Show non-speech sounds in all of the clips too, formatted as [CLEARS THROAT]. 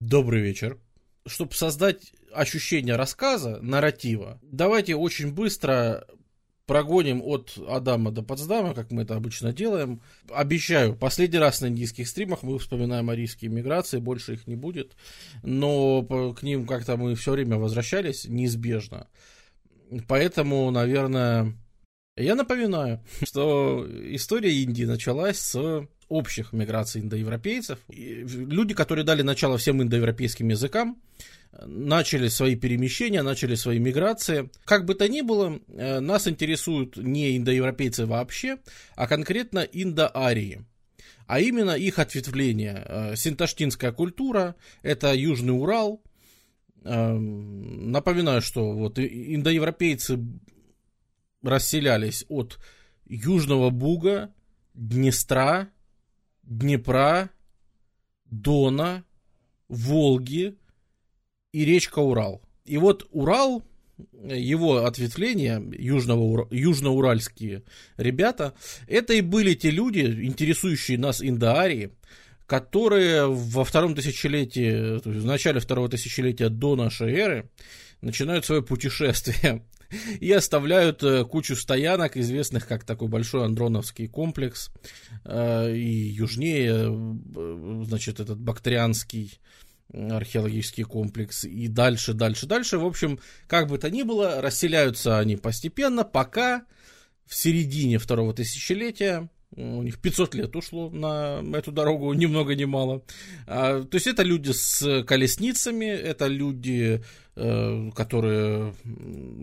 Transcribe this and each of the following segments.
Добрый вечер. Чтобы создать ощущение рассказа, нарратива, давайте очень быстро прогоним от Адама до Потсдама, как мы это обычно делаем. Обещаю, последний раз на индийских стримах мы вспоминаем арийские миграции, больше их не будет, но к ним как-то мы все время возвращались, неизбежно. Поэтому, наверное, я напоминаю, [LAUGHS] что история Индии началась с общих миграций индоевропейцев. И люди, которые дали начало всем индоевропейским языкам, начали свои перемещения, начали свои миграции. Как бы то ни было, э, нас интересуют не индоевропейцы вообще, а конкретно индоарии. А именно их ответвление. Э, синташтинская культура, это Южный Урал. Э, напоминаю, что вот индоевропейцы расселялись от Южного Буга, Днестра, Днепра, Дона, Волги и речка Урал. И вот Урал, его ответвления, южного, южноуральские ребята, это и были те люди, интересующие нас Индоарии, которые во втором тысячелетии, в начале второго тысячелетия до нашей эры начинают свое путешествие [LAUGHS] и оставляют э, кучу стоянок, известных как такой большой андроновский комплекс, э, и южнее, э, значит, этот бактерианский археологический комплекс, и дальше, дальше, дальше. В общем, как бы то ни было, расселяются они постепенно, пока в середине второго тысячелетия у них 500 лет ушло на эту дорогу, ни много ни мало. А, то есть это люди с колесницами, это люди, которые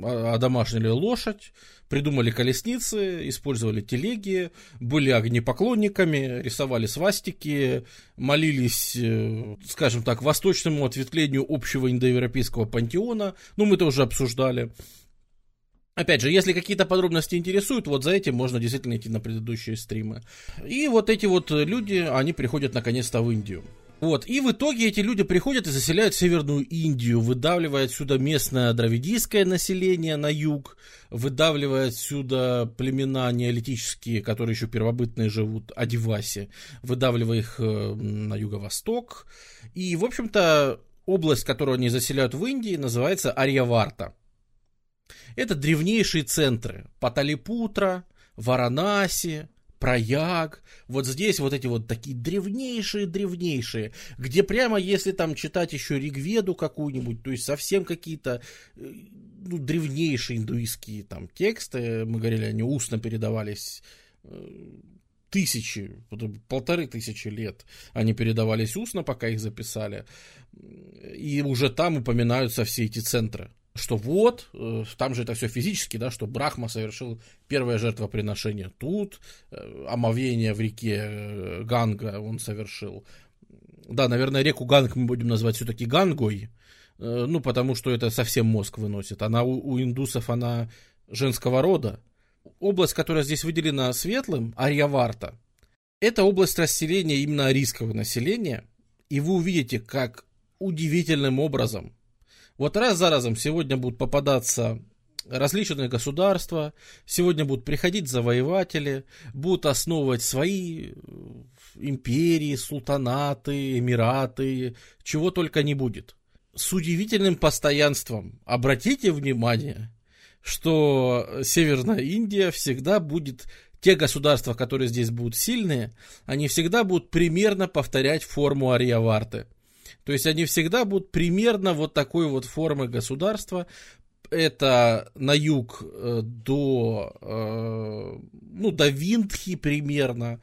одомашнили лошадь, придумали колесницы, использовали телеги, были огнепоклонниками, рисовали свастики, молились, э, скажем так, восточному ответвлению общего индоевропейского пантеона. Ну, мы это уже обсуждали. Опять же, если какие-то подробности интересуют, вот за этим можно действительно идти на предыдущие стримы. И вот эти вот люди, они приходят наконец-то в Индию. Вот, и в итоге эти люди приходят и заселяют Северную Индию, выдавливая отсюда местное дравидийское население на юг, выдавливая отсюда племена неолитические, которые еще первобытные живут, Адиваси, выдавливая их э, на юго-восток. И, в общем-то, область, которую они заселяют в Индии, называется Арьяварта. Это древнейшие центры. Паталипутра, Варанаси, Прояг, вот здесь вот эти вот такие древнейшие-древнейшие, где прямо если там читать еще Ригведу какую-нибудь, то есть совсем какие-то э, ну, древнейшие индуистские там тексты, мы говорили, они устно передавались э, тысячи, полторы тысячи лет они передавались устно, пока их записали, и уже там упоминаются все эти центры что вот, э, там же это все физически, да, что Брахма совершил первое жертвоприношение тут, э, омовение в реке э, Ганга он совершил. Да, наверное, реку Ганг мы будем называть все-таки Гангой, ну, потому что это совсем мозг выносит. Она у, у индусов, она женского рода. Область, которая здесь выделена светлым, Арьяварта, это область расселения именно арийского населения, и вы увидите, как удивительным образом вот раз за разом сегодня будут попадаться различные государства, сегодня будут приходить завоеватели, будут основывать свои э, империи, султанаты, эмираты, чего только не будет. С удивительным постоянством, обратите внимание, что Северная Индия всегда будет, те государства, которые здесь будут сильные, они всегда будут примерно повторять форму Ариаварты. То есть они всегда будут примерно вот такой вот формы государства. Это на юг э, до, э, ну, до Виндхи примерно,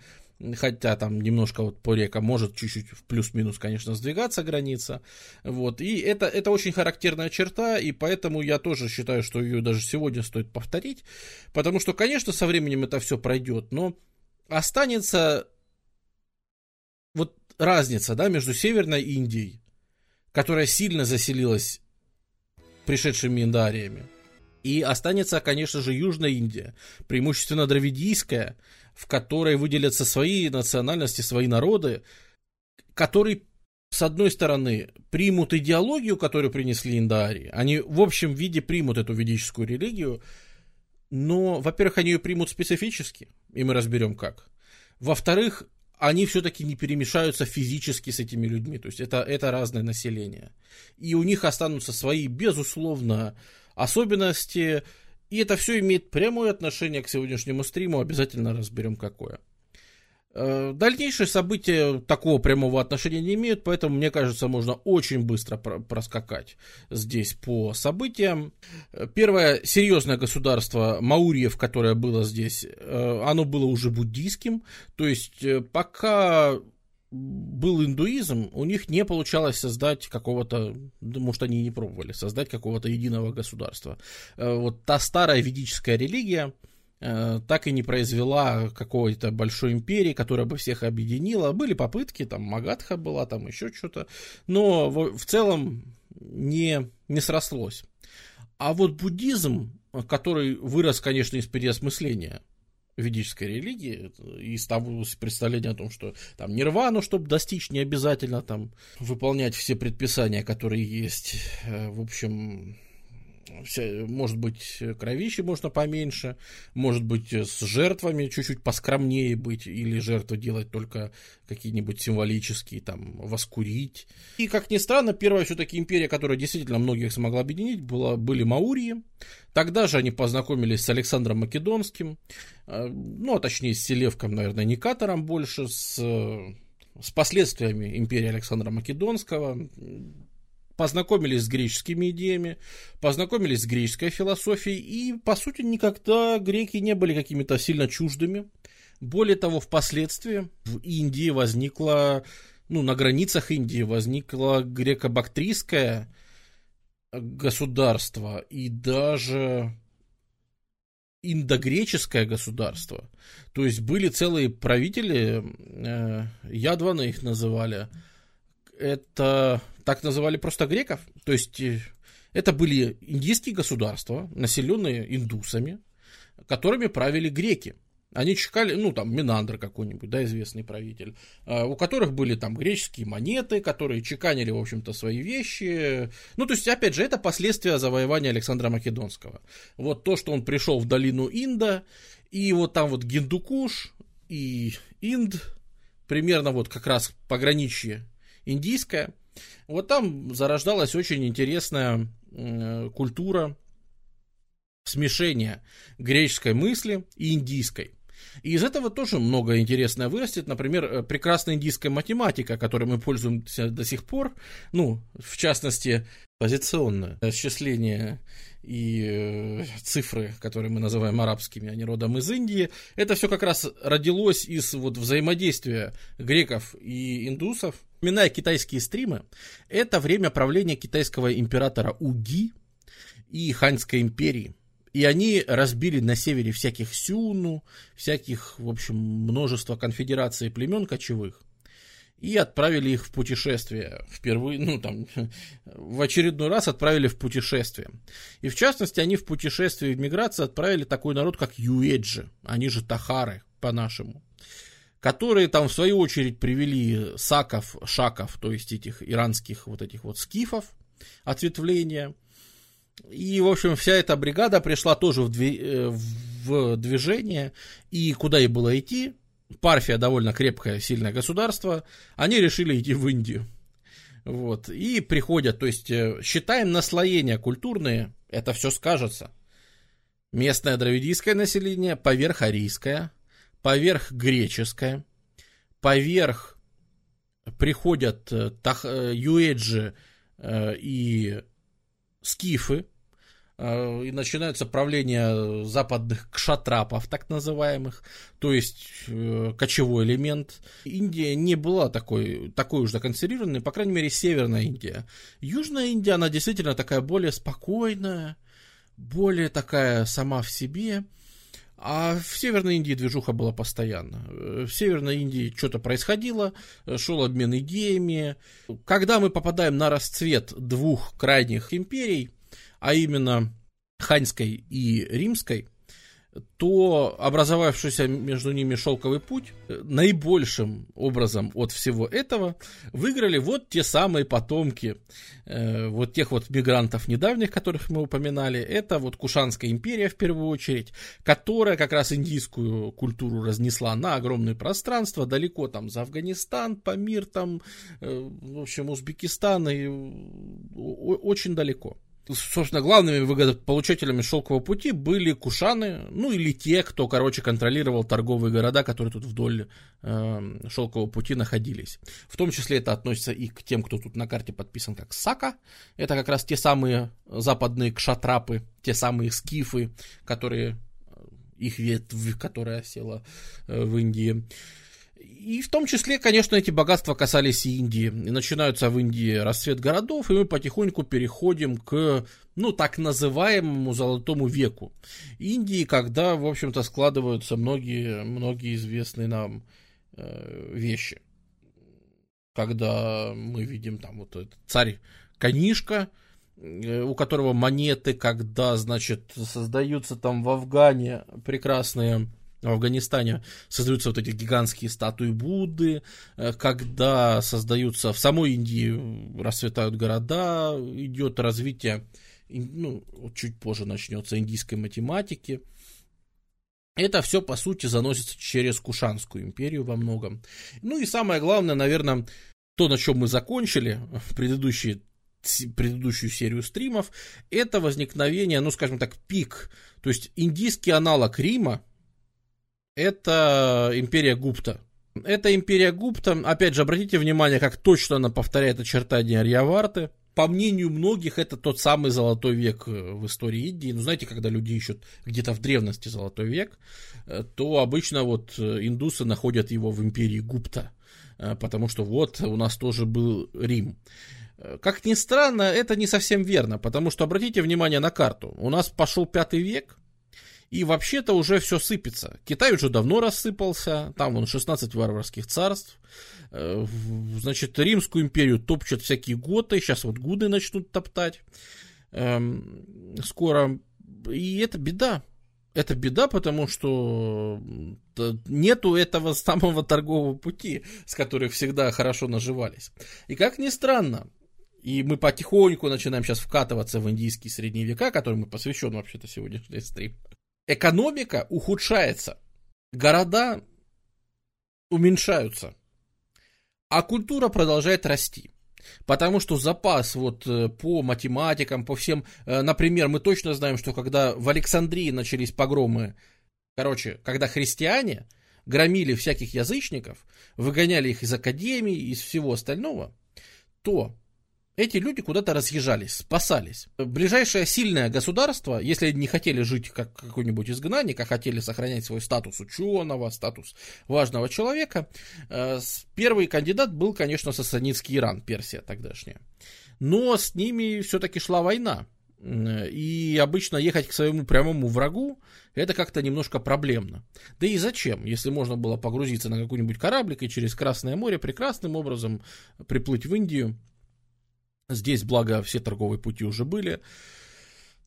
хотя там немножко вот по рекам может чуть-чуть в плюс-минус, конечно, сдвигаться граница, вот, и это, это очень характерная черта, и поэтому я тоже считаю, что ее даже сегодня стоит повторить, потому что, конечно, со временем это все пройдет, но останется разница, да, между Северной Индией, которая сильно заселилась пришедшими индариями, и останется, конечно же, Южная Индия, преимущественно дравидийская, в которой выделятся свои национальности, свои народы, которые, с одной стороны, примут идеологию, которую принесли индарии, они в общем виде примут эту ведическую религию, но, во-первых, они ее примут специфически, и мы разберем как. Во-вторых, они все-таки не перемешаются физически с этими людьми. То есть это, это разное население. И у них останутся свои, безусловно, особенности. И это все имеет прямое отношение к сегодняшнему стриму. Обязательно разберем, какое. Э, дальнейшие события такого прямого отношения не имеют, поэтому, мне кажется, можно очень быстро проскакать здесь по событиям. Первое серьезное государство Маурьев, которое было здесь, э, оно было уже буддийским, то есть э, пока был индуизм, у них не получалось создать какого-то, может, они не пробовали, создать какого-то единого государства. Вот та старая ведическая религия, так и не произвела какой-то большой империи, которая бы всех объединила. Были попытки, там Магадха была, там еще что-то, но в, в целом не, не срослось. А вот буддизм, который вырос, конечно, из переосмысления ведической религии, из того представления о том, что там нирвану, чтобы достичь, не обязательно там выполнять все предписания, которые есть. Э, в общем, может быть, кровищи можно поменьше, может быть, с жертвами чуть-чуть поскромнее быть, или жертвы делать только какие-нибудь символические, там, воскурить. И, как ни странно, первая все-таки империя, которая действительно многих смогла объединить, была, были Маурии. Тогда же они познакомились с Александром Македонским, э, ну, а точнее, с Селевком, наверное, Никатором больше, с с последствиями империи Александра Македонского, познакомились с греческими идеями, познакомились с греческой философией, и, по сути, никогда греки не были какими-то сильно чуждыми. Более того, впоследствии в Индии возникла, ну, на границах Индии возникло греко-бактрийское государство и даже индогреческое государство. То есть были целые правители, э, ядваны их называли, это так называли просто греков. То есть э, это были индийские государства, населенные индусами, которыми правили греки. Они чекали, ну, там, Минандр какой-нибудь, да, известный правитель, а, у которых были там греческие монеты, которые чеканили, в общем-то, свои вещи. Ну, то есть, опять же, это последствия завоевания Александра Македонского. Вот то, что он пришел в долину Инда, и вот там вот Гиндукуш и Инд, примерно вот как раз пограничье индийская. Вот там зарождалась очень интересная э, культура смешения греческой мысли и индийской. И из этого тоже много интересное вырастет. Например, э, прекрасная индийская математика, которой мы пользуемся до сих пор. Ну, в частности, позиционное осчисление и э, цифры, которые мы называем арабскими, они родом из Индии, это все как раз родилось из вот взаимодействия греков и индусов. Вспоминая китайские стримы, это время правления китайского императора Уги и Ханьской империи. И они разбили на севере всяких сюну, всяких, в общем, множество конфедераций племен кочевых и отправили их в путешествие. Впервые, ну там, в очередной раз отправили в путешествие. И в частности, они в путешествие в миграции отправили такой народ, как Юэджи, они же Тахары по-нашему, которые там в свою очередь привели саков, шаков, то есть этих иранских вот этих вот скифов, ответвления. И, в общем, вся эта бригада пришла тоже в, дви- э, в движение, и куда ей было идти, Парфия довольно крепкое, сильное государство, они решили идти в Индию. Вот, и приходят, то есть э, считаем наслоения культурные, это все скажется. Местное дравидийское население, поверх арийское, поверх греческое, поверх приходят э, тах, юэджи и скифы, Э, и начинаются правления западных кшатрапов, так называемых, то есть э, кочевой элемент. Индия не была такой, такой уж законсервированной, по крайней мере, Северная Индия. Южная Индия, она действительно такая более спокойная, более такая сама в себе. А в Северной Индии движуха была постоянно. В Северной Индии что-то происходило, шел обмен идеями. Когда мы попадаем на расцвет двух крайних империй, а именно Ханьской и Римской, то образовавшийся между ними шелковый путь э, наибольшим образом от всего этого выиграли вот те самые потомки э, вот тех вот мигрантов недавних, которых мы упоминали. Это вот Кушанская империя в первую очередь, которая как раз индийскую культуру разнесла на огромное пространство, далеко там за Афганистан, Памир там, э, в общем, Узбекистан и э, очень далеко собственно, главными выгодополучателями шелкового пути были кушаны, ну или те, кто, короче, контролировал торговые города, которые тут вдоль э, шелкового пути находились. В том числе это относится и к тем, кто тут на карте подписан как Сака. Это как раз те самые западные кшатрапы, те самые скифы, которые э, их ветвь, которая села э, в Индии. И в том числе, конечно, эти богатства касались Индии. И начинаются в Индии расцвет городов, и мы потихоньку переходим к, ну, так называемому золотому веку Индии, когда, в общем-то, складываются многие, многие известные нам э, вещи. Когда мы видим там вот этот царь Канишка, э, у которого монеты, когда, значит, создаются там в Афгане прекрасные в Афганистане создаются вот эти гигантские статуи Будды, э, когда создаются в самой Индии расцветают города, идет развитие, ну, чуть позже начнется индийской математики. Это все, по сути, заносится через Кушанскую империю во многом. Ну и самое главное, наверное, то, на чем мы закончили в [LAUGHS] предыдущие предыдущую серию стримов, это возникновение, ну, скажем так, пик, то есть индийский аналог Рима, это империя Гупта. Это империя Гупта, опять же, обратите внимание, как точно она повторяет очертания Арьяварты. По мнению многих, это тот самый золотой век э, в истории Индии. Ну, знаете, когда люди ищут где-то в древности золотой век, э, то обычно вот э, индусы находят его в империи Гупта, потому что вот у нас тоже был Рим. Как ни странно, это не совсем верно, потому что обратите внимание на карту. У нас пошел пятый век, и вообще-то уже все сыпется. Китай уже давно рассыпался, там вон 16 варварских царств. Э, значит, Римскую империю топчут всякие готы, сейчас вот гуды начнут топтать эм, скоро. И это беда. Это беда, потому что нету этого [LAUGHS] самого торгового пути, с которых всегда хорошо наживались. И как ни странно, и мы потихоньку начинаем сейчас вкатываться в индийские средние века, которым посвящен вообще-то сегодняшний стрим экономика ухудшается, города уменьшаются, а культура продолжает расти. Потому что запас вот э, по математикам, по всем, э, например, мы точно знаем, что когда в Александрии начались погромы, короче, когда христиане громили всяких язычников, выгоняли их из академии, из всего остального, то эти люди куда-то разъезжались, спасались. Ближайшее сильное государство, если не хотели жить как какой-нибудь изгнанник, а хотели сохранять свой статус ученого, статус важного человека, э, первый кандидат был, конечно, сасанидский Иран, Персия тогдашняя. Но с ними все-таки шла война. И обычно ехать к своему прямому врагу это как-то немножко проблемно. Да и зачем, если можно было погрузиться на какой-нибудь кораблик и через Красное море прекрасным образом приплыть в Индию Здесь, благо, все торговые пути уже были.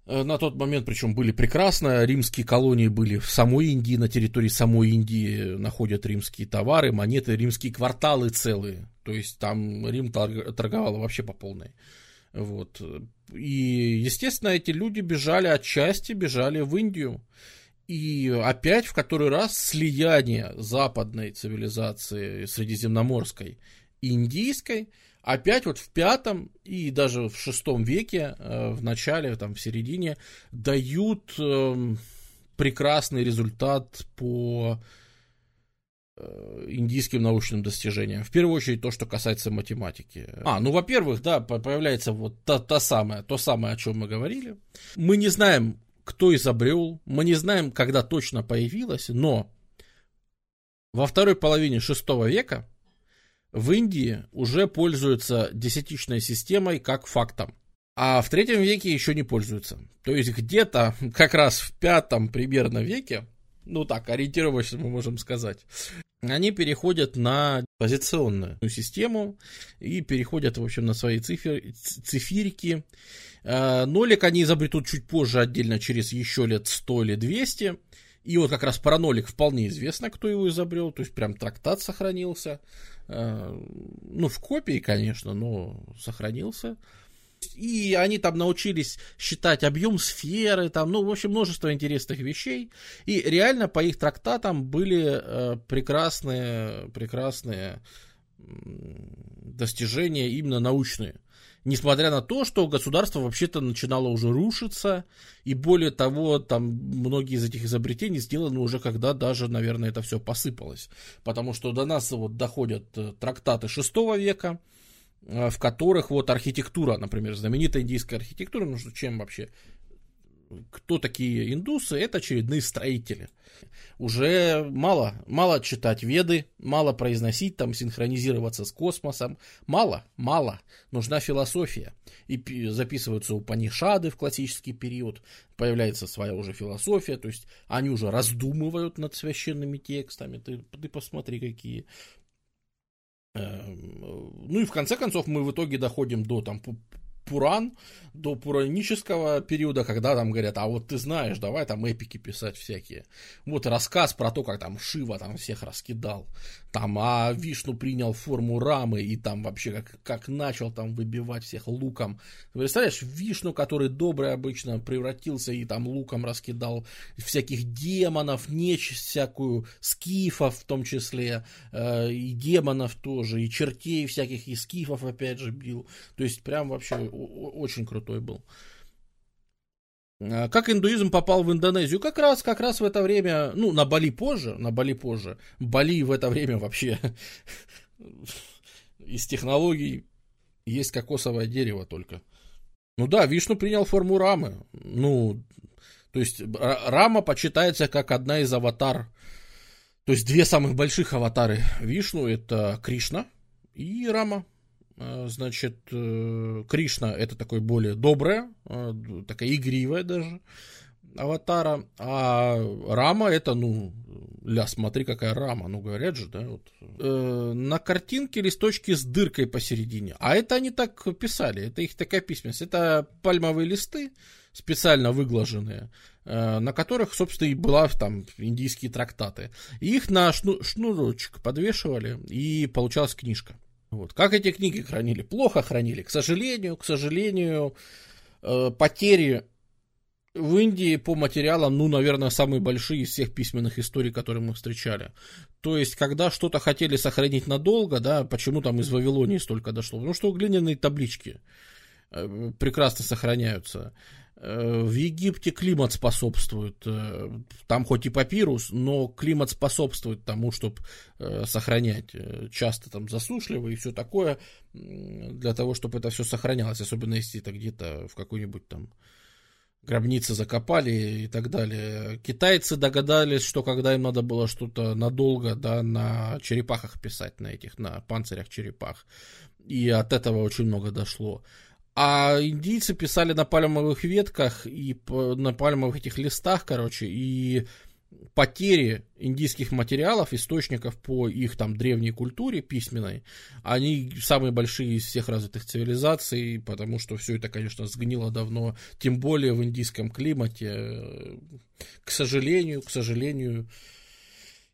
Э, на тот момент, причем, были прекрасно. Римские колонии были в самой Индии, на территории самой Индии находят римские товары, монеты, римские кварталы целые. То есть там Рим торговал вообще по полной. Вот. И, естественно, эти люди бежали отчасти, бежали в Индию. И опять в который раз слияние западной цивилизации средиземноморской и индийской – опять вот в пятом и даже в шестом веке, э, в начале, там, в середине, дают эм, прекрасный результат по э, индийским научным достижениям. В первую очередь то, что касается математики. А, ну, во-первых, да, появляется вот та, та самая, то самое, о чем мы говорили. Мы не знаем, кто изобрел, мы не знаем, когда точно появилась, но во второй половине шестого века в Индии уже пользуются десятичной системой как фактом. А в третьем веке еще не пользуются. То есть где-то [LAUGHS] как раз в пятом примерно веке, ну так, ориентировочно мы можем сказать, они переходят на позиционную систему и переходят, в общем, на свои цифер, цифирики. А, нолик они изобретут чуть позже, отдельно, через еще лет 100 или 200. И вот как раз паранолик вполне известно, кто его изобрел, то есть прям трактат сохранился. Э, ну, в копии, конечно, но сохранился. И они там научились считать объем сферы, там, ну, в общем, множество интересных вещей. И реально по их трактатам были э, прекрасные, прекрасные достижения именно научные. Несмотря на то, что государство вообще-то начинало уже рушиться, и более того, там многие из этих изобретений сделаны уже когда даже, наверное, это все посыпалось. Потому что до нас вот доходят э, трактаты 6 века, э, в которых вот архитектура, например, знаменитая индийская архитектура, ну что чем вообще кто такие индусы? Это очередные строители. Уже мало, мало читать веды, мало произносить, там, синхронизироваться с космосом. Мало, мало. Нужна философия. И записываются Упанишады в классический период. Появляется своя уже философия. То есть они уже раздумывают над священными текстами. Ты, ты посмотри, какие эм, ну и в конце концов мы в итоге доходим до там Пуран, до пуранического периода, когда там говорят, а вот ты знаешь, давай там эпики писать всякие. Вот рассказ про то, как там Шива там всех раскидал. Там, а Вишну принял форму рамы и там вообще как, как начал там выбивать всех луком. Представляешь, Вишну, который добрый обычно, превратился и там луком раскидал всяких демонов, нечисть всякую, скифов в том числе, э, и демонов тоже, и чертей всяких, и скифов опять же бил. То есть прям вообще очень крутой был. А, как индуизм попал в Индонезию? Как раз, как раз в это время, ну, на Бали позже, на Бали позже. Бали в это время вообще [LAUGHS] из технологий есть кокосовое дерево только. Ну да, Вишну принял форму рамы. Ну, то есть рама почитается как одна из аватар. То есть две самых больших аватары Вишну это Кришна и Рама. А, значит, э, Кришна это такой более добрая, такая игривая даже аватара, а Рама это, ну, ля, смотри, какая Рама, ну, говорят же, да, вот. Э, на картинке листочки с дыркой посередине, а это они так писали, это их такая письменность, это пальмовые листы, специально выглаженные, э, на которых, собственно, и была там индийские трактаты. И их на шну, шнурочек подвешивали, и получалась книжка. Вот. Как эти книги хранили? Плохо хранили. К сожалению, к сожалению, э, потери в Индии по материалам, ну, наверное, самые большие из всех письменных историй, которые мы встречали. То есть, когда что-то хотели сохранить надолго, да, почему там из Вавилонии столько дошло? Потому что глиняные таблички э, прекрасно сохраняются. Э, в Египте климат способствует, э, там хоть и папирус, но климат способствует тому, чтобы э, сохранять. Часто там засушливо и все такое, для того, чтобы это все сохранялось, особенно если это где-то в какой-нибудь там гробнице закопали и так далее. Китайцы догадались, что когда им надо было что-то надолго, да, на черепахах писать, на этих, на панцирях черепах. И от этого очень много дошло. А индийцы писали на пальмовых ветках и на пальмовых этих листах, короче, и потери индийских материалов, источников по их там древней культуре письменной, они самые большие из всех развитых цивилизаций, потому что все это, конечно, сгнило давно, тем более в индийском климате. К сожалению, к сожалению,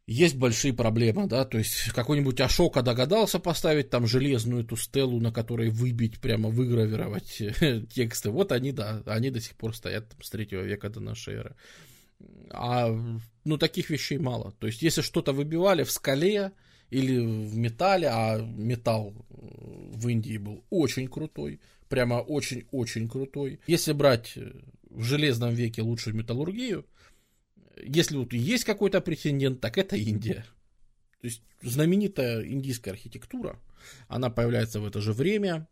есть большие проблемы, да, то есть какой-нибудь Ашока догадался поставить там железную эту стелу, на которой выбить, прямо выгравировать [LAUGHS] тексты, вот они, да, они до сих пор стоят там, с третьего века до нашей эры. А, ну, таких вещей мало. То есть, если что-то выбивали в скале или в металле, а металл в Индии был очень крутой, прямо очень-очень крутой. Если брать в железном веке лучшую металлургию, если вот есть какой-то претендент, так это Индия. То есть знаменитая индийская архитектура, она появляется в это же время,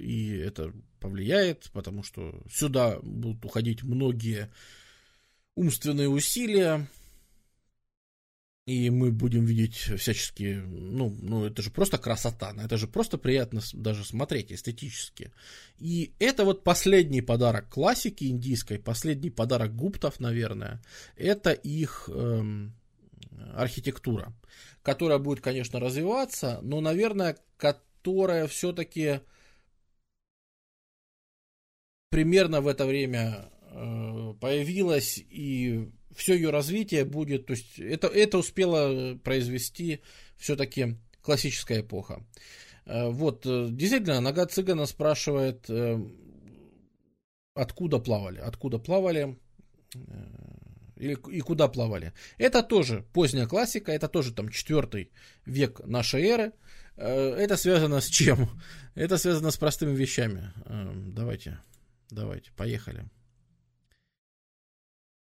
и это повлияет, потому что сюда будут уходить многие умственные усилия, и мы будем видеть всяческие, ну, ну, это же просто красота, это же просто приятно даже смотреть эстетически. И это вот последний подарок классики индийской, последний подарок гуптов, наверное, это их эм, архитектура, которая будет, конечно, развиваться, но, наверное, которая все-таки примерно в это время э, появилась и все ее развитие будет, то есть это, это успела произвести все-таки классическая эпоха. Э, вот, э, действительно, нога цыгана спрашивает, э, откуда плавали, откуда плавали и, и куда плавали. Это тоже поздняя классика, это тоже там четвертый век нашей эры. Это связано с чем? [LAUGHS] Это связано с простыми вещами. Давайте, давайте, поехали.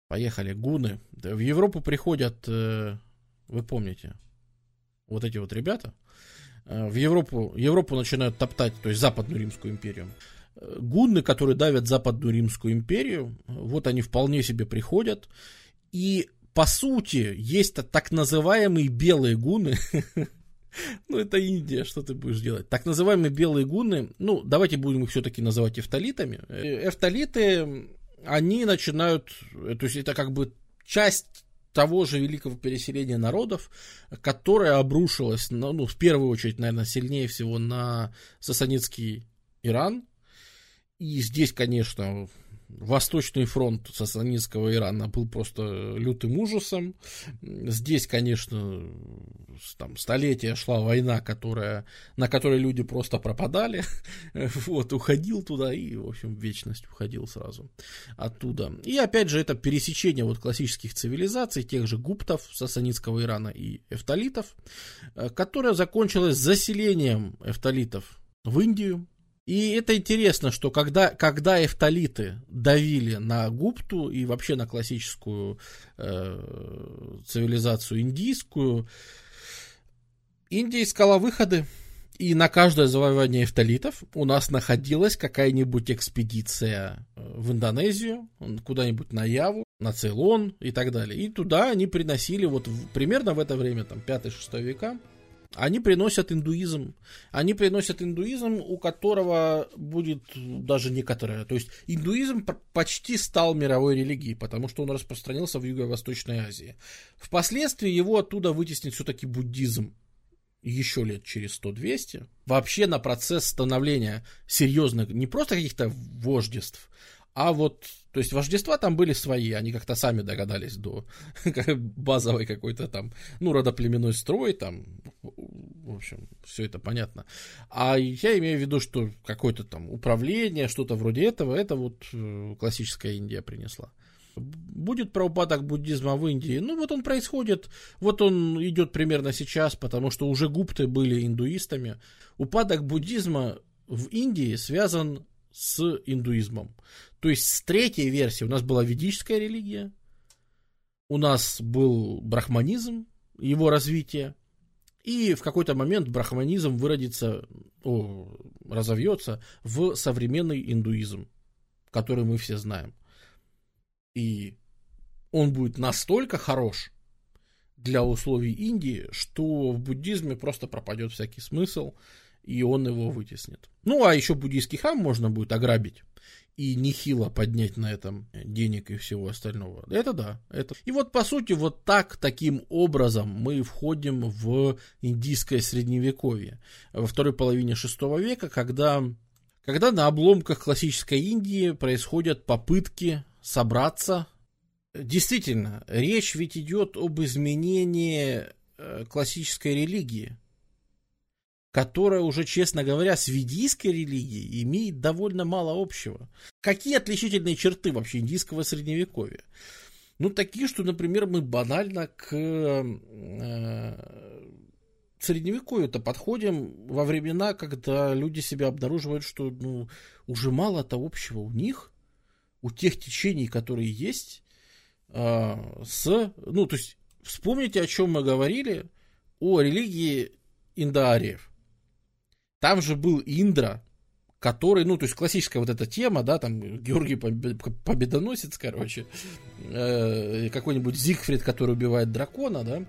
Поехали. Гуны. В Европу приходят, вы помните, вот эти вот ребята, э, в Европу, Европу начинают топтать, то есть Западную Римскую империю. Э, гунны, которые давят Западную Римскую империю, вот они вполне себе приходят. И по сути есть так называемые белые гуны. [LAUGHS] Ну, это Индия, что ты будешь делать? Так называемые белые гуны, ну, давайте будем их все-таки называть эфталитами. Э, эфталиты, они начинают, то есть это как бы часть того же великого переселения народов, которое обрушилось, ну, ну, в первую очередь, наверное, сильнее всего на сасанитский Иран. И здесь, конечно, Восточный фронт сасанинского Ирана был просто лютым ужасом. Здесь, конечно, там столетия шла война, которая, на которой люди просто пропадали. [LAUGHS] Вот, уходил туда и, в общем, вечность уходил сразу оттуда. И опять же, это пересечение вот классических цивилизаций, тех же гуптов, сасанинского Ирана и эфталитов, э, которое закончилось заселением эфталитов в Индию, и это интересно, что когда, когда эфталиты давили на Гупту и вообще на классическую э, цивилизацию индийскую, Индия искала выходы, и на каждое завоевание эфталитов у нас находилась какая-нибудь экспедиция э, в Индонезию, куда-нибудь на Яву, на Цейлон и так далее. И туда они приносили вот в, примерно в это время, там, 5-6 века, они приносят индуизм. Они приносят индуизм, у которого будет даже некоторое. То есть индуизм почти стал мировой религией, потому что он распространился в Юго-Восточной Азии. Впоследствии его оттуда вытеснит все-таки буддизм еще лет через 100-200, вообще на процесс становления серьезных, не просто каких-то вождеств, а вот, то есть вождества там были свои, они как-то сами догадались до [LAUGHS] базовой какой-то там, ну, родоплеменной строй, там, в общем, все это понятно. А я имею в виду, что какое-то там управление, что-то вроде этого, это вот э, классическая Индия принесла. Будет про упадок буддизма в Индии? Ну, вот он происходит, вот он идет примерно сейчас, потому что уже гупты были индуистами. Упадок буддизма в Индии связан с индуизмом. То есть с третьей версии у нас была ведическая религия, у нас был брахманизм, его развитие, и в какой-то момент брахманизм выродится, о, разовьется в современный индуизм, который мы все знаем. И он будет настолько хорош для условий Индии, что в буддизме просто пропадет всякий смысл, и он его вытеснит. Ну, а еще буддийский храм можно будет ограбить и нехило поднять на этом денег и всего остального. Это да. Это. И вот, по сути, вот так, таким образом мы входим в индийское средневековье. Во второй половине шестого века, когда, когда на обломках классической Индии происходят попытки собраться. Действительно, речь ведь идет об изменении э, классической религии которая уже, честно говоря, с ведийской религией имеет довольно мало общего. Какие отличительные черты вообще индийского средневековья? Ну, такие, что, например, мы банально к э, средневековью-то подходим во времена, когда люди себя обнаруживают, что ну, уже мало-то общего у них, у тех течений, которые есть, э, с... Ну, то есть, вспомните, о чем мы говорили, о религии индоариев. Там же был Индра, который, ну, то есть классическая вот эта тема, да, там Георгий Победоносец, короче, э, какой-нибудь Зигфрид, который убивает дракона, да,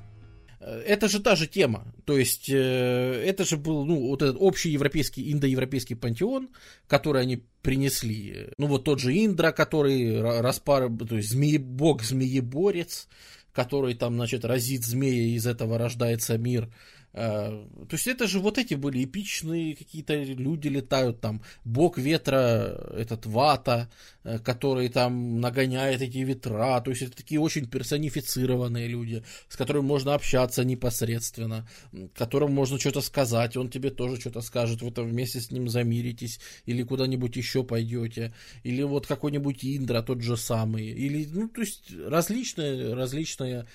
э, это же та же тема. То есть, э, это же был, ну, вот этот общий европейский, индоевропейский пантеон, который они принесли. Ну, вот тот же Индра, который распар, то есть, змеи, бог-змееборец, который там, значит, разит змея, из этого рождается мир. Э, то есть это же вот эти были эпичные какие-то люди летают там, бог ветра, этот Вата, э, который там нагоняет эти ветра, то есть это такие очень персонифицированные люди, с которыми можно общаться непосредственно, которым можно что-то сказать, он тебе тоже что-то скажет, вы там вместе с ним замиритесь, или куда-нибудь еще пойдете, или вот какой-нибудь Индра тот же самый, или, ну, то есть различные, различные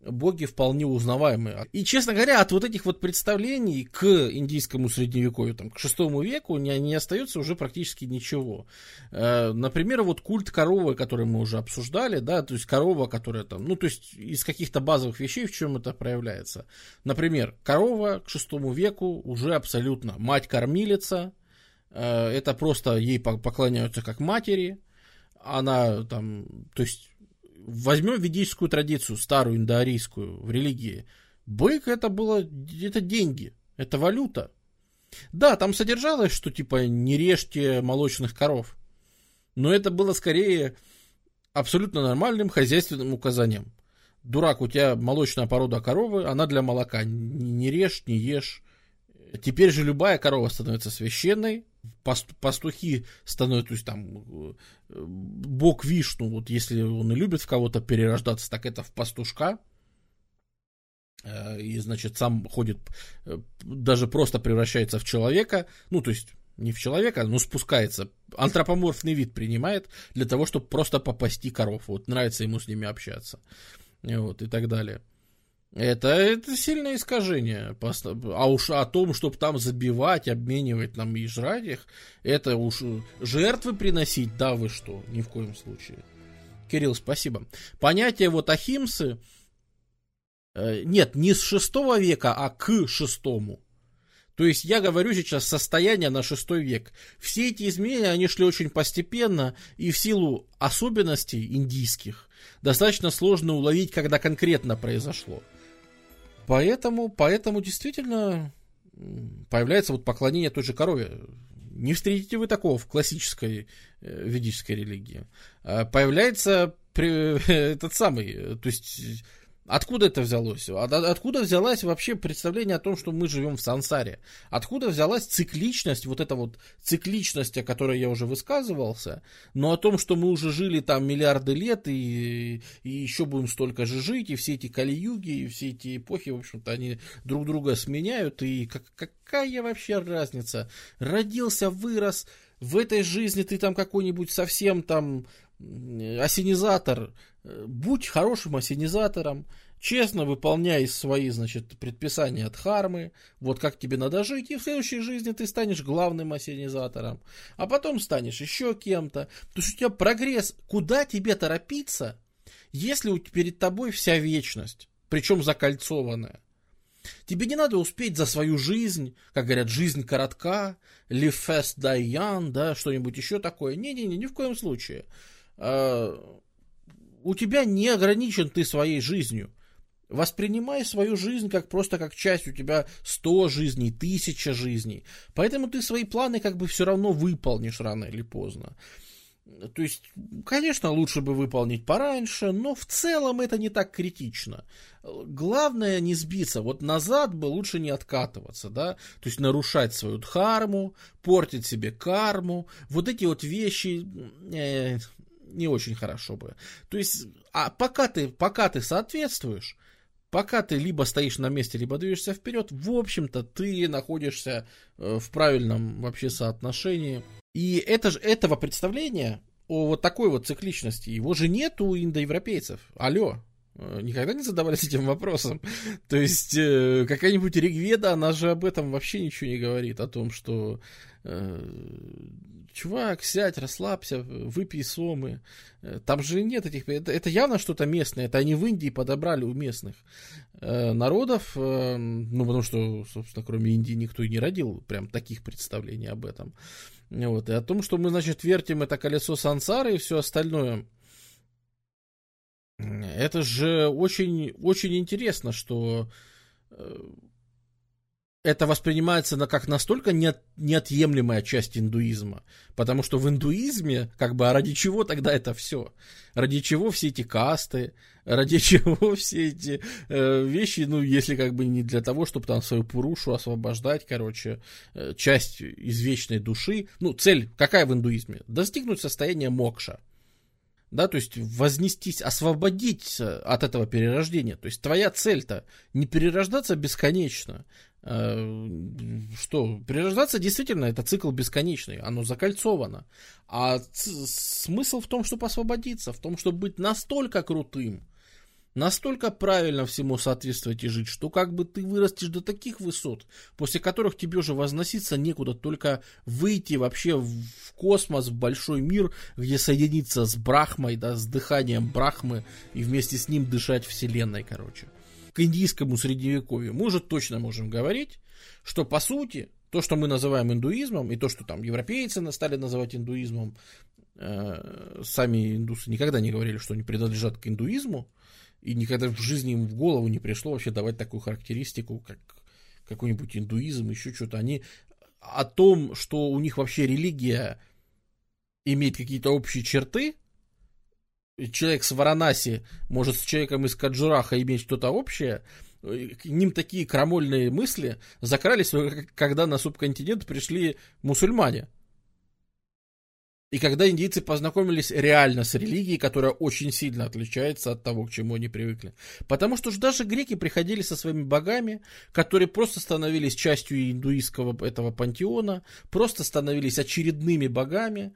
боги вполне узнаваемые. И, честно говоря, от вот этих вот представлений к индийскому средневековью, там, к шестому веку не, не остается уже практически ничего. Э, например, вот культ коровы, который мы уже обсуждали, да, то есть корова, которая там, ну, то есть из каких-то базовых вещей, в чем это проявляется. Например, корова к шестому веку уже абсолютно мать-кормилица, э, это просто ей поклоняются как матери, она там, то есть возьмем ведическую традицию, старую индоарийскую в религии. Бык это было, это деньги, это валюта. Да, там содержалось, что типа не режьте молочных коров. Но это было скорее абсолютно нормальным хозяйственным указанием. Дурак, у тебя молочная порода коровы, она для молока. Не режь, не ешь. Теперь же любая корова становится священной, пастухи становятся, то есть там э, бог Вишну, вот если он и любит в кого-то перерождаться, так это в пастушка. Э, и, значит, сам ходит, э, даже просто превращается в человека, ну, то есть не в человека, но спускается, антропоморфный вид принимает для того, чтобы просто попасти коров. Вот нравится ему с ними общаться. Вот, и так далее. Это, это сильное искажение. А уж о том, чтобы там забивать, обменивать нам и жрать их, это уж жертвы приносить, да вы что, ни в коем случае. Кирилл, спасибо. Понятие вот ахимсы, э, нет, не с шестого века, а к шестому. То есть я говорю сейчас состояние на шестой век. Все эти изменения, они шли очень постепенно, и в силу особенностей индийских достаточно сложно уловить, когда конкретно произошло. Поэтому, поэтому действительно появляется вот поклонение той же корове. Не встретите вы такого в классической э, ведической религии. А появляется при, [LAUGHS] этот самый, то есть Откуда это взялось? Откуда взялась вообще представление о том, что мы живем в сансаре? Откуда взялась цикличность, вот эта вот цикличность, о которой я уже высказывался, но о том, что мы уже жили там миллиарды лет и, и еще будем столько же жить, и все эти кали-юги, и все эти эпохи, в общем-то, они друг друга сменяют, и как, какая вообще разница? Родился, вырос, в этой жизни ты там какой-нибудь совсем там осенизатор, будь хорошим осенизатором, честно выполняй свои, значит, предписания от хармы, вот как тебе надо жить, и в следующей жизни ты станешь главным осенизатором, а потом станешь еще кем-то. То есть у тебя прогресс, куда тебе торопиться, если перед тобой вся вечность, причем закольцованная. Тебе не надо успеть за свою жизнь, как говорят, жизнь коротка, live fast, да, что-нибудь еще такое. Не-не-не, ни в коем случае. А, у тебя не ограничен ты своей жизнью. Воспринимай свою жизнь как просто как часть, у тебя 100 жизней, тысяча жизней. Поэтому ты свои планы как бы все равно выполнишь рано или поздно. То есть, конечно, лучше бы выполнить пораньше, но в целом это не так критично. Главное не сбиться. Вот назад бы лучше не откатываться, да. То есть нарушать свою дхарму, портить себе карму. Вот эти вот вещи э, не очень хорошо бы. То есть, а пока ты, пока ты соответствуешь, пока ты либо стоишь на месте, либо движешься вперед, в общем-то, ты находишься э, в правильном вообще соотношении. И это же, этого представления о вот такой вот цикличности, его же нет у индоевропейцев. Алло, э, никогда не задавались этим вопросом. [LAUGHS] То есть э, какая-нибудь Ригведа, она же об этом вообще ничего не говорит, о том, что чувак, сядь, расслабься, выпей сомы. Э, там же нет этих... Это, это явно что-то местное. Это они в Индии подобрали у местных э, народов. Э, ну, потому что, собственно, кроме Индии никто и не родил прям таких представлений об этом. Вот. И о том, что мы, значит, вертим это колесо сансары и все остальное. Это же очень, очень интересно, что... Это воспринимается на, как настолько не, неотъемлемая часть индуизма. Потому что в индуизме, как бы, а ради чего тогда это все? Ради чего все эти касты? Ради [LAUGHS] чего все эти э, вещи? Ну, если как бы не для того, чтобы там свою пурушу освобождать, короче, э, часть из вечной души. Ну, цель какая в индуизме? Достигнуть состояния мокша да, то есть вознестись, освободить от этого перерождения. То есть твоя цель-то не перерождаться бесконечно. Э, что, перерождаться действительно это цикл бесконечный, оно закольцовано. А смысл в том, чтобы освободиться, в том, чтобы быть настолько крутым, настолько правильно всему соответствовать и жить, что как бы ты вырастешь до таких высот, после которых тебе уже возноситься некуда, только выйти вообще в космос, в большой мир, где соединиться с Брахмой, да, с дыханием Брахмы и вместе с ним дышать Вселенной, короче. К индийскому средневековью мы уже точно можем говорить, что по сути то, что мы называем индуизмом, и то, что там европейцы стали называть индуизмом, э, сами индусы никогда не говорили, что они принадлежат к индуизму, и никогда в жизни им в голову не пришло вообще давать такую характеристику, как какой-нибудь индуизм, еще что-то. Они о том, что у них вообще религия имеет какие-то общие черты, человек с Варанаси может с человеком из Каджураха иметь что-то общее, к ним такие крамольные мысли закрались, когда на субконтинент пришли мусульмане. И когда индийцы познакомились реально с религией, которая очень сильно отличается от того, к чему они привыкли. Потому что же даже греки приходили со своими богами, которые просто становились частью индуистского этого пантеона, просто становились очередными богами,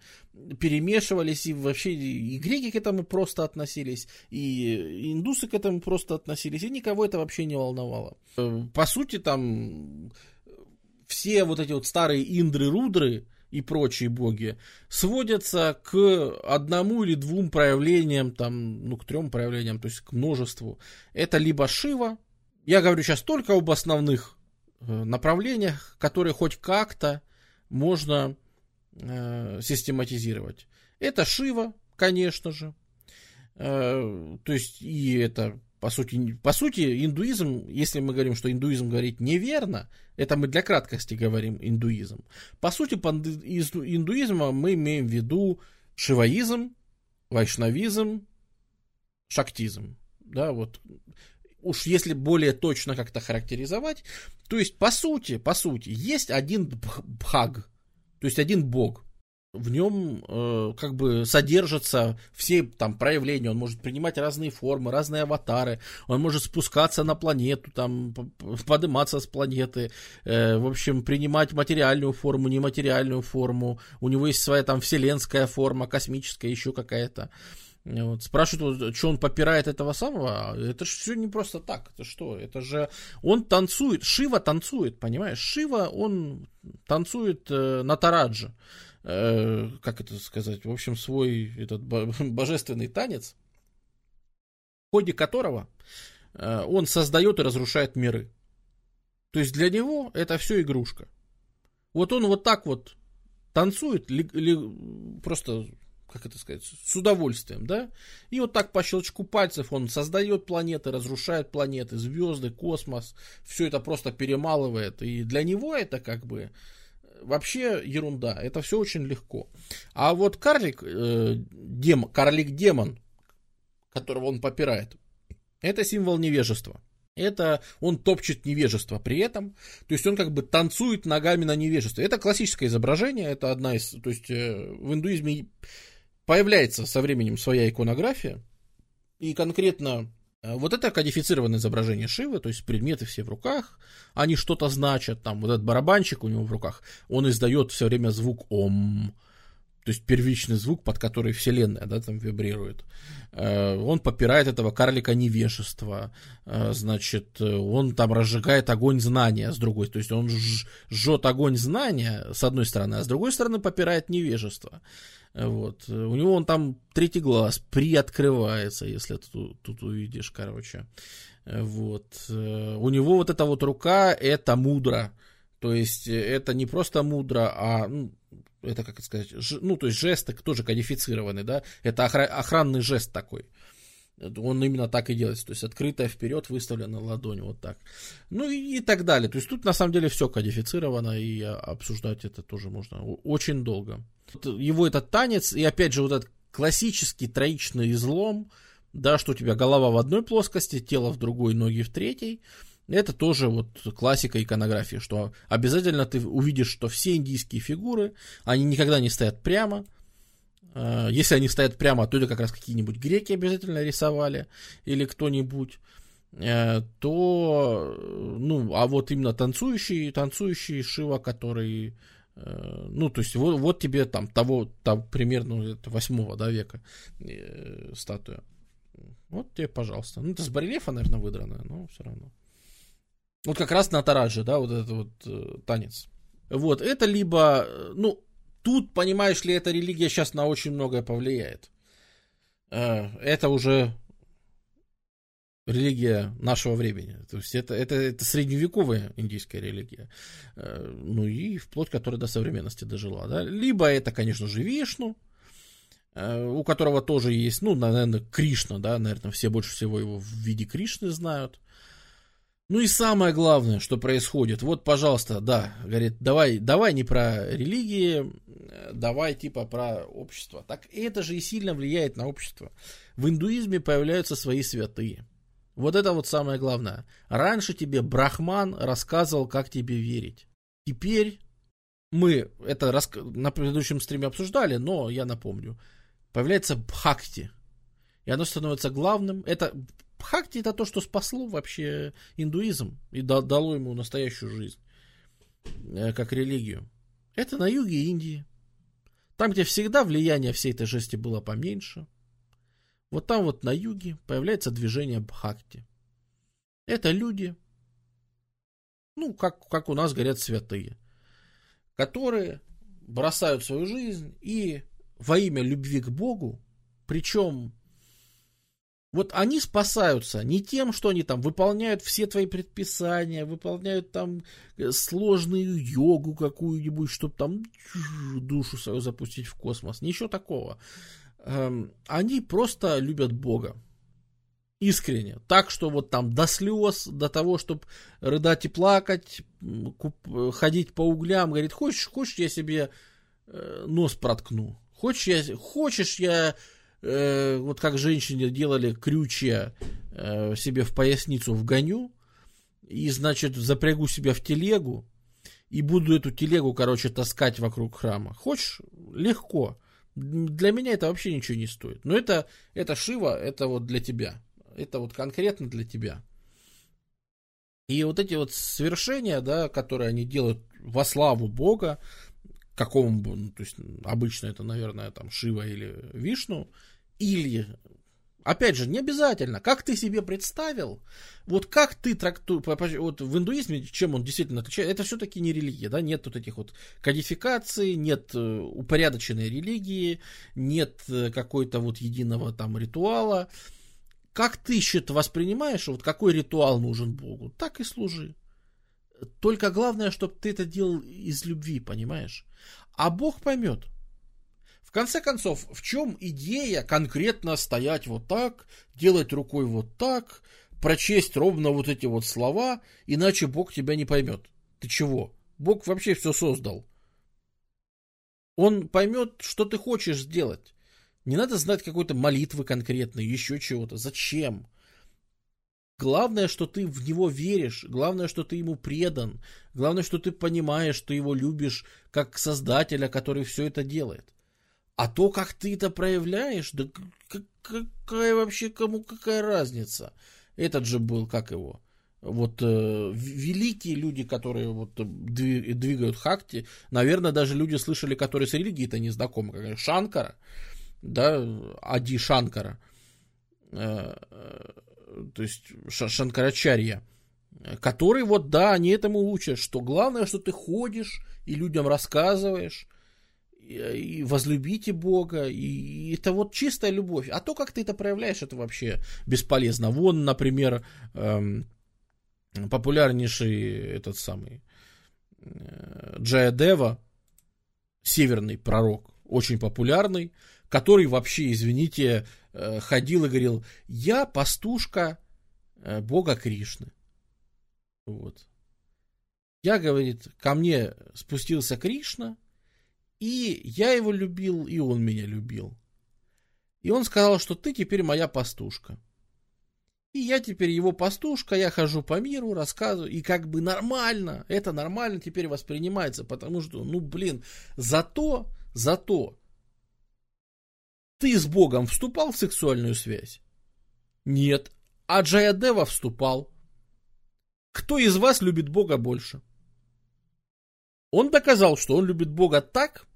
перемешивались, и вообще и греки к этому просто относились, и индусы к этому просто относились, и никого это вообще не волновало. По сути, там все вот эти вот старые индры-рудры, и прочие боги сводятся к одному или двум проявлениям, там, ну, к трем проявлениям, то есть к множеству. Это либо Шива, я говорю сейчас только об основных э, направлениях, которые хоть как-то можно э, систематизировать. Это Шива, конечно же. Э, то есть и это по сути, по сути, индуизм, если мы говорим, что индуизм говорит неверно, это мы для краткости говорим индуизм. По сути, под индуизмом мы имеем в виду шиваизм, вайшнавизм, шактизм. Да, вот уж если более точно как-то характеризовать, то есть, по сути, по сути, есть один бхаг, то есть один бог в нем э, как бы содержатся все там проявления, он может принимать разные формы, разные аватары, он может спускаться на планету, там подниматься с планеты, э, в общем, принимать материальную форму, нематериальную форму, у него есть своя там вселенская форма, космическая еще какая-то. Вот. Спрашивают, что он попирает этого самого. Это же все не просто так. Это что? Это же он танцует. Шива танцует, понимаешь? Шива, он танцует э, на тарадже. Э, как это сказать, в общем, свой этот [LAUGHS] божественный танец, в ходе которого э, он создает и разрушает миры. То есть для него это все игрушка. Вот он вот так вот танцует, ли, ли, просто, как это сказать, с удовольствием, да? И вот так по щелчку пальцев он создает планеты, разрушает планеты, звезды, космос, все это просто перемалывает. И для него это как бы вообще ерунда. Это все очень легко. А вот карлик, э, дем, карлик-демон, которого он попирает, это символ невежества. Это он топчет невежество при этом. То есть он как бы танцует ногами на невежестве. Это классическое изображение. Это одна из... То есть э, в индуизме появляется со временем своя иконография. И конкретно вот это кодифицированное изображение Шивы, то есть предметы все в руках, они что-то значат, там вот этот барабанчик у него в руках, он издает все время звук ом, то есть первичный звук, под который вселенная, да, там вибрирует. Э, он попирает этого карлика невежества, э, значит, он там разжигает огонь знания с другой, то есть он жжет огонь знания с одной стороны, а с другой стороны попирает невежество. Вот. У него он там третий глаз приоткрывается, если ты тут, увидишь, короче. Вот. У него вот эта вот рука, это мудро. То есть это не просто мудро, а ну, это, как сказать, ж, ну, то есть жесты тоже кодифицированы, да, это охра- охранный жест такой. Он именно так и делается, то есть открытая вперед, выставлена ладонь, вот так. Ну и, и так далее. То есть тут на самом деле все кодифицировано, и обсуждать это тоже можно очень долго. Его этот танец, и опять же вот этот классический троичный излом, да, что у тебя голова в одной плоскости, тело в другой, ноги в третьей. Это тоже вот классика иконографии, что обязательно ты увидишь, что все индийские фигуры, они никогда не стоят прямо, если они стоят прямо, то это как раз какие-нибудь греки обязательно рисовали или кто-нибудь э, то, ну, а вот именно танцующий, танцующий Шива, который, э, ну, то есть вот, вот тебе там того, там, примерно 8 да, века статуя. Вот тебе, пожалуйста. Ну, это с барельефа, наверное, выдрано, но все равно. Вот как раз на Тарадже, да, вот этот вот э, танец. Вот, это либо, ну, Тут, понимаешь ли, эта религия сейчас на очень многое повлияет. Э, это уже религия нашего времени. То есть это, это, это средневековая индийская религия. Э, ну и вплоть которая до современности дожила. Да? Либо это, конечно же, Вишну, э, у которого тоже есть, ну, наверное, Кришна, да, наверное, все больше всего его в виде Кришны знают. Ну и самое главное, что происходит, вот, пожалуйста, да, говорит, давай, давай не про религии, давай типа про общество. Так это же и сильно влияет на общество. В индуизме появляются свои святые. Вот это вот самое главное. Раньше тебе Брахман рассказывал, как тебе верить. Теперь мы это на предыдущем стриме обсуждали, но я напомню. Появляется Бхакти. И оно становится главным. Это Бхакти это то, что спасло вообще индуизм и дало ему настоящую жизнь, э, как религию. Это на юге Индии. Там, где всегда влияние всей этой жести было поменьше. Вот там вот на юге появляется движение Бхакти. Это люди, ну, как, как у нас говорят святые, которые бросают свою жизнь и во имя любви к Богу, причем вот они спасаются не тем, что они там выполняют все твои предписания, выполняют там э, сложную йогу какую-нибудь, чтобы там душу свою запустить в космос. Ничего такого. Они просто любят Бога. Искренне. Так, что вот там до слез, до того, чтобы рыдать и плакать, ходить по углям, говорит, хочешь, хочешь, я себе нос проткну. Хочешь, я, хочешь, я э, вот как женщине делали крючья э, себе в поясницу вгоню, и, значит, запрягу себя в телегу, и буду эту телегу, короче, таскать вокруг храма. Хочешь? Легко. Для меня это вообще ничего не стоит. Но это, это Шива, это вот для тебя. Это вот конкретно для тебя. И вот эти вот свершения, да, которые они делают во славу Бога, какому бы, ну, то есть обычно это, наверное, там Шива или Вишну, или, опять же, не обязательно, как ты себе представил, вот как ты трактуешь, вот в индуизме, чем он действительно отличается, это все-таки не религия, да, нет вот этих вот кодификаций, нет э, упорядоченной религии, нет э, какой-то вот единого там ритуала, как ты счет воспринимаешь, вот какой ритуал нужен Богу, так и служи. Только главное, чтобы ты это делал из любви, понимаешь? А Бог поймет. В конце концов, в чем идея конкретно стоять вот так, делать рукой вот так, прочесть ровно вот эти вот слова, иначе Бог тебя не поймет. Ты чего? Бог вообще все создал. Он поймет, что ты хочешь сделать. Не надо знать какой-то молитвы конкретной, еще чего-то. Зачем? Главное, что ты в него веришь, главное, что ты ему предан, главное, что ты понимаешь, что его любишь как создателя, который все это делает. А то, как ты это проявляешь, да какая вообще кому какая разница? Этот же был, как его, вот э, великие люди, которые вот двигают хакти, наверное, даже люди слышали, которые с религией-то не знакомы, как Шанкара, да, Ади Шанкара, э, э, то есть Шанкарачарья, который вот, да, они этому учат, что главное, что ты ходишь и людям рассказываешь, и возлюбите Бога, и это вот чистая любовь. А то, как ты это проявляешь, это вообще бесполезно. Вон, например, эм, популярнейший этот самый э, Джая Дева, северный пророк, очень популярный, который вообще, извините, ходил и говорил, я пастушка э, бога Кришны. Вот. Я, говорит, ко мне спустился Кришна, и я его любил, и он меня любил. И он сказал, что ты теперь моя пастушка. И я теперь его пастушка, я хожу по миру, рассказываю, и как бы нормально, это нормально теперь воспринимается, потому что, ну, блин, зато, зато, ты с Богом вступал в сексуальную связь? Нет. А Джаядева вступал. Кто из вас любит Бога больше? Он доказал, что он любит Бога так,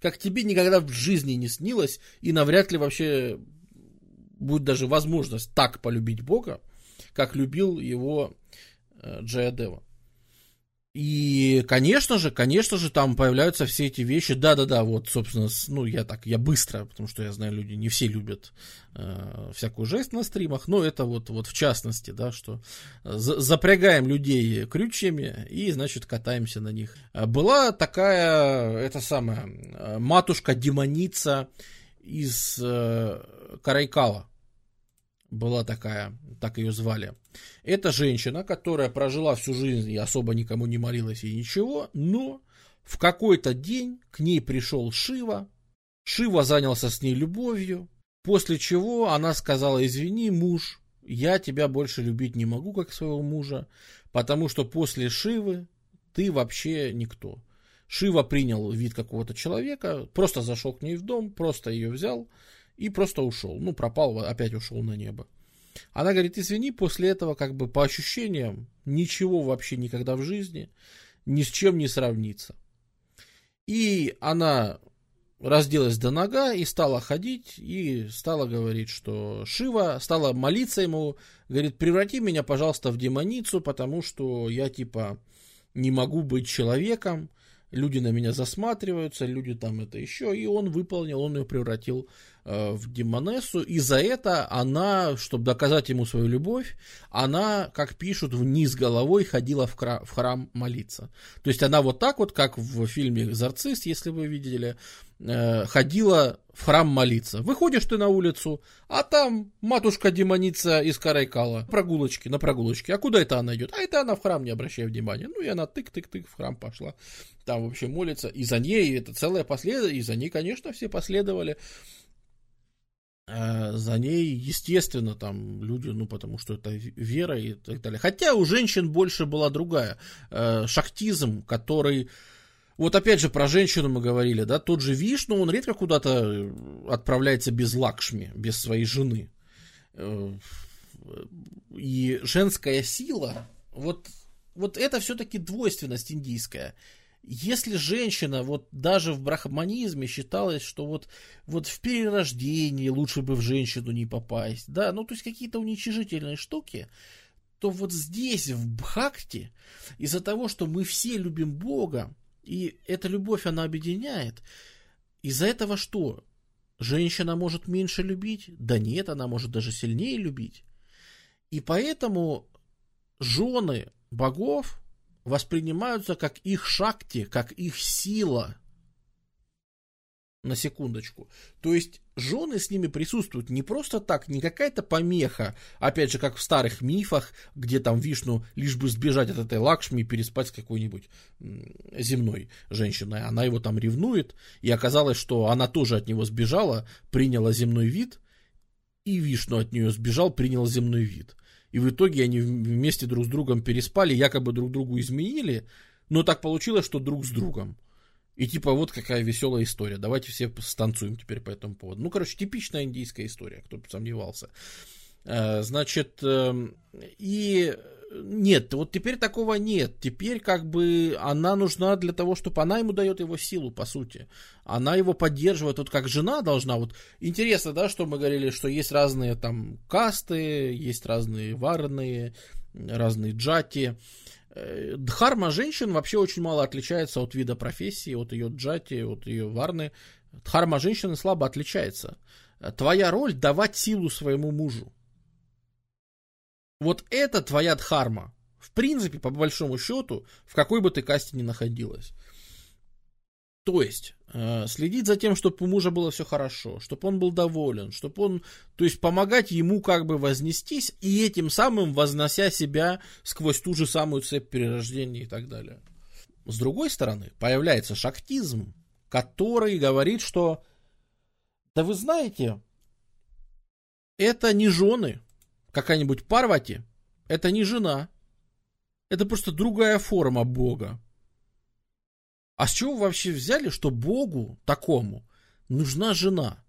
как тебе никогда в жизни не снилось, и навряд ли вообще будет даже возможность так полюбить Бога, как любил его э, Джаядева. И, конечно же, конечно же, там появляются все эти вещи. Да-да-да, вот, собственно, ну, я так, я быстро, потому что я знаю, люди не все любят э, всякую жесть на стримах, но это вот, вот в частности, да, что за, запрягаем людей крючьями и, значит, катаемся на них. Была такая, это самая, э, матушка-демоница из э, Карайкала была такая, так ее звали. Это женщина, которая прожила всю жизнь и особо никому не молилась и ничего, но в какой-то день к ней пришел Шива, Шива занялся с ней любовью, после чего она сказала, извини, муж, я тебя больше любить не могу, как своего мужа, потому что после Шивы ты вообще никто. Шива принял вид какого-то человека, просто зашел к ней в дом, просто ее взял, и просто ушел. Ну, пропал, опять ушел на небо. Она говорит, извини, после этого, как бы по ощущениям, ничего вообще никогда в жизни ни с чем не сравнится. И она разделась до нога и стала ходить, и стала говорить, что Шива, стала молиться ему, говорит, преврати меня, пожалуйста, в демоницу, потому что я, типа, не могу быть человеком, люди на меня засматриваются, люди там это еще, и он выполнил, он ее превратил э, в демонессу, и за это она, чтобы доказать ему свою любовь, она, как пишут, вниз головой ходила в, кра- в храм молиться. То есть она вот так вот, как в фильме «Экзорцист», если вы видели, э, ходила в храм молиться. Выходишь ты на улицу, а там матушка-демоница из Карайкала. Прогулочки, на прогулочке. А куда это она идет? А это она в храм, не обращая внимания. Ну и она тык-тык-тык в храм пошла. Там вообще молится. И за ней это целая последовательность. И за ней, конечно, все последовали. А за ней, естественно, там люди, ну, потому что это вера и так далее. Хотя у женщин больше была другая. Э, шахтизм, который вот опять же про женщину мы говорили, да, тот же Вишну, он редко куда-то э, отправляется без Лакшми, без своей жены. Э, и женская сила, вот, вот это все-таки двойственность индийская. Если женщина, вот даже в брахманизме считалось, что вот, вот в перерождении лучше бы в женщину не попасть, да, ну то есть какие-то уничижительные штуки, то вот здесь, в Бхакти, из-за того, что мы все любим Бога, и эта любовь, она объединяет. Из-за этого что? Женщина может меньше любить? Да нет, она может даже сильнее любить. И поэтому жены богов воспринимаются как их шакти, как их сила – на секундочку. То есть жены с ними присутствуют не просто так, не какая-то помеха, опять же, как в старых мифах, где там Вишну лишь бы сбежать от этой Лакшми и переспать с какой-нибудь земной женщиной. Она его там ревнует, и оказалось, что она тоже от него сбежала, приняла земной вид, и Вишну от нее сбежал, принял земной вид. И в итоге они вместе друг с другом переспали, якобы друг другу изменили, но так получилось, что друг с другом. И типа вот какая веселая история. Давайте все станцуем теперь по этому поводу. Ну, короче, типичная индийская история, кто бы сомневался. Э, значит, эм, и нет, вот теперь такого нет. Теперь как бы она нужна для того, чтобы она ему дает его силу, по сути. Она его поддерживает, вот как жена должна. Вот интересно, да, что мы говорили, что есть разные там касты, есть разные варные, разные джати. Э, дхарма женщин вообще очень мало отличается от вида профессии, от ее джати, от ее варны. Дхарма женщины слабо отличается. Твоя роль давать силу своему мужу. Вот это твоя дхарма. В принципе, по большому счету, в какой бы ты касте ни находилась. То есть, э, следить за тем, чтобы у мужа было все хорошо, чтобы он был доволен, чтобы он, то есть, помогать ему как бы вознестись и этим самым вознося себя сквозь ту же самую цепь перерождения и так далее. С другой стороны, появляется шактизм, который говорит, что, да вы знаете, это не жены, какая-нибудь Парвати, это не жена, это просто другая форма Бога. А с чего вы вообще взяли, что Богу такому нужна жена?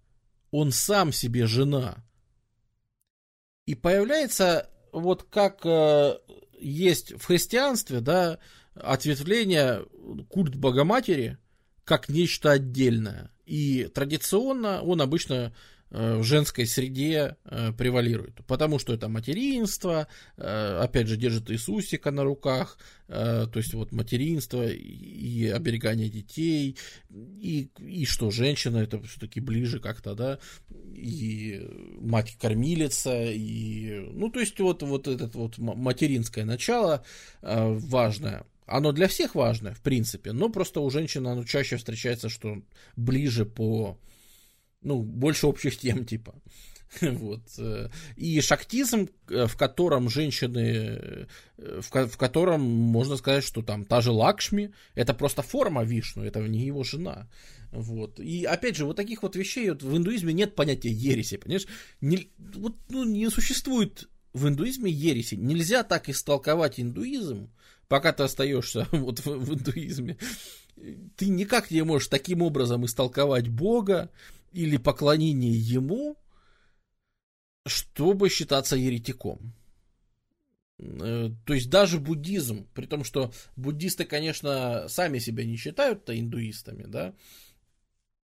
Он сам себе жена. И появляется вот как э, есть в христианстве, да, ответвление культ Богоматери как нечто отдельное. И традиционно он обычно в женской среде э, превалирует. Потому что это материнство, э, опять же, держит Иисусика на руках, то есть вот материнство и оберегание детей, и, и что женщина это все-таки ближе как-то, да, и мать-кормилица, и, ну, то есть вот, вот это вот материнское начало важное. Оно для всех важное, в принципе, но просто у женщины оно чаще встречается, что ближе по ну, больше общих тем, [LAUGHS] типа. Вот. Э, и шактизм, э, в котором женщины, э, в, котором можно сказать, что там та же Лакшми, это просто форма Вишну, это не его жена. Вот. И опять же, вот таких вот вещей вот в индуизме нет понятия ереси, понимаешь? Не, вот, ну, не существует в индуизме ереси. Нельзя так истолковать индуизм, пока ты остаешься [LAUGHS] вот в, в индуизме. Ты никак не можешь таким образом истолковать Бога, или поклонение ему, чтобы считаться еретиком. Э, то есть даже буддизм, при том, что буддисты, конечно, сами себя не считают-то индуистами, да,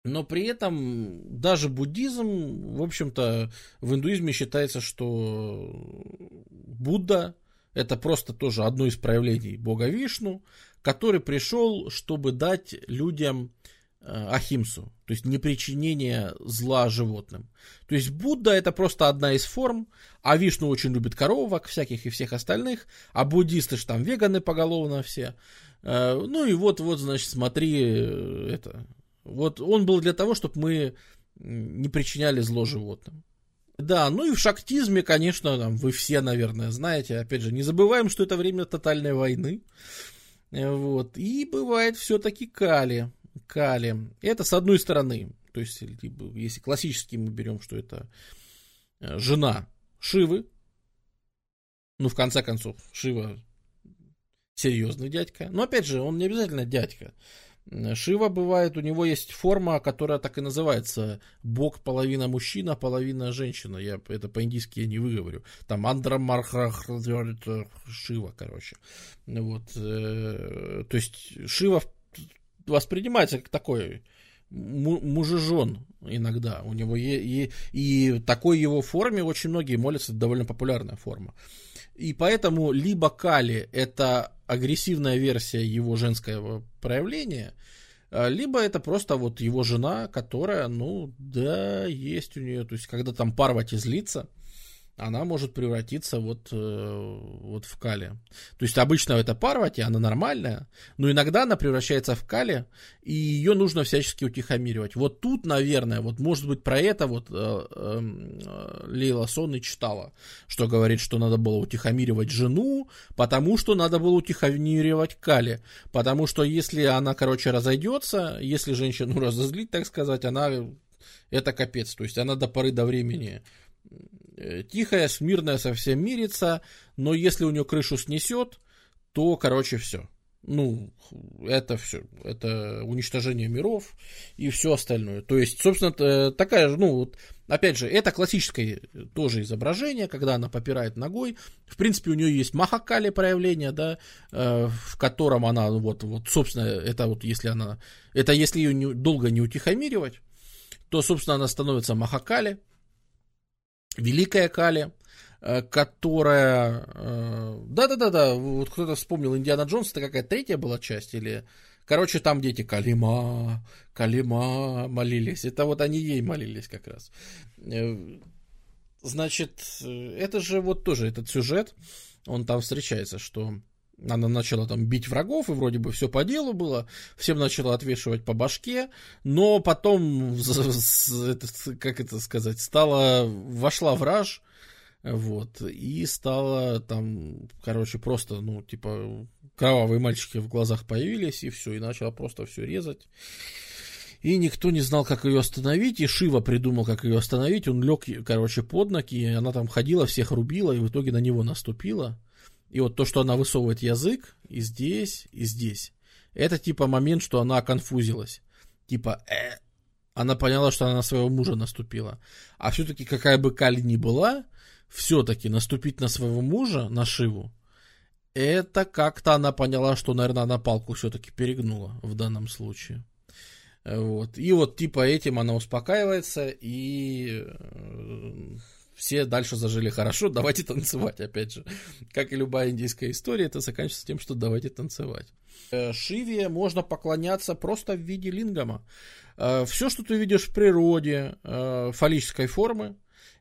но при этом даже буддизм, в общем-то, в индуизме считается, что Будда это просто тоже одно из проявлений Бога Вишну, который пришел, чтобы дать людям ахимсу, то есть непричинение зла животным. То есть Будда это просто одна из форм, а Вишну очень любит коровок всяких и всех остальных, а буддисты же там веганы поголовно все. Э, ну и вот, вот, значит, смотри, э, это. Вот он был для того, чтобы мы не причиняли зло животным. Да, ну и в шактизме, конечно, там, вы все, наверное, знаете, опять же, не забываем, что это время тотальной войны. Вот. И бывает все-таки Кали. Кали. Это с одной стороны, то есть, если классически мы берем, что это э, жена Шивы, ну, в конце концов, Шива серьезный дядька. Но опять же, он не обязательно дядька. Шива бывает, у него есть форма, которая так и называется. Бог половина мужчина, половина женщина. Я это по-индийски я не выговорю. Там Андра Мархрах Шива, короче. Вот. Э, то есть Шива воспринимается как такой мужежон иногда. У него и, и, и такой его форме очень многие молятся, это довольно популярная форма. И поэтому либо Кали это агрессивная версия его женского проявления, а, либо это просто вот его жена, которая, ну, да, есть у нее, то есть когда там Парвати злится, она может превратиться вот, э, вот в кали. То есть обычно это парвати, она нормальная, но иногда она превращается в кали, и ее нужно всячески утихомиривать. Вот тут, наверное, вот может быть про это вот э, эм, э, Лейла Сон и читала, что говорит, что надо было утихомиривать жену, потому что надо было утихомиривать кали. Потому что если она, короче, разойдется, если женщину [LAUGHS] разозлить, так сказать, она это капец. То есть она до поры до времени тихая, смирная, совсем мирится, но если у нее крышу снесет, то, короче, все. Ну, это все. Это уничтожение миров и все остальное. То есть, собственно, такая же, ну, вот, опять же, это классическое тоже изображение, когда она попирает ногой. В принципе, у нее есть махакали проявление, да, э, в котором она, вот, вот, собственно, это вот если она, это если ее не, долго не утихомиривать, то, собственно, она становится махакали, Великая Кали, э, которая... Э, да-да-да-да, вот кто-то вспомнил, Индиана Джонс, это какая третья была часть, или... Короче, там дети Калима, Калима молились. Это вот они ей молились как раз. Э, значит, это же вот тоже этот сюжет, он там встречается, что она начала там бить врагов, и вроде бы все по делу было, всем начала отвешивать по башке, но потом, [LAUGHS] как это сказать, стала, вошла в раж, вот, и стала там, короче, просто, ну, типа, кровавые мальчики в глазах появились, и все, и начала просто все резать. И никто не знал, как ее остановить, и Шива придумал, как ее остановить, он лег, короче, под ноги, и она там ходила, всех рубила, и в итоге на него наступила. И вот то, что она высовывает язык и здесь, и здесь, это типа момент, что она конфузилась. Типа, э, она поняла, что она на своего мужа наступила. А все-таки, какая бы Кали ни была, все-таки наступить на своего мужа, на Шиву, это как-то она поняла, что, наверное, она палку все-таки перегнула в данном случае. Вот. И вот типа этим она успокаивается и э, все дальше зажили хорошо, [LAUGHS] давайте танцевать, опять же. Как и любая индийская история, это заканчивается тем, что давайте танцевать. Э, Шиве можно поклоняться просто в виде лингама. Э, все, что ты видишь в природе, э, фаллической формы,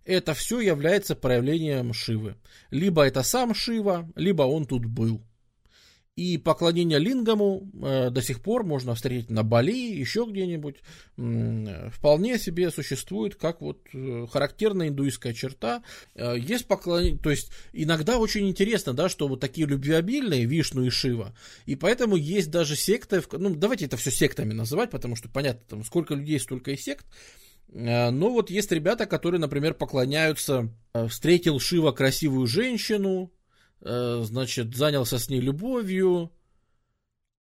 это все является проявлением Шивы. Либо это сам Шива, либо он тут был. И поклонение лингаму э, до сих пор можно встретить на Бали, еще где-нибудь. Э, вполне себе существует как вот э, характерная индуистская черта. Э, есть поклонение, то есть иногда очень интересно, да, что вот такие любвеобильные, Вишну и Шива, и поэтому есть даже секты, ну давайте это все сектами называть, потому что понятно, там сколько людей, столько и сект. Э, но вот есть ребята, которые, например, поклоняются, э, встретил Шива красивую женщину, значит, занялся с ней любовью,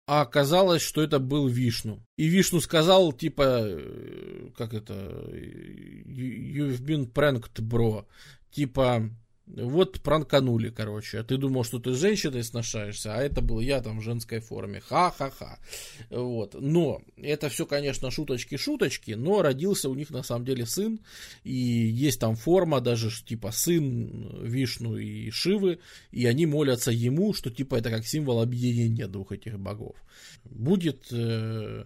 а оказалось, что это был Вишну. И Вишну сказал, типа, э, как это, you've been pranked, bro. Типа, вот пранканули, короче. А ты думал, что ты с женщиной сношаешься, а это был я там в женской форме. Ха-ха-ха. Вот. Но это все, конечно, шуточки-шуточки, но родился у них на самом деле сын. И есть там форма даже, типа сын Вишну и Шивы. И они молятся ему, что типа это как символ объединения двух этих богов. Будет э,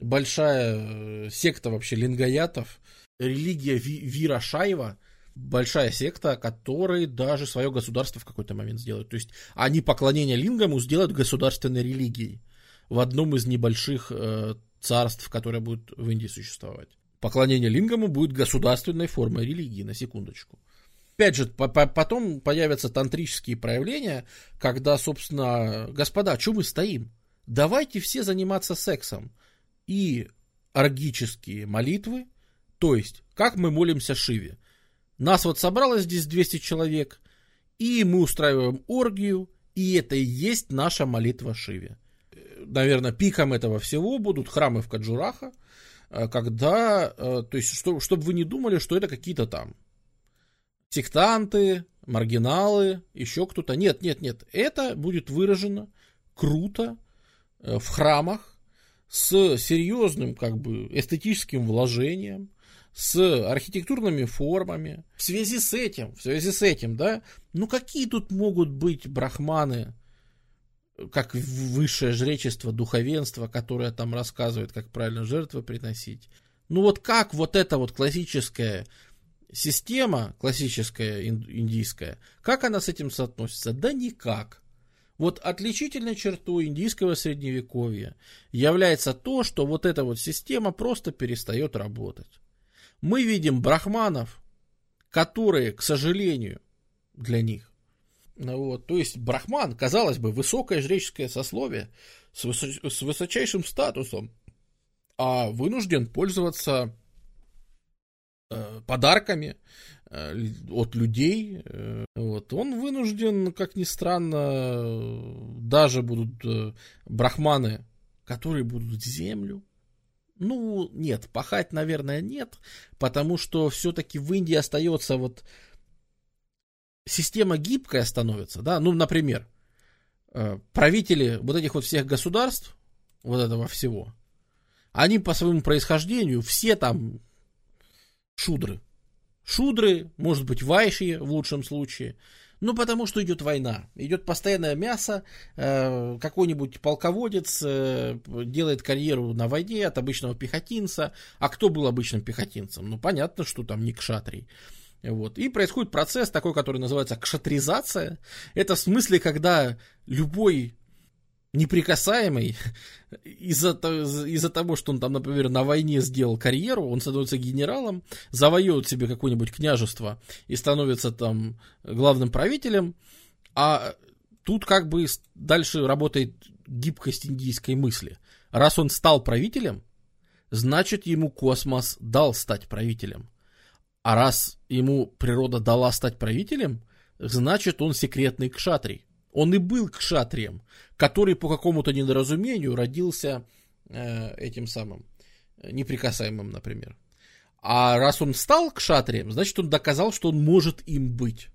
большая э, секта вообще лингаятов. Религия Ви- Вира Шаева – большая секта, которые даже свое государство в какой-то момент сделают. То есть они поклонение лингаму сделают государственной религией в одном из небольших э, царств, которое будет в Индии существовать. Поклонение лингаму будет государственной формой религии, на секундочку. Опять же, по -по потом появятся тантрические проявления, когда, собственно, господа, что мы стоим? Давайте все заниматься сексом. И оргические молитвы, то есть, как мы молимся Шиве. Нас вот собралось здесь 200 человек, и мы устраиваем оргию, и это и есть наша молитва Шиве. Наверное, пиком этого всего будут храмы в Каджураха, э, когда, э, то есть, что, чтобы вы не думали, что это какие-то там сектанты, маргиналы, еще кто-то. Нет, нет, нет, это будет выражено круто э, в храмах с серьезным как бы эстетическим вложением, с архитектурными формами. В связи с этим, в связи с этим, да, ну какие тут могут быть брахманы, как высшее жречество, духовенство, которое там рассказывает, как правильно жертвы приносить. Ну вот как вот эта вот классическая система, классическая индийская, как она с этим соотносится? Да никак. Вот отличительной чертой индийского средневековья является то, что вот эта вот система просто перестает работать мы видим брахманов, которые, к сожалению, для них, ну вот, то есть брахман, казалось бы, высокое жреческое сословие с, высо- с высочайшим статусом, а вынужден пользоваться э, подарками э, от людей. Э, вот. Он вынужден, как ни странно, даже будут э, брахманы, которые будут землю ну, нет, пахать, наверное, нет, потому что все-таки в Индии остается вот система гибкая становится, да, ну, например, э, правители вот этих вот всех государств, вот этого всего, они по своему происхождению все там шудры. Шудры, может быть, вайши в лучшем случае, ну, потому что идет война. Идет постоянное мясо. Э, какой-нибудь полководец э, делает карьеру на войне от обычного пехотинца. А кто был обычным пехотинцем? Ну, понятно, что там не кшатрий. Вот. И происходит процесс такой, который называется кшатризация. Это в смысле, когда любой неприкасаемый [LAUGHS] из-за из того, что он там, например, на войне сделал карьеру, он становится генералом, завоевывает себе какое-нибудь княжество и становится там главным правителем, а тут как бы дальше работает гибкость индийской мысли. Раз он стал правителем, значит ему космос дал стать правителем. А раз ему природа дала стать правителем, значит он секретный кшатрий. Он и был кшатрием, который по какому-то недоразумению родился э, этим самым, э, неприкасаемым, например. А раз он стал кшатрием, значит он доказал, что он может им быть.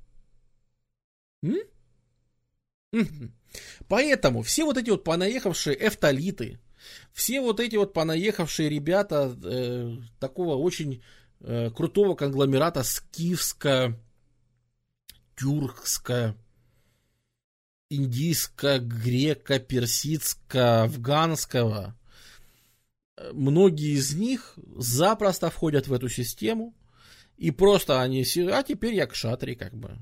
М? Поэтому все вот эти вот понаехавшие эфталиты, все вот эти вот понаехавшие ребята э, такого очень э, крутого конгломерата скифско тюркско индийско греко персидско афганского многие из них запросто входят в эту систему, и просто они, а теперь я к шатре, как бы.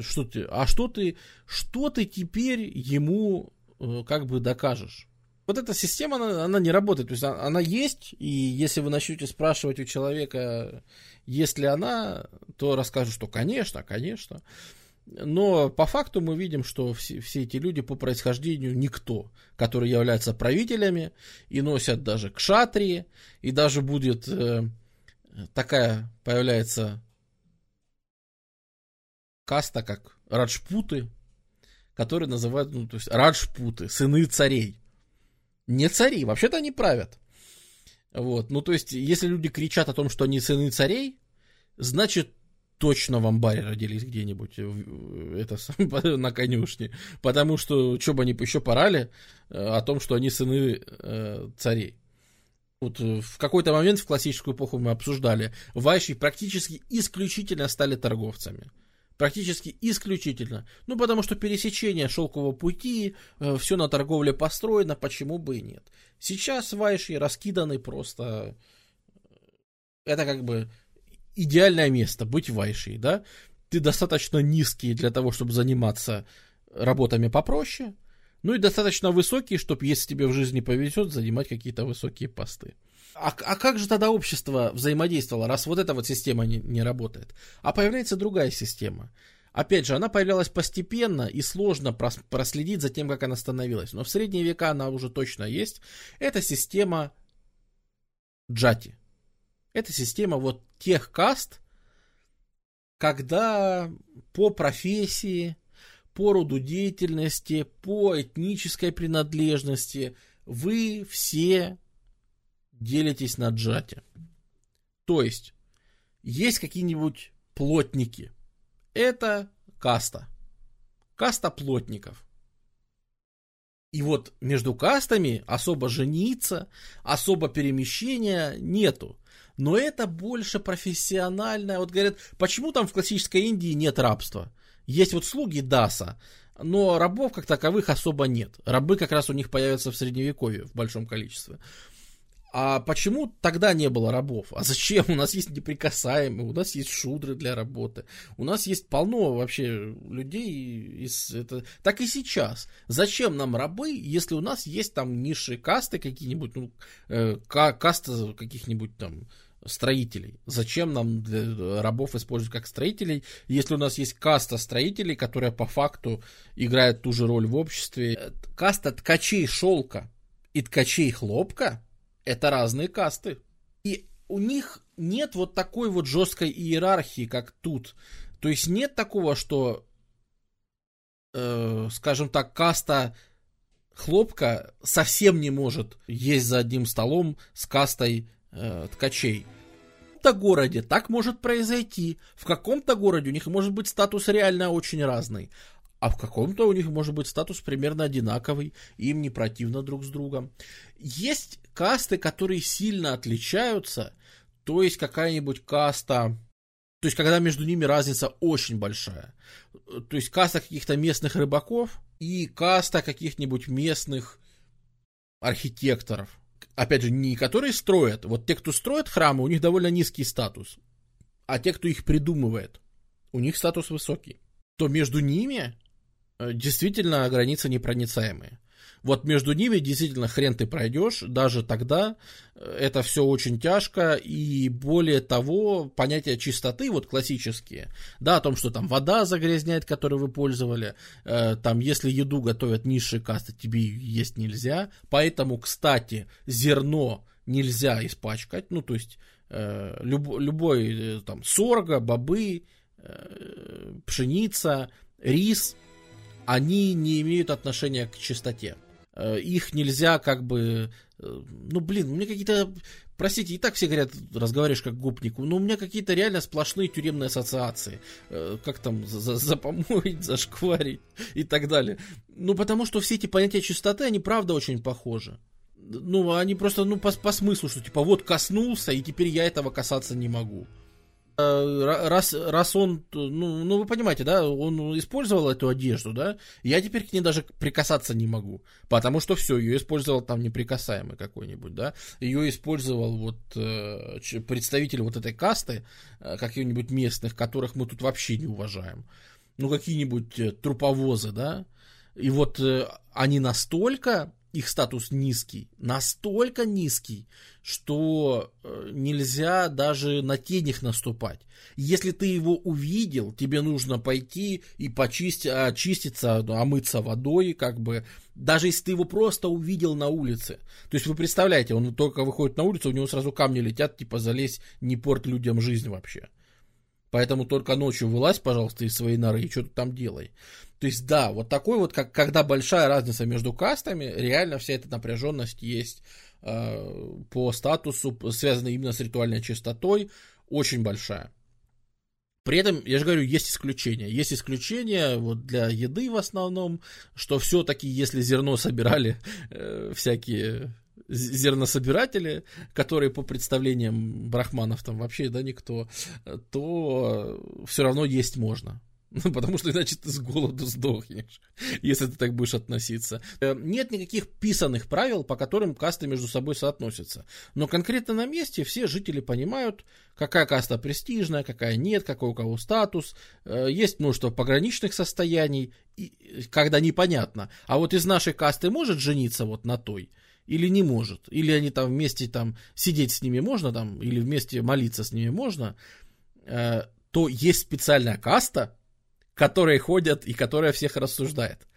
Что ты, а что ты, что ты теперь ему э, как бы докажешь? Вот эта система, она, она не работает. То есть она, она есть, и если вы начнете спрашивать у человека, есть ли она, то расскажут, что конечно, конечно. Но по факту мы видим, что все, все эти люди по происхождению никто, которые являются правителями и носят даже к шатрии, и даже будет э, такая появляется каста, как раджпуты, которые называют, ну, то есть раджпуты, сыны царей. Не цари, вообще-то они правят. Вот, ну, то есть, если люди кричат о том, что они сыны царей, значит, точно в амбаре родились где-нибудь это, [LAUGHS] на конюшне. Потому что, что бы они еще порали э, о том, что они сыны э, царей. Вот э, в какой-то момент в классическую эпоху мы обсуждали, вайши практически исключительно стали торговцами. Практически исключительно. Ну, потому что пересечение шелкового пути, э, все на торговле построено, почему бы и нет. Сейчас вайши раскиданы просто... Э, это как бы идеальное место, быть вайшей, да? Ты достаточно низкий для того, чтобы заниматься работами попроще, ну и достаточно высокие, чтобы, если тебе в жизни повезет, занимать какие-то высокие посты. А, а как же тогда общество взаимодействовало, раз вот эта вот система не, не работает? А появляется другая система. Опять же, она появлялась постепенно и сложно проследить за тем, как она становилась. Но в средние века она уже точно есть. Это система джати. Это система вот тех каст, когда по профессии, по роду деятельности, по этнической принадлежности вы все делитесь на джате. То есть, есть какие-нибудь плотники. Это каста. Каста плотников. И вот между кастами особо жениться, особо перемещения нету. Но это больше профессиональное. Вот говорят, почему там в классической Индии нет рабства? Есть вот слуги Даса, но рабов как таковых особо нет. Рабы как раз у них появятся в средневековье в большом количестве. А почему тогда не было рабов? А зачем? У нас есть неприкасаемые, у нас есть шудры для работы, у нас есть полно вообще людей из это. Так и сейчас. Зачем нам рабы, если у нас есть там низшие касты какие-нибудь, ну, э, каста каких-нибудь там строителей. Зачем нам рабов использовать как строителей, если у нас есть каста строителей, которая по факту играет ту же роль в обществе. Каста ткачей шелка и ткачей хлопка – это разные касты. И у них нет вот такой вот жесткой иерархии, как тут. То есть нет такого, что, э, скажем так, каста хлопка совсем не может есть за одним столом с кастой э, ткачей. Каком-то городе так может произойти, в каком-то городе у них может быть статус реально очень разный, а в каком-то у них может быть статус примерно одинаковый, им не противно друг с другом. Есть касты, которые сильно отличаются, то есть какая-нибудь каста, то есть когда между ними разница очень большая. То есть каста каких-то местных рыбаков и каста каких-нибудь местных архитекторов опять же, не которые строят. Вот те, кто строят храмы, у них довольно низкий статус. а те, кто их придумывает, у них статус высокий, то между ними э, действительно границы непроницаемые. Вот между ними действительно хрен ты пройдешь, даже тогда э, это все очень тяжко, и более того, понятия чистоты, вот классические, да, о том, что там вода загрязняет, которую вы пользовали, э, там, если еду готовят низшие касты, тебе есть нельзя, поэтому, кстати, зерно нельзя испачкать, ну, то есть, э, люб, любой, э, там, сорга, бобы, э, пшеница, рис, они не имеют отношения к чистоте. Э, их нельзя как бы... Э, ну, блин, у меня какие-то... Простите, и так все говорят, разговариваешь как гопнику, но у меня какие-то реально сплошные тюремные ассоциации. Э, как там, за, запомоить, [LAUGHS] зашкварить и так далее. Ну, потому что все эти понятия чистоты, они правда очень похожи. Ну, они просто, ну, по, по смыслу, что типа вот коснулся, и теперь я этого касаться не могу. Э, раз, раз он, ну, ну, вы понимаете, да, он использовал эту одежду, да, я теперь к ней даже прикасаться не могу, потому что все, ее использовал там неприкасаемый какой-нибудь, да, ее использовал вот э, представитель вот этой касты, э, каких-нибудь местных, которых мы тут вообще не уважаем, ну, какие-нибудь э, труповозы, да, и вот они настолько их статус низкий, настолько низкий, что э, нельзя даже на тень их наступать. Если ты его увидел, тебе нужно пойти и почистить, очиститься, омыться водой, как бы, даже если ты его просто увидел на улице. То есть вы представляете, он только выходит на улицу, у него сразу камни летят, типа залезь, не порт людям жизнь вообще. Поэтому только ночью вылазь, пожалуйста, из своей норы и что-то там делай. То есть, да, вот такой вот, как, когда большая разница между кастами, реально вся эта напряженность есть э, по статусу, связанная именно с ритуальной чистотой, очень большая. При этом, я же говорю, есть исключения. Есть исключения вот для еды в основном, что все-таки, если зерно собирали э, всякие зернособиратели, которые по представлениям брахманов там вообще, да, никто, то все равно есть можно. [LAUGHS] Ну, потому что иначе ты с голоду сдохнешь, [LAUGHS] если ты так будешь относиться. Э, нет никаких писанных правил, по которым касты между собой соотносятся. Но конкретно на месте все жители понимают, какая каста престижная, какая нет, какой у кого статус. Э, есть множество пограничных состояний, когда непонятно. А вот из нашей касты может жениться вот на той? Или не может, или они там вместе там сидеть с ними можно там, или вместе молиться с ними можно, э, то есть специальная каста, которые ходят и которая всех рассуждает.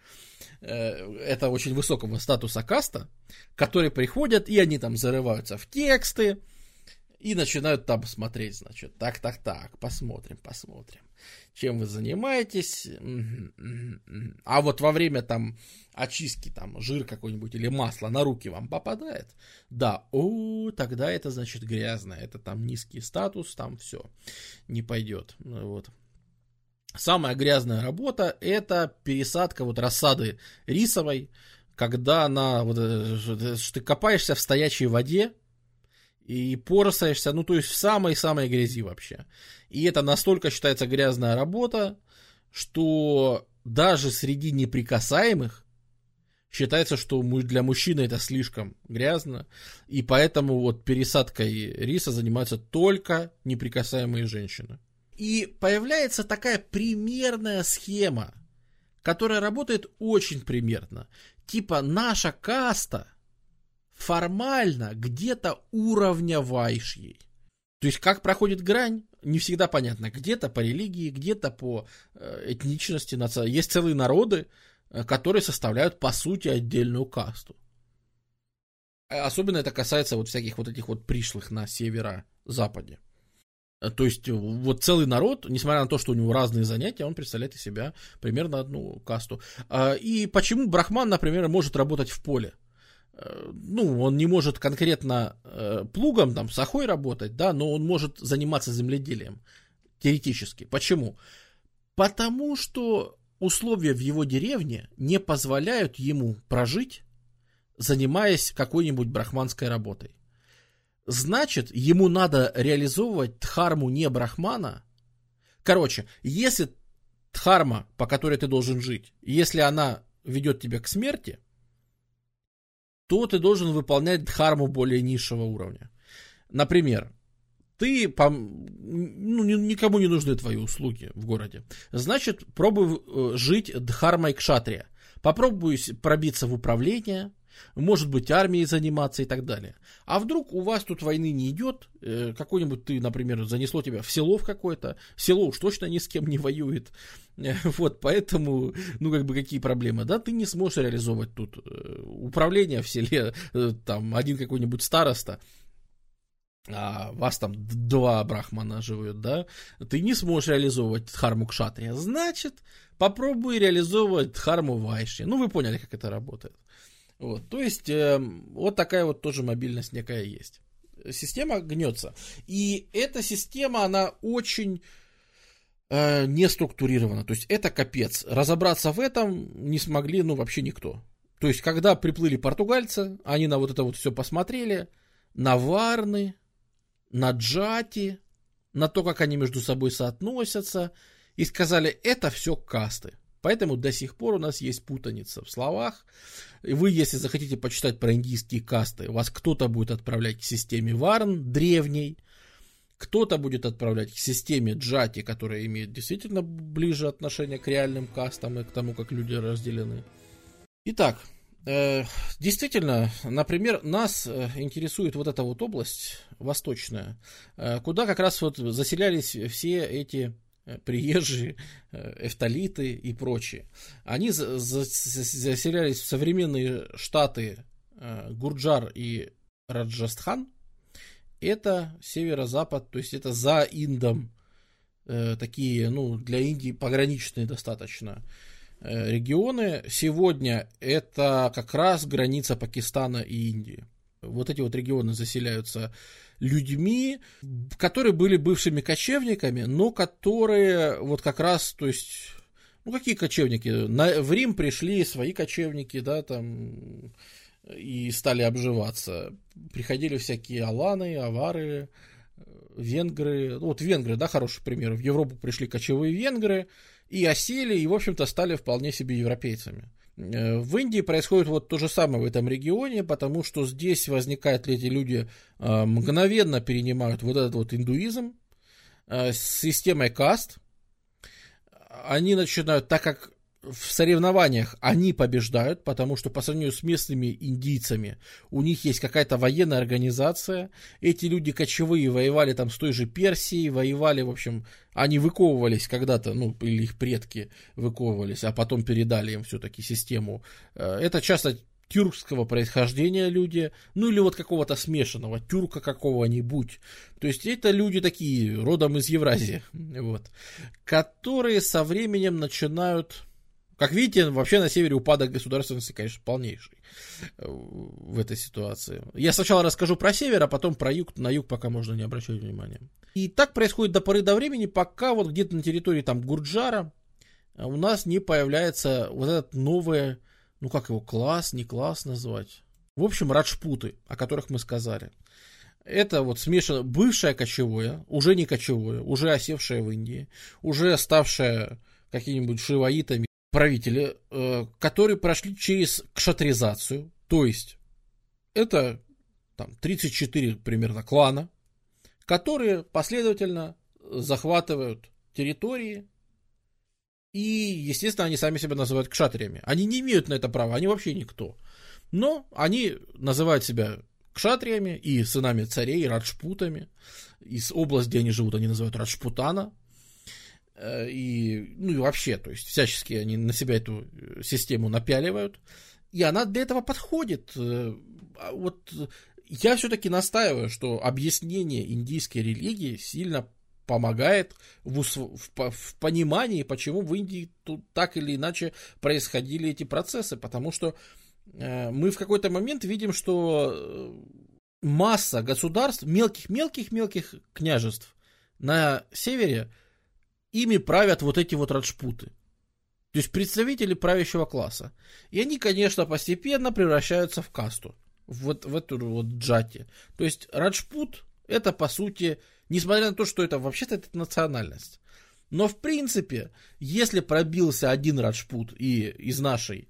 Э, это очень высокого статуса каста, которые приходят и они там зарываются в тексты и начинают там смотреть, значит, так, так, так, посмотрим, посмотрим чем вы занимаетесь. А вот во время там очистки, там жир какой-нибудь или масло на руки вам попадает, да, о, тогда это значит грязно, это там низкий статус, там все, не пойдет. Вот. Самая грязная работа это пересадка вот рассады рисовой, когда она, вот, э, ты копаешься в стоячей воде, и поросаешься, ну, то есть в самой-самой грязи вообще. И это настолько считается грязная работа, что даже среди неприкасаемых считается, что для мужчины это слишком грязно, и поэтому вот пересадкой риса занимаются только неприкасаемые женщины. И появляется такая примерная схема, которая работает очень примерно. Типа наша каста – формально где-то уравняваешь ей. То есть как проходит грань, не всегда понятно. Где-то по религии, где-то по э, этничности. Есть целые народы, э, которые составляют по сути отдельную касту. А особенно это касается вот всяких вот этих вот пришлых на северо-западе. Э, то есть вот целый народ, несмотря на то, что у него разные занятия, он представляет из себя примерно одну касту. А, и почему брахман, например, может работать в поле? Ну, он не может конкретно э, плугом, там, сахой работать, да, но он может заниматься земледелием, теоретически. Почему? Потому что условия в его деревне не позволяют ему прожить, занимаясь какой-нибудь брахманской работой. Значит, ему надо реализовывать дхарму не брахмана. Короче, если дхарма, по которой ты должен жить, если она ведет тебя к смерти, то ты должен выполнять дхарму более низшего уровня. Например, ты ну, никому не нужны твои услуги в городе. Значит, пробуй э, жить дхармой кшатрия. Попробуй пробиться в управление, может быть, армией заниматься и так далее. А вдруг у вас тут войны не идет, э, какой-нибудь ты, например, занесло тебя в село в какое-то, село уж точно ни с кем не воюет, [LAUGHS] вот, поэтому, ну, как бы, какие проблемы, да, ты не сможешь реализовывать тут э, управление в селе, там, один какой-нибудь староста, а вас там два брахмана живут, да, ты не сможешь реализовывать дхарму кшатрия. Значит, попробуй реализовывать дхарму вайши. Ну, вы поняли, как это работает. Вот, то есть, э, вот такая вот тоже мобильность некая есть. Система гнется. И эта система, она очень э, не структурирована. То есть, это капец. Разобраться в этом не смогли, ну, вообще никто. То есть, когда приплыли португальцы, они на вот это вот все посмотрели, на варны, на джати, на то, как они между собой соотносятся, и сказали, это все касты. Поэтому до сих пор у нас есть путаница в словах. И вы, если захотите почитать про индийские касты, вас кто-то будет отправлять к системе Варн, древней, кто-то будет отправлять к системе Джати, которая имеет действительно ближе отношение к реальным кастам и к тому, как люди разделены. Итак, Э, действительно, например, нас э, интересует вот эта вот область восточная, э, куда как раз вот заселялись все эти приезжие, эфталиты и прочие. Они заселялись в современные штаты Гурджар и Раджастхан. Это северо-запад, то есть это за Индом, такие, ну, для Индии пограничные достаточно Э, регионы. Сегодня это как раз граница Пакистана и Индии. Вот эти вот регионы заселяются людьми, которые были бывшими кочевниками, но которые вот как раз, то есть, ну какие кочевники? На, в Рим пришли свои кочевники, да, там, и стали обживаться. Приходили всякие аланы, авары, венгры. Вот венгры, да, хороший пример. В Европу пришли кочевые венгры, и осели, и, в общем-то, стали вполне себе европейцами. Э, в Индии происходит вот то же самое в этом регионе, потому что здесь возникают эти люди, э, мгновенно перенимают вот этот вот индуизм э, с системой каст. Они начинают, так как в соревнованиях они побеждают, потому что по сравнению с местными индийцами у них есть какая-то военная организация. Эти люди кочевые воевали там с той же Персией, воевали, в общем, они выковывались когда-то, ну, или их предки выковывались, а потом передали им все-таки систему. Э, это часто тюркского происхождения люди, ну или вот какого-то смешанного, тюрка какого-нибудь. То есть это люди такие, родом из Евразии, [LAUGHS] вот, которые со временем начинают как видите, вообще на севере упадок государственности, конечно, полнейший э, в этой ситуации. Я сначала расскажу про север, а потом про юг, на юг пока можно не обращать внимания. И так происходит до поры до времени, пока вот где-то на территории там Гурджара э, у нас не появляется вот этот новый, ну как его, класс, не класс назвать. В общем, раджпуты, о которых мы сказали. Это вот смешано бывшее кочевое, уже не кочевое, уже осевшее в Индии, уже ставшее какими-нибудь шиваитами правители, э, которые прошли через кшатризацию, то есть это там 34 примерно клана, которые последовательно захватывают территории, и, естественно, они сами себя называют кшатриями. Они не имеют на это права, они вообще никто. Но они называют себя кшатриями и сынами царей, раджпутами. Из области, где они живут, они называют раджпутана. Э, и, ну и вообще, то есть всячески они на себя эту э, систему напяливают, и она для этого подходит. Э, а вот я все-таки настаиваю, что объяснение индийской религии сильно помогает в, в, в понимании, почему в Индии тут так или иначе происходили эти процессы, потому что э, мы в какой-то момент видим, что масса государств, мелких-мелких-мелких княжеств на севере – ими правят вот эти вот раджпуты. То есть представители правящего класса. И они, конечно, постепенно превращаются в касту. Вот в эту вот джати. То есть раджпут это по сути, несмотря на то, что это вообще-то это национальность. Но в принципе, если пробился один раджпут и из нашей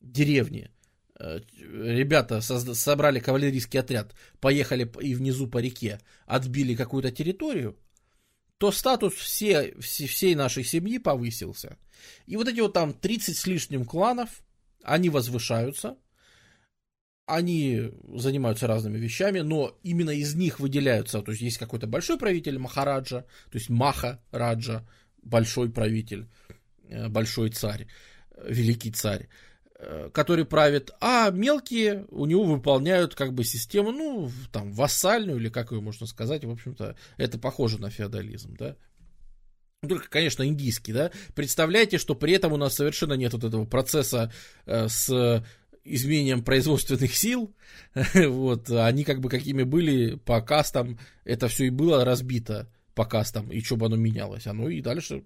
деревни э, ребята собрали кавалерийский отряд, поехали и внизу по реке отбили какую-то территорию, то статус все, все, всей нашей семьи повысился. И вот эти вот там 30 с лишним кланов, они возвышаются, они занимаются разными вещами, но именно из них выделяются, то есть есть какой-то большой правитель Махараджа, то есть Маха Раджа, большой правитель, э, большой царь, э, великий царь, который правит, а мелкие у него выполняют как бы систему, ну, там, вассальную, или как ее можно сказать, в общем-то, это похоже на феодализм, да, только, конечно, индийский, да. Представляете, что при этом у нас совершенно нет вот этого процесса э, с изменением производственных сил, [LAUGHS] вот, они как бы какими были по кастам, это все и было разбито по кастам, и что бы оно менялось, оно и дальше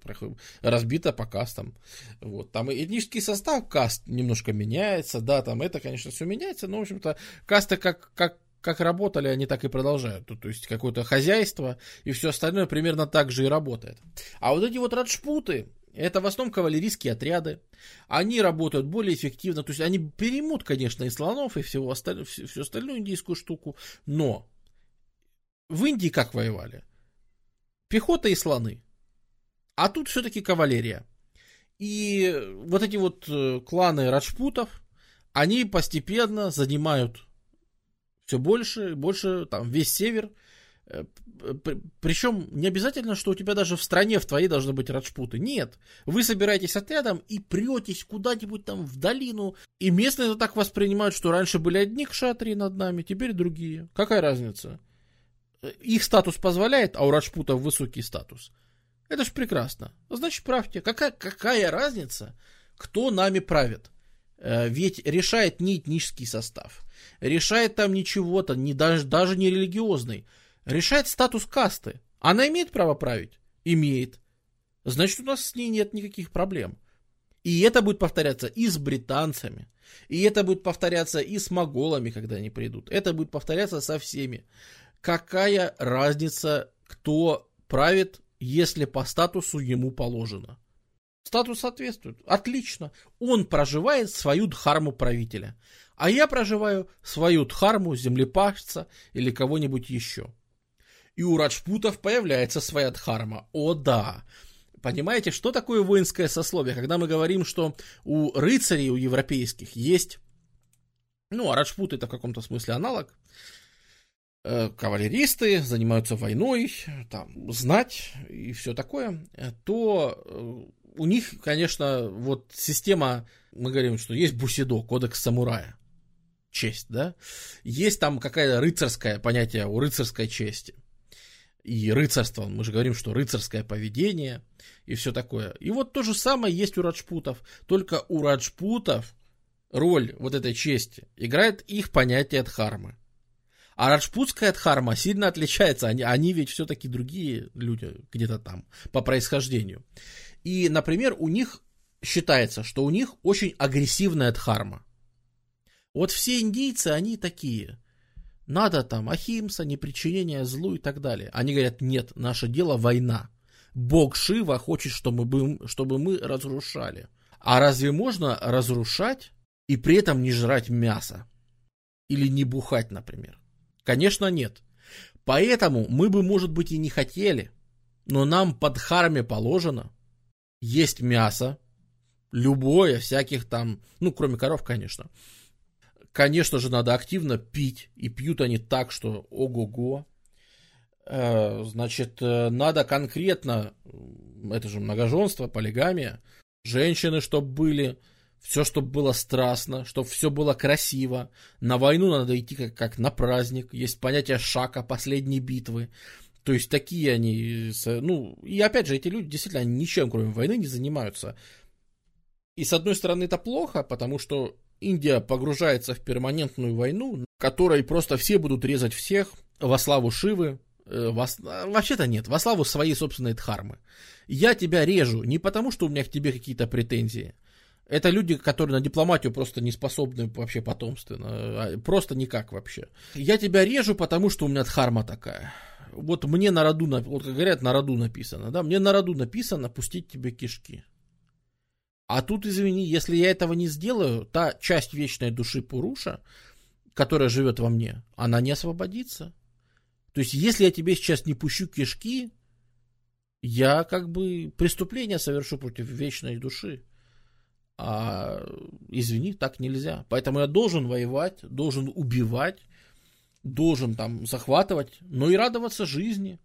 разбито по кастам, вот, там этнический состав каст немножко меняется, да, там это, конечно, все меняется, но, в общем-то, касты как, как как работали, они так и продолжают. То, то есть какое-то хозяйство и все остальное примерно так же и работает. А вот эти вот раджпуты, это в основном кавалерийские отряды. Они работают более эффективно. То есть они переймут, конечно, и слонов, и всего осталь... всю остальную индийскую штуку. Но в Индии как воевали? Пехота и слоны. А тут все-таки кавалерия. И вот эти вот э, кланы раджпутов, они постепенно занимают все больше и больше, там, весь север. Э, Причем не обязательно, что у тебя даже в стране в твоей должны быть раджпуты. Нет. Вы собираетесь отрядом и претесь куда-нибудь там в долину. И местные это так воспринимают, что раньше были одни кшатрии над нами, теперь другие. Какая разница? Их статус позволяет, а у раджпутов высокий статус. Это ж прекрасно. Значит, правьте. Какая, какая разница, кто нами правит? Э, ведь решает не этнический состав решает там ничего-то, не, даже, даже не религиозный, решает статус касты. Она имеет право править? Имеет. Значит, у нас с ней нет никаких проблем. И это будет повторяться и с британцами, и это будет повторяться и с моголами, когда они придут. Это будет повторяться со всеми. Какая разница, кто правит, если по статусу ему положено? Статус соответствует. Отлично. Он проживает свою дхарму правителя а я проживаю свою дхарму, землепашца или кого-нибудь еще. И у раджпутов появляется своя дхарма. О да! Понимаете, что такое воинское сословие? Когда мы говорим, что у рыцарей, у европейских есть, ну, а раджпуты это в каком-то смысле аналог, кавалеристы занимаются войной, там, знать и все такое, то э, у них, конечно, вот система, мы говорим, что есть бусидо, кодекс самурая честь, да? Есть там какая-то рыцарское понятие у рыцарской чести. И рыцарство, мы же говорим, что рыцарское поведение и все такое. И вот то же самое есть у раджпутов. Только у раджпутов роль вот этой чести играет их понятие дхармы. А раджпутская дхарма сильно отличается. Они, они ведь все-таки другие люди где-то там по происхождению. И, например, у них считается, что у них очень агрессивная дхарма. Вот все индийцы, они такие. Надо там ахимса, непричинение злу и так далее. Они говорят, нет, наше дело война. Бог Шива хочет, чтобы мы, чтобы мы разрушали. А разве можно разрушать и при этом не жрать мясо? Или не бухать, например? Конечно, нет. Поэтому мы бы, может быть, и не хотели, но нам под харме положено есть мясо, любое, всяких там, ну, кроме коров, конечно, Конечно же, надо активно пить, и пьют они так, что ого-го. Э, значит, э, надо конкретно, это же многоженство, полигамия, женщины, чтобы были, все, чтобы было страстно, чтобы все было красиво. На войну надо идти как, как на праздник. Есть понятие шака, последней битвы. То есть такие они, ну, и опять же, эти люди действительно ничем, кроме войны, не занимаются. И с одной стороны это плохо, потому что Индия погружается в перманентную войну, которой просто все будут резать всех во славу Шивы. Э, во, вообще-то нет, во славу своей собственной дхармы. Я тебя режу не потому, что у меня к тебе какие-то претензии. Это люди, которые на дипломатию просто не способны вообще потомственно. А, просто никак вообще. Я тебя режу, потому что у меня дхарма такая. Вот мне на роду, вот как говорят, на роду написано, да, мне на роду написано пустить тебе кишки. А тут, извини, если я этого не сделаю, та часть вечной души Пуруша, которая живет во мне, она не освободится. То есть, если я тебе сейчас не пущу кишки, я как бы преступление совершу против вечной души. А, извини, так нельзя. Поэтому я должен воевать, должен убивать, должен там захватывать, но и радоваться жизни.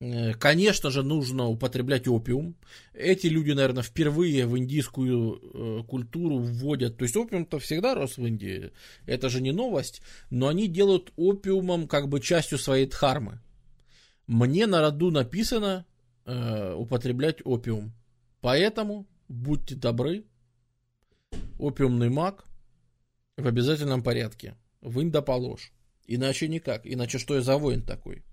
Э, конечно же, нужно употреблять опиум. Эти люди, наверное, впервые в индийскую э, культуру вводят. То есть опиум-то всегда рос в Индии. Это же не новость. Но они делают опиумом как бы частью своей дхармы. Мне на роду написано э, употреблять опиум. Поэтому будьте добры. Опиумный маг в обязательном порядке. Вынь да положь. Иначе никак. Иначе что я за воин такой?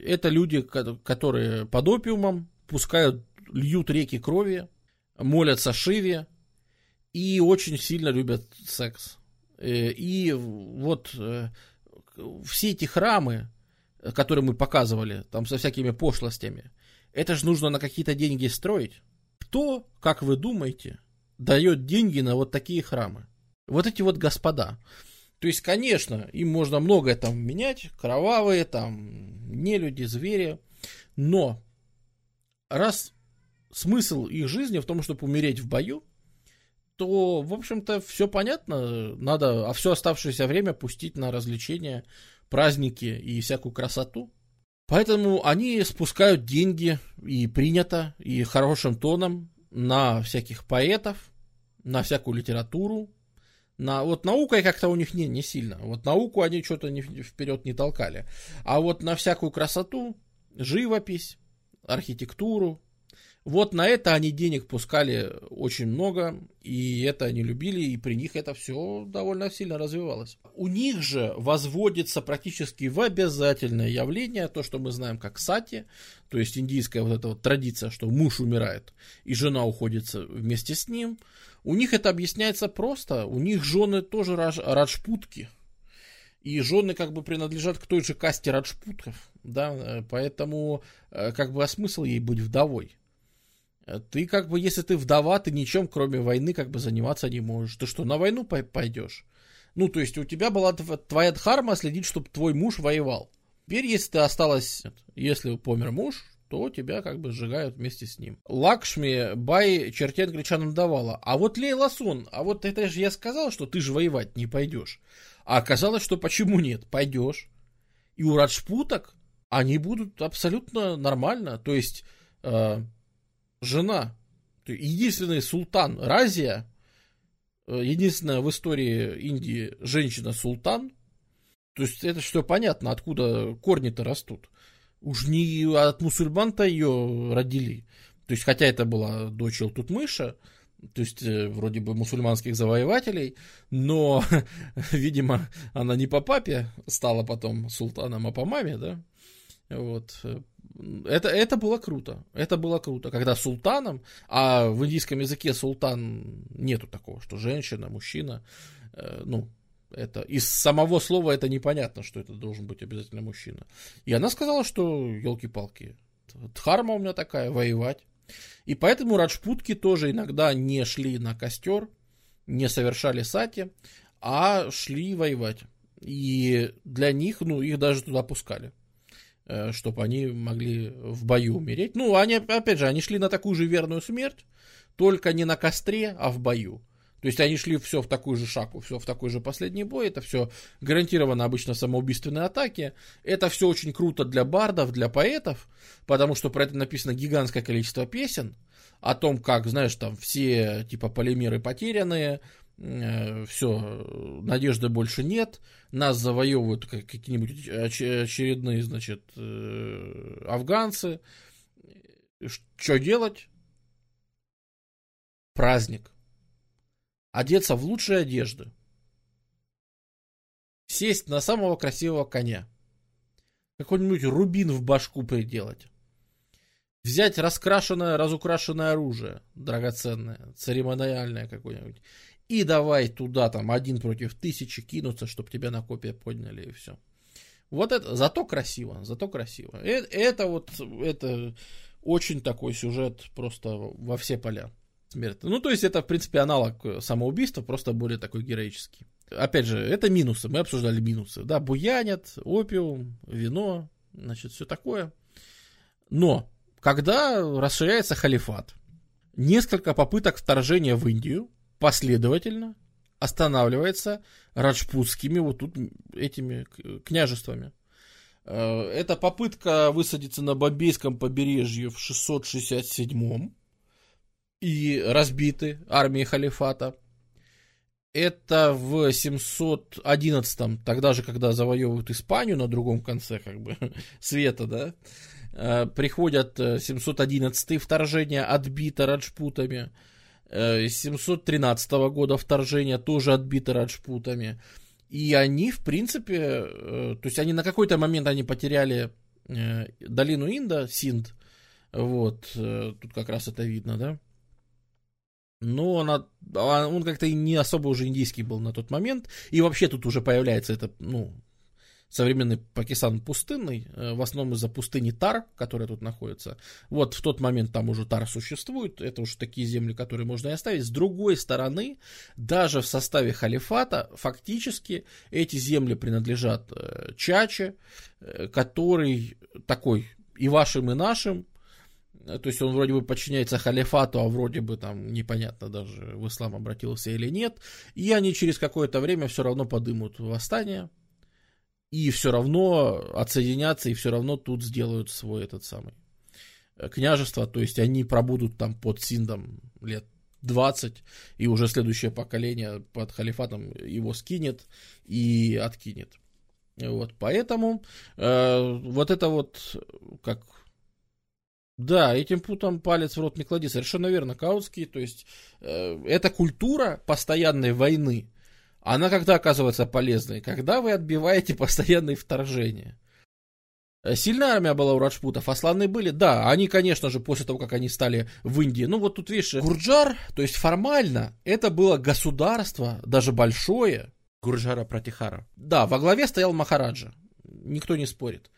Это люди, которые под опиумом пускают, льют реки крови, молятся Шиве и очень сильно любят секс. Э, и вот э, все эти храмы, которые мы показывали, там со всякими пошлостями, это же нужно на какие-то деньги строить. Кто, как вы думаете, дает деньги на вот такие храмы? Вот эти вот господа. То есть, конечно, им можно многое там менять, кровавые, там, нелюди, звери, но раз смысл их жизни в том, чтобы умереть в бою, то, в общем-то, все понятно, надо, а все оставшееся время пустить на развлечения, праздники и всякую красоту. Поэтому они спускают деньги, и принято, и хорошим тоном, на всяких поэтов, на всякую литературу, на, вот наукой как-то у них не, не сильно. Вот науку они что-то не, вперед не толкали. А вот на всякую красоту, живопись, архитектуру, вот на это они денег пускали очень много, и это они любили, и при них это все довольно сильно развивалось. У них же возводится практически в обязательное явление то, что мы знаем как сати, то есть индийская вот эта вот традиция, что муж умирает, и жена уходит вместе с ним. У них это объясняется просто, у них жены тоже радж, раджпутки, и жены как бы принадлежат к той же касте раджпутков, да, поэтому э, как бы а смысл ей быть вдовой? Ты как бы, если ты вдова, ты ничем, кроме войны, как бы заниматься не можешь. Ты что, на войну пойдешь? Ну, то есть у тебя была твоя дхарма следить, чтобы твой муж воевал. Теперь, если ты осталась, если помер муж, то тебя как бы сжигают вместе с ним. Лакшми Бай черте англичанам давала. А вот Лейла Сон, а вот это же я сказал, что ты же воевать не пойдешь. А оказалось, что почему нет? Пойдешь. И у Раджпуток они будут абсолютно нормально. То есть э, жена, единственный султан Разия, э, единственная в истории Индии женщина-султан, то есть это что понятно, откуда корни-то растут. Уж не от мусульман-то ее родили. То есть, хотя это была дочь Тутмыша, то есть, э, вроде бы мусульманских завоевателей, но, [LAUGHS] видимо, она не по папе стала потом султаном, а по маме, да? Вот. Это, это было круто. Это было круто. Когда султаном, а в индийском языке султан нету такого, что женщина, мужчина, э, ну, это из самого слова это непонятно, что это должен быть обязательно мужчина. И она сказала, что елки-палки, дхарма у меня такая, воевать. И поэтому раджпутки тоже иногда не шли на костер, не совершали сати, а шли воевать. И для них, ну, их даже туда пускали. Э, чтобы они могли в бою умереть. Ну, они, опять же, они шли на такую же верную смерть, только не на костре, а в бою. То есть они шли все в такую же шаку, все в такой же последний бой, это все гарантированно обычно самоубийственные атаки. Это все очень круто для бардов, для поэтов, потому что про это написано гигантское количество песен, о том, как, знаешь, там все типа полимеры потерянные, все, надежды больше нет, нас завоевывают какие-нибудь очередные, значит, э, афганцы. Что делать? Праздник. Одеться в лучшие одежды. Сесть на самого красивого коня. Какой-нибудь рубин в башку приделать. Взять раскрашенное, разукрашенное оружие, драгоценное, церемониальное какое-нибудь, и давай туда там один против тысячи кинуться, чтобы тебя на копия подняли и все. Вот это, зато красиво, зато красиво. Это, это вот, это очень такой сюжет просто во все поля. смертный. Ну, то есть это, в принципе, аналог самоубийства, просто более такой героический. Опять же, это минусы, мы обсуждали минусы. Да, буянят, опиум, вино, значит, все такое. Но, когда расширяется халифат, несколько попыток вторжения в Индию последовательно останавливается раджпутскими вот тут этими княжествами. Э, это попытка высадиться на Бомбейском побережье в 667 и разбиты армией халифата. Это в 711, тогда же, когда завоевывают Испанию на другом конце как бы [LAUGHS] света, да, э, приходят 711 э, вторжение, отбито раджпутами. 713 года вторжение тоже отбито раджпутами. И они, в принципе, э, то есть они на какой-то момент они потеряли э, долину Инда, Синд, вот, э, тут как раз это видно, да. Но она, а он как-то не особо уже индийский был на тот момент, и вообще тут уже появляется это, ну, современный Пакистан пустынный, э, в основном из-за пустыни Тар, которая тут находится. Вот в тот момент там уже Тар существует, это уже такие земли, которые можно и оставить. С другой стороны, даже в составе халифата фактически эти земли принадлежат э, Чаче, э, который такой и вашим, и нашим, то есть он вроде бы подчиняется халифату, а вроде бы там непонятно даже в ислам обратился или нет. И они через какое-то время все равно подымут восстание, и все равно отсоединятся, и все равно тут сделают свой этот самый э, княжество, то есть они пробудут там под Синдом лет 20, и уже следующее поколение под халифатом его скинет и откинет. Вот, поэтому э, вот это вот, как, да, этим путом палец в рот не клади, совершенно верно, Каутский, то есть э, эта культура постоянной войны, она когда оказывается полезной? Когда вы отбиваете постоянные вторжения. Э, сильная армия была у раджпутов, асланы были, да, они, конечно же, после того, как они стали в Индии, ну вот тут, видишь, Гурджар, то есть формально, это было государство, даже большое, Гурджара Пратихара. Да, во главе стоял Махараджа, никто не спорит.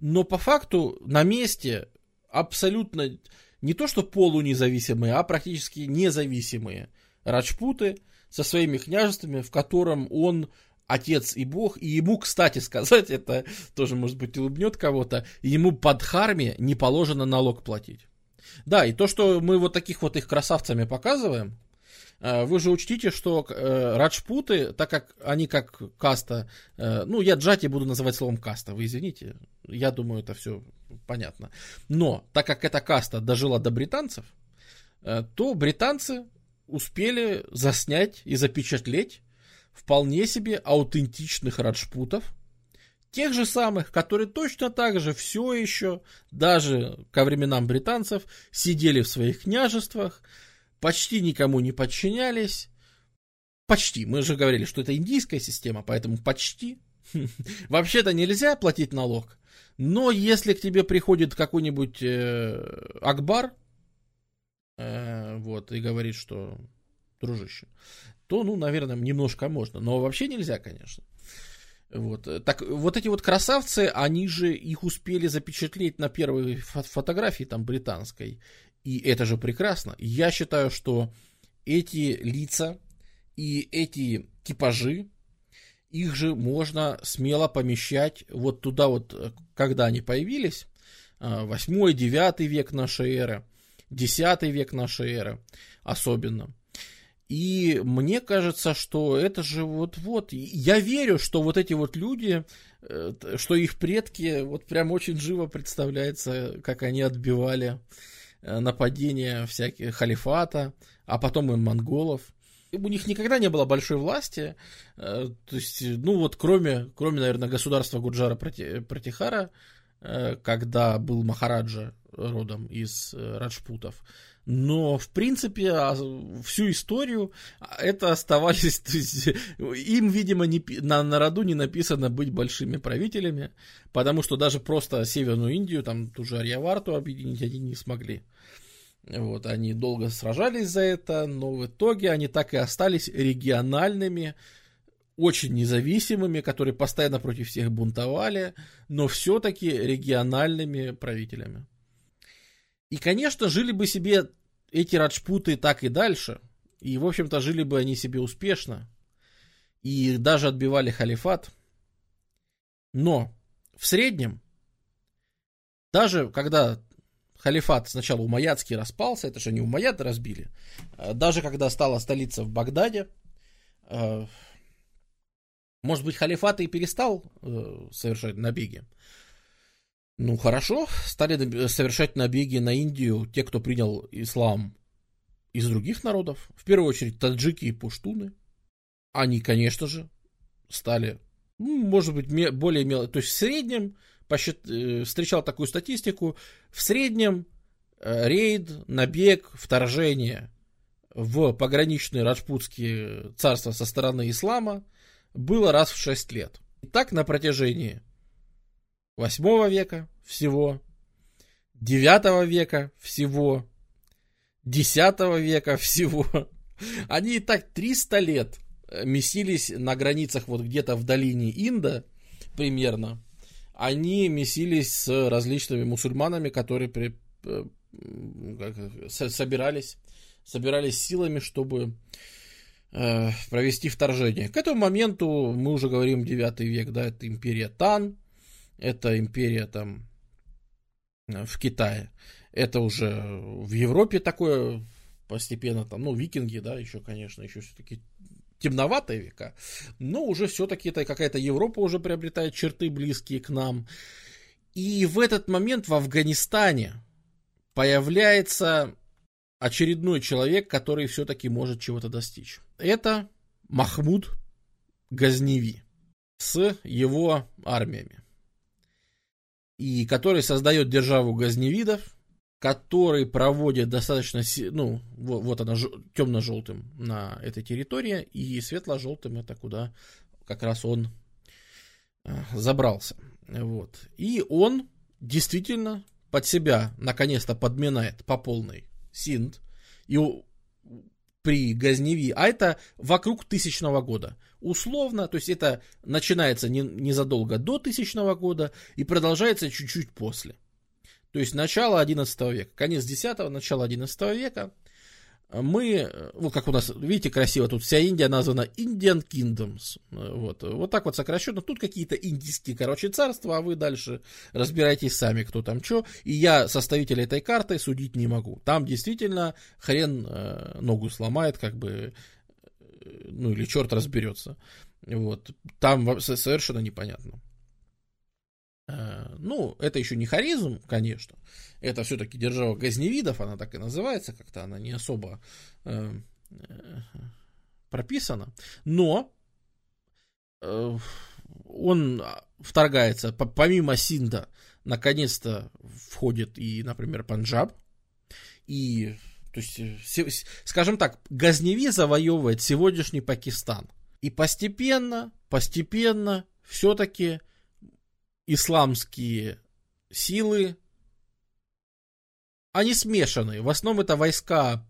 Но по факту на месте абсолютно не то что полунезависимые, а практически независимые раджпуты, со своими княжествами, в котором он отец и бог, и ему, кстати сказать, [LAUGHS] это тоже, может быть, улыбнет кого-то, ему под харме не положено налог платить. Да, и то, что мы вот таких вот их красавцами показываем, э, вы же учтите, что э, раджпуты, так как они как каста, э, ну, я джати буду называть словом каста, вы извините, я думаю, это все понятно. Но, так как эта каста дожила до британцев, то британцы успели заснять и запечатлеть вполне себе аутентичных раджпутов, тех же самых, которые точно так же все еще, даже ко временам британцев, сидели в своих княжествах, почти никому не подчинялись. Почти. Мы же говорили, что это индийская система, поэтому почти. [LAUGHS] Вообще-то нельзя платить налог. Но если к тебе приходит какой-нибудь э, Акбар, э, вот, и говорит, что дружище, то, ну, наверное, немножко можно, но вообще нельзя, конечно. Вот. Так, вот эти вот красавцы, они же их успели запечатлеть на первой фотографии там британской. И это же прекрасно. Я считаю, что эти лица и эти типажи, их же можно смело помещать вот туда вот, когда они появились, 8-9 век нашей эры, 10 век нашей эры особенно. И мне кажется, что это же вот-вот. Я верю, что вот эти вот люди, э, что их предки, вот прям очень живо представляется, как они отбивали э, нападения всяких халифата, а потом и монголов. У них никогда не было большой власти, э, то есть, ну вот кроме, кроме наверное, государства Гуджара Пратихара, когда был Махараджа родом из Раджпутов, но, в принципе, а, всю историю это оставались... [LAUGHS] Есть, им, видимо, не, на, на роду не написано быть большими правителями, потому что даже просто Северную Индию, там ту же Арьяварту объединить они не смогли. Вот, они долго сражались за это, но в итоге они так и остались региональными, очень независимыми, которые постоянно против всех бунтовали, но все-таки региональными правителями. И, конечно, жили бы себе эти раджпуты так и дальше, и, в общем-то, жили бы они себе успешно, и даже отбивали халифат. Но в среднем, даже когда халифат сначала умайядский распался, это же не умаяды разбили, а даже когда стала столица в Багдаде, э, может быть, халифат и перестал э, совершать набеги. Ну, хорошо, стали совершать набеги на Индию те, кто принял ислам из других народов. В первую очередь таджики и пуштуны. Они, конечно же, стали, ну, может быть, более мелкие. То есть в среднем, посчит, э, встречал такую статистику, в среднем э, рейд, набег, вторжение в пограничные раджпутские царства со стороны ислама было раз в 6 лет. И так на протяжении 8 века всего, 9 века всего, 10 века всего. [LAUGHS] Они и так 300 лет Э, месились на границах вот где-то в долине Инда примерно. Они месились с различными мусульманами, которые при, э, собирались, собирались силами, чтобы э, провести вторжение. К этому моменту, мы уже говорим 9 век, да, это империя Тан, это империя там в Китае, это уже в Европе такое постепенно там, ну, викинги, да, еще, конечно, еще все-таки темноватые века, но уже все-таки это какая-то Европа уже приобретает черты близкие к нам. И в этот момент в Афганистане появляется очередной человек, который все-таки может чего-то достичь. Это Махмуд Газневи с его армиями. И который создает державу Газневидов, который проводит достаточно, ну, вот, вот она темно-желтым на этой территории, и светло-желтым это куда как раз он э, забрался. Вот. И он действительно под себя наконец-то подминает по полной Синд. И при Газневи, а это вокруг тысячного года. Условно, то есть это начинается не, незадолго до тысячного года и продолжается чуть-чуть после. То есть начало 11 века, конец 10 начало 11 века. Мы, вот как у нас, видите, красиво, тут вся Индия названа Indian Kingdoms. Вот, вот так вот сокращенно. Тут какие-то индийские, короче, царства, а вы дальше разбирайтесь сами, кто там что. И я составителя этой карты судить не могу. Там действительно хрен э, ногу сломает, как бы, э, ну или черт разберется. Вот, там совершенно непонятно. Э, ну, это еще не харизм, конечно. Это все-таки держава Газневидов, она так и называется, как-то она не особо э, прописана. Но э, он вторгается, помимо Синда, наконец-то входит и, например, Панджаб. И, то есть, скажем так, Газневи завоевывает сегодняшний Пакистан. И постепенно, постепенно все-таки исламские силы, они смешаны. В основном это войска,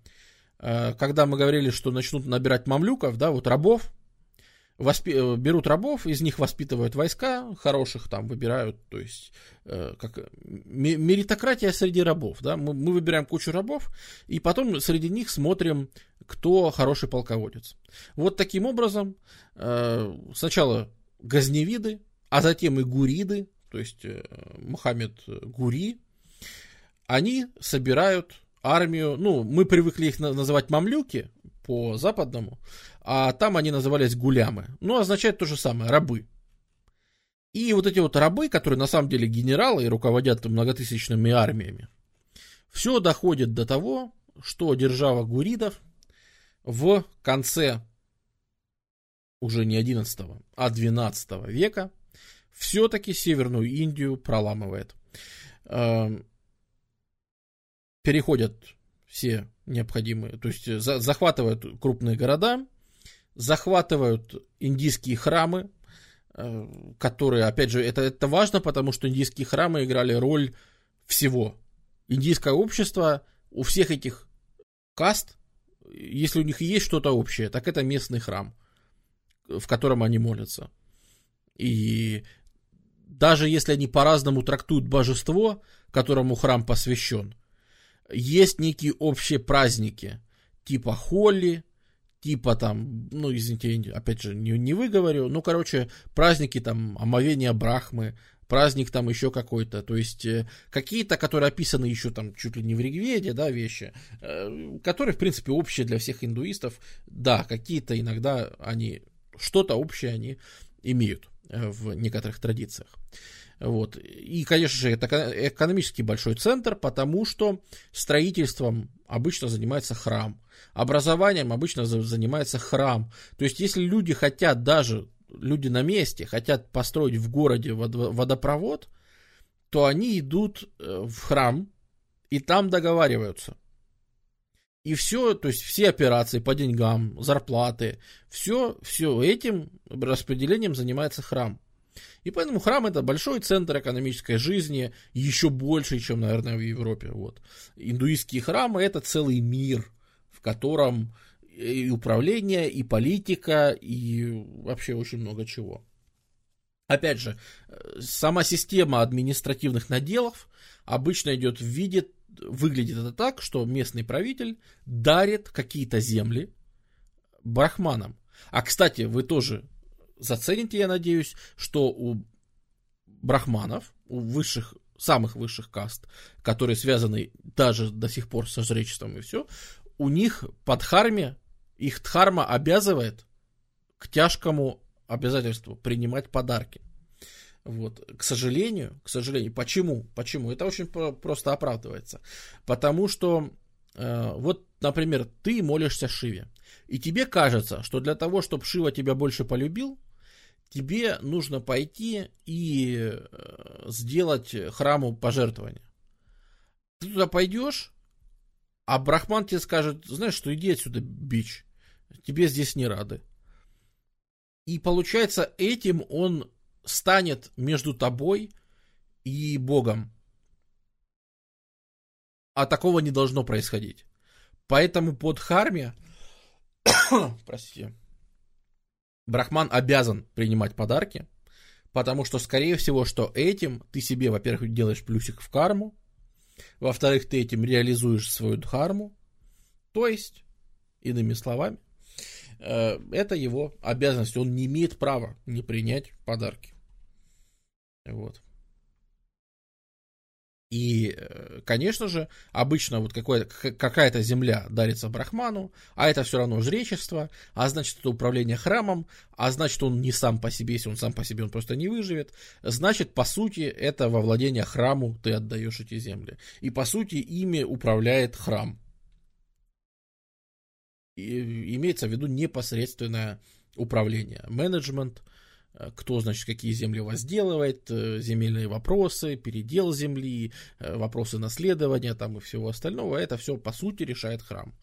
э, когда мы говорили, что начнут набирать мамлюков, да, вот рабов, воспи- э, берут рабов, из них воспитывают войска, хороших там выбирают, то есть э, как меритократия среди рабов, да, мы, мы выбираем кучу рабов, и потом среди них смотрим, кто хороший полководец. Вот таким образом сначала газневиды, а затем и гуриды, то есть э, Мухаммед Гури, они собирают армию, ну, мы привыкли их называть мамлюки по западному, а там они назывались гулямы. Ну, означает то же самое, рабы. И вот эти вот рабы, которые на самом деле генералы и руководят многотысячными армиями, все доходит до того, что держава гуридов в конце уже не 11, а 12 века все-таки Северную Индию проламывает. Эм, переходят все необходимые, то есть э, захватывают крупные города, захватывают индийские храмы, э, которые, опять же, это, это важно, потому что индийские храмы играли роль всего. Индийское общество у всех этих каст, если у них есть что-то общее, так это местный храм, в котором они молятся. И даже если они по-разному трактуют божество, которому храм посвящен, есть некие общие праздники, типа Холли, типа там, ну, извините, опять же, не, не выговорю, ну, короче, праздники там омовения Брахмы, праздник там еще какой-то, то есть э, какие-то, которые описаны еще там чуть ли не в Ригведе, да, вещи, э, которые, в принципе, общие для всех индуистов, да, какие-то иногда они, что-то общее они имеют в некоторых традициях. Вот. И, конечно же, это экономически большой центр, потому что строительством обычно занимается храм, образованием обычно занимается храм. То есть, если люди хотят даже люди на месте хотят построить в городе водопровод, то они идут э, в храм и там договариваются. И все, то есть все операции по деньгам, зарплаты, все, все этим распределением занимается храм. И поэтому храм это большой центр экономической жизни, еще больше, чем, наверное, в Европе. Вот. Индуистские храмы это целый мир, в котором и управление, и политика, и вообще очень много чего. Опять же, сама система административных наделов обычно идет в виде, выглядит это так, что местный правитель дарит какие-то земли брахманам. А, кстати, вы тоже зацените, я надеюсь, что у брахманов, у высших, самых высших каст, которые связаны даже до сих пор со жречеством и все, у них под харме их дхарма обязывает к тяжкому обязательству принимать подарки. Вот. К сожалению, к сожалению, почему? Почему? Это очень просто оправдывается. Потому что, э, вот, например, ты молишься Шиве, и тебе кажется, что для того, чтобы Шива тебя больше полюбил, тебе нужно пойти и э, сделать храму пожертвование. Ты туда пойдешь, а Брахман тебе скажет, знаешь, что иди отсюда, бич тебе здесь не рады. И получается, этим он станет между тобой и Богом. А такого не должно происходить. Поэтому под Харме, [COUGHS] простите, Брахман обязан принимать подарки, потому что, скорее всего, что этим ты себе, во-первых, делаешь плюсик в карму, во-вторых, ты этим реализуешь свою дхарму, то есть, иными словами, Э, это его обязанность. Он не имеет права не принять подарки. Вот. И, э, конечно же, обычно вот какая-то земля дарится Брахману, а это все равно жречество, а значит, это управление храмом, а значит, он не сам по себе, если он сам по себе, он просто не выживет. Значит, по сути, это во владение храму ты отдаешь эти земли. И, по сути, ими управляет храм имеется в виду непосредственное управление, менеджмент, кто, значит, какие земли возделывает, э, земельные вопросы, передел земли, э, вопросы наследования там и всего остального, это все, по сути, решает храм.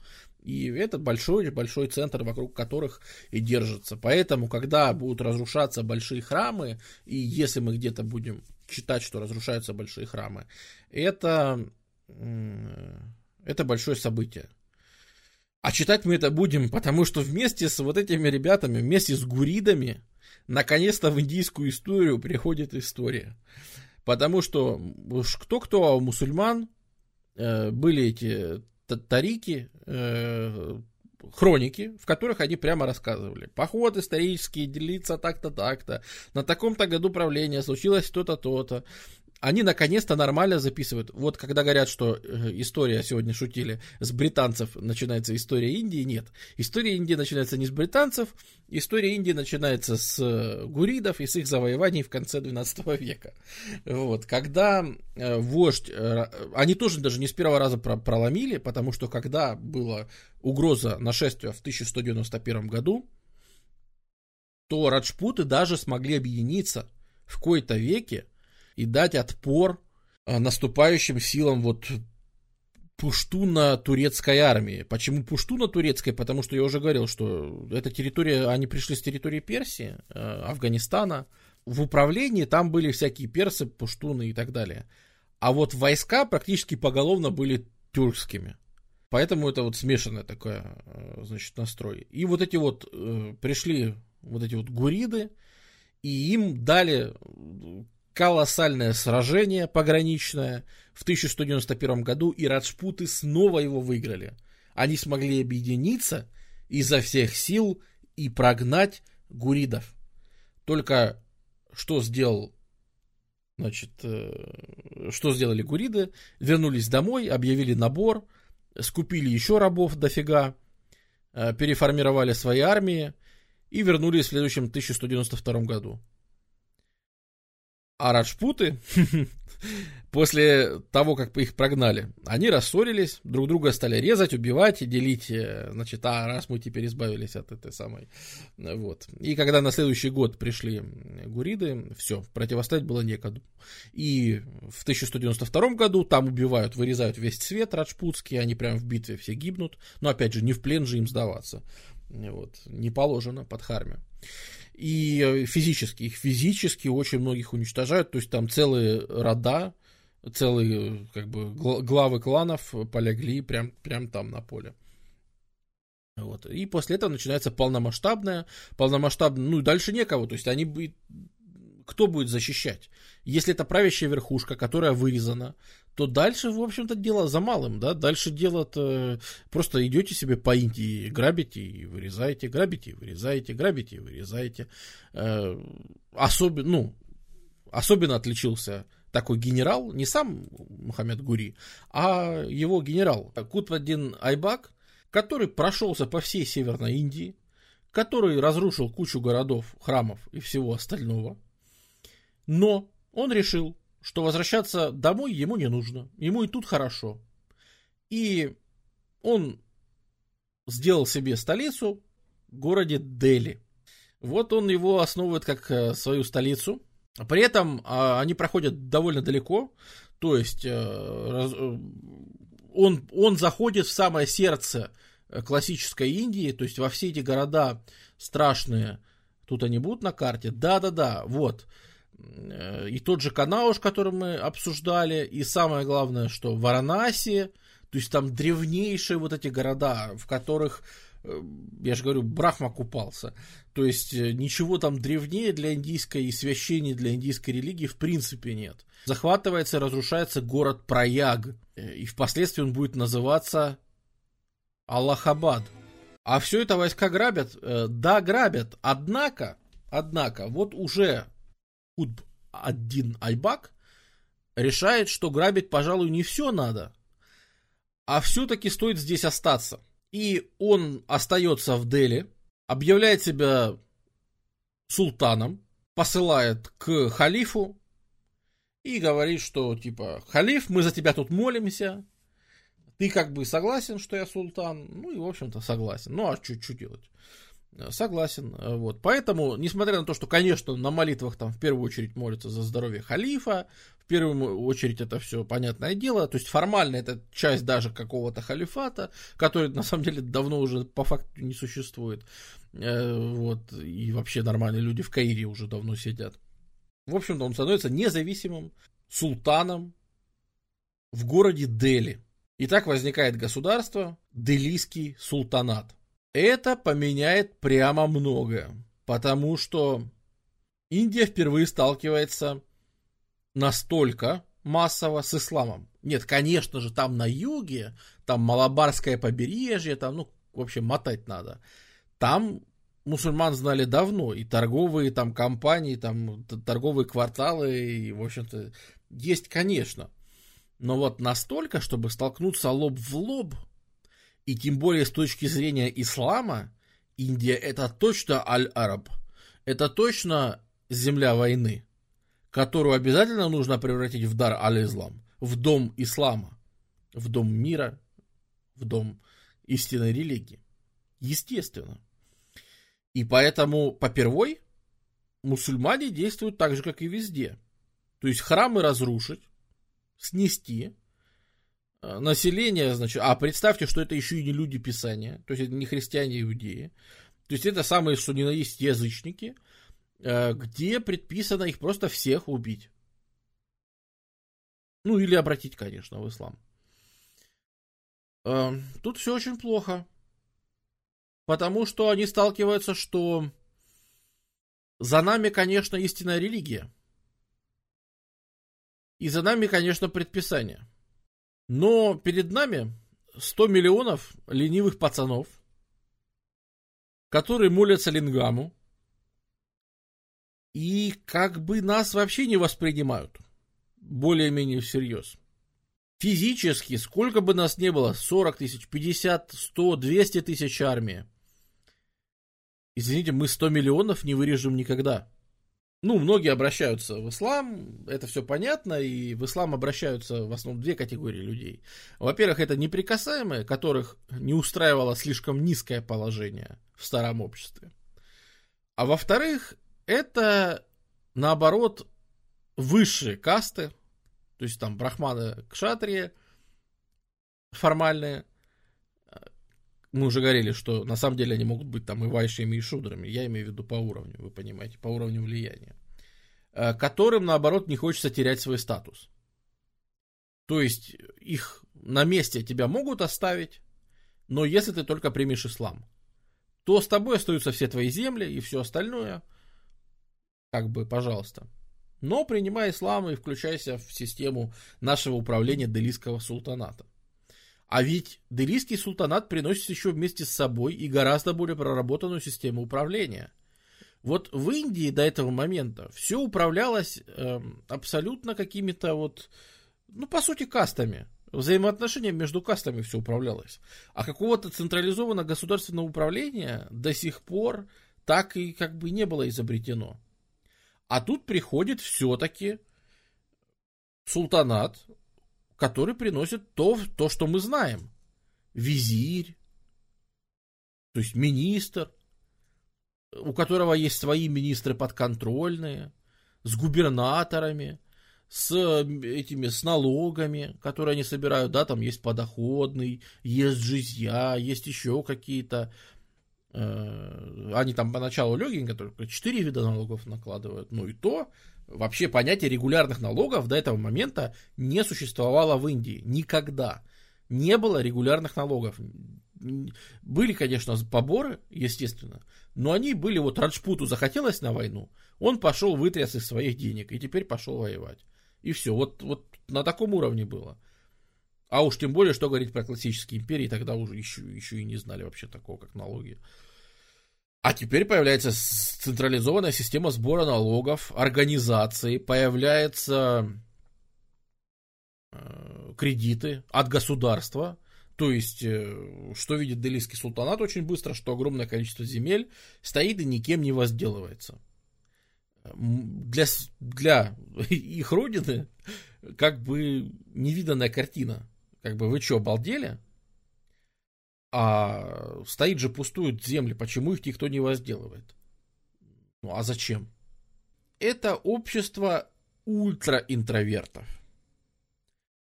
И это большой-большой центр, вокруг которых и держится. Поэтому, когда будут разрушаться большие храмы, и если мы где-то будем читать, что разрушаются большие храмы, это, это большое событие. А читать мы это будем, потому что вместе с вот этими ребятами, вместе с гуридами, наконец-то в индийскую историю приходит история. Потому что уж кто-кто, а у мусульман э, были эти тарики, э, хроники, в которых они прямо рассказывали. Поход исторический делится так-то, так-то. На таком-то году правления случилось то-то, то-то они наконец-то нормально записывают. Вот когда говорят, что э, история, сегодня шутили, с британцев начинается история Индии, нет. История Индии начинается не с британцев, история Индии начинается с э, гуридов и с их завоеваний в конце 12 [LAUGHS] века. Вот, когда э, вождь, они тоже даже не с первого раза проломили, потому что когда была угроза нашествия в 1191 году, то раджпуты даже смогли объединиться в кои-то веке и дать отпор а, наступающим силам вот пуштуна-турецкой армии. Почему пуштуна-турецкой? Потому что я уже говорил, что эта территория, они пришли с территории Персии, а, Афганистана. В управлении там были всякие персы, пуштуны и так далее. А вот войска практически поголовно были тюркскими. Поэтому это вот смешанное такое, а, значит, настрой. И вот эти вот э, пришли вот эти вот гуриды, и им дали колоссальное сражение пограничное в 1191 году, и раджпуты снова его выиграли. Они смогли объединиться изо всех сил и прогнать гуридов. Только что сделал Значит, э, что сделали гуриды? Вернулись домой, объявили набор, скупили еще рабов дофига, э, переформировали свои армии и вернулись в следующем 1192 году. А раджпуты [LAUGHS] после того, как их прогнали, они рассорились, друг друга стали резать, убивать и делить, э, значит, а раз мы теперь избавились от этой самой, вот. И когда на следующий год пришли гуриды, все, противостоять было некогда. И в 1192 году там убивают, вырезают весь цвет раджпутский, они прям в битве все гибнут, но опять же, не в плен же им сдаваться, вот, не положено под харме и физически, их физически очень многих уничтожают, то есть там целые рода, целые как бы главы кланов полегли прям, прям там на поле. Вот. И после этого начинается полномасштабная, полномасштабная, ну и дальше некого, то есть они кто будет защищать? Если это правящая верхушка, которая вырезана, то дальше, в общем-то, дело за малым, да, дальше дело -то, просто идете себе по Индии, грабите и вырезаете, грабите и вырезаете, грабите и вырезаете. Э, особенно, ну, особенно отличился такой генерал, не сам Мухаммед Гури, а его генерал Кутбаддин Айбак, который прошелся по всей Северной Индии, который разрушил кучу городов, храмов и всего остального. Но он решил, что возвращаться домой ему не нужно, ему и тут хорошо. И он сделал себе столицу в городе Дели. Вот он его основывает как э, свою столицу – при этом а, они проходят довольно далеко, то есть раз, э, он, он заходит в самое сердце э, классической Индии, то есть во все эти города страшные, тут они будут на карте, да-да-да, вот. И тот же Канауш, который мы обсуждали, и самое главное, что Варанаси, то есть там древнейшие вот эти города, в которых я же говорю, Брахма купался. То есть э, ничего там древнее для индийской и священней для индийской религии в принципе нет. Захватывается и разрушается город Праяг. Э, и впоследствии он будет называться Аллахабад. А все это войска грабят? Э, да, грабят. Однако, однако, вот уже Кутб один Айбак решает, что грабить, пожалуй, не все надо, а все-таки стоит здесь остаться. И он остается в Дели, объявляет себя султаном, посылает к халифу и говорит, что типа, халиф, мы за тебя тут молимся, ты как бы согласен, что я султан? Ну и, в общем-то, согласен. Ну, а что делать? Согласен. Вот. Поэтому, несмотря на то, что, конечно, на молитвах там в первую очередь молятся за здоровье халифа, в первую очередь это все понятное дело, то есть формально это часть даже какого-то халифата, который [LAUGHS] на самом деле давно уже по факту не существует. Э, вот. И вообще нормальные люди в Каире уже давно сидят. В общем-то, он становится независимым султаном в городе Дели. И так возникает государство Делийский султанат. Это поменяет прямо многое, потому что Индия впервые сталкивается настолько массово с исламом. Нет, конечно же, там на юге, там Малабарское побережье, там, ну, в общем, мотать надо. Там мусульман знали давно, и торговые там компании, там торговые кварталы, и, в общем-то, есть, конечно. Но вот настолько, чтобы столкнуться лоб в лоб и тем более с точки зрения ислама, Индия это точно Аль-Араб. Это точно земля войны, которую обязательно нужно превратить в дар Аль-Ислам, в дом ислама, в дом мира, в дом истинной религии. Естественно. И поэтому попервой мусульмане действуют так же, как и везде. То есть храмы разрушить, снести, население, значит, а представьте, что это еще и не люди Писания, то есть это не христиане, а иудеи, то есть это самые, что ни на есть, язычники, э, где предписано их просто всех убить. Ну, или обратить, конечно, в ислам. Э, тут все очень плохо. Потому что они сталкиваются, что за нами, конечно, истинная религия. И за нами, конечно, предписание. Но перед нами 100 миллионов ленивых пацанов, которые молятся Лингаму, и как бы нас вообще не воспринимают более-менее всерьез. Физически, сколько бы нас не было, 40 тысяч, 50, 100, 200 тысяч армии, извините, мы 100 миллионов не вырежем никогда. Ну, многие обращаются в ислам, это все понятно, и в ислам обращаются в основном две категории людей. Во-первых, это неприкасаемые, которых не устраивало слишком низкое положение в старом обществе. А во-вторых, это, наоборот, высшие касты, то есть там брахманы, кшатрии формальные, мы уже говорили, что на самом деле они могут быть там и вайшами, и шудрами. Я имею в виду по уровню, вы понимаете, по уровню влияния. Э, которым, наоборот, не хочется терять свой статус. То есть их на месте тебя могут оставить, но если ты только примешь ислам, то с тобой остаются все твои земли и все остальное, как бы, пожалуйста. Но принимай ислам и включайся в систему нашего управления Делийского султаната. А ведь Делийский султанат приносит еще вместе с собой и гораздо более проработанную систему управления. Вот в Индии до этого момента все управлялось э, абсолютно какими-то вот, ну, по сути, кастами. Взаимоотношения между кастами все управлялось. А какого-то централизованного государственного управления до сих пор так и как бы не было изобретено. А тут приходит все-таки султанат, который приносит то, то, что мы знаем. Визирь, то есть министр, у которого есть свои министры подконтрольные, с губернаторами, с этими, с налогами, которые они собирают, да, там есть подоходный, есть жизья, есть еще какие-то, э, они там поначалу легенько, только 4 вида налогов накладывают, ну и то, Вообще понятие регулярных налогов до этого момента не существовало в Индии. Никогда. Не было регулярных налогов. Были, конечно, поборы, естественно, но они были, вот Раджпуту захотелось на войну, он пошел вытряс из своих денег и теперь пошел воевать. И все, вот, вот на таком уровне было. А уж тем более, что говорить про классические империи, тогда уже еще, еще и не знали вообще такого, как налоги. А теперь появляется централизованная система сбора налогов, организации, появляются э, кредиты от государства. То есть, э, что видит Делийский султанат очень быстро, что огромное количество земель стоит и никем не возделывается. Для, для [LAUGHS] их родины как бы невиданная картина. Как бы вы что, обалдели? А стоит же пустуют земли, почему их никто не возделывает? Ну а зачем? Это общество ультраинтровертов,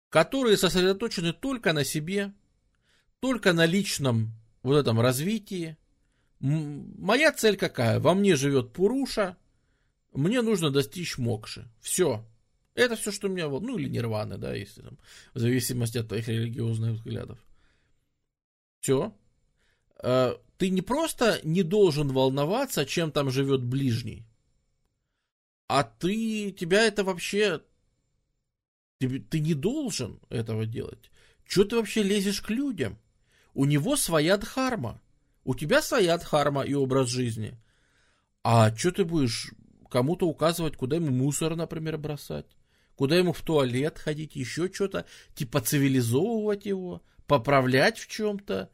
которые сосредоточены только на себе, только на личном вот этом развитии. Моя цель какая? Во мне живет Пуруша, мне нужно достичь мокши. Все. Это все, что у меня, ну или нирваны, да, если там, в зависимости от твоих религиозных взглядов. Все. Э, ты не просто не должен волноваться, чем там живет ближний, а ты, тебя это вообще, ты, ты не должен этого делать. Чего ты вообще лезешь к людям? У него своя дхарма. У тебя своя дхарма и образ жизни. А что ты будешь кому-то указывать, куда ему мусор, например, бросать? Куда ему в туалет ходить, еще что-то? Типа цивилизовывать его? Поправлять в чем-то.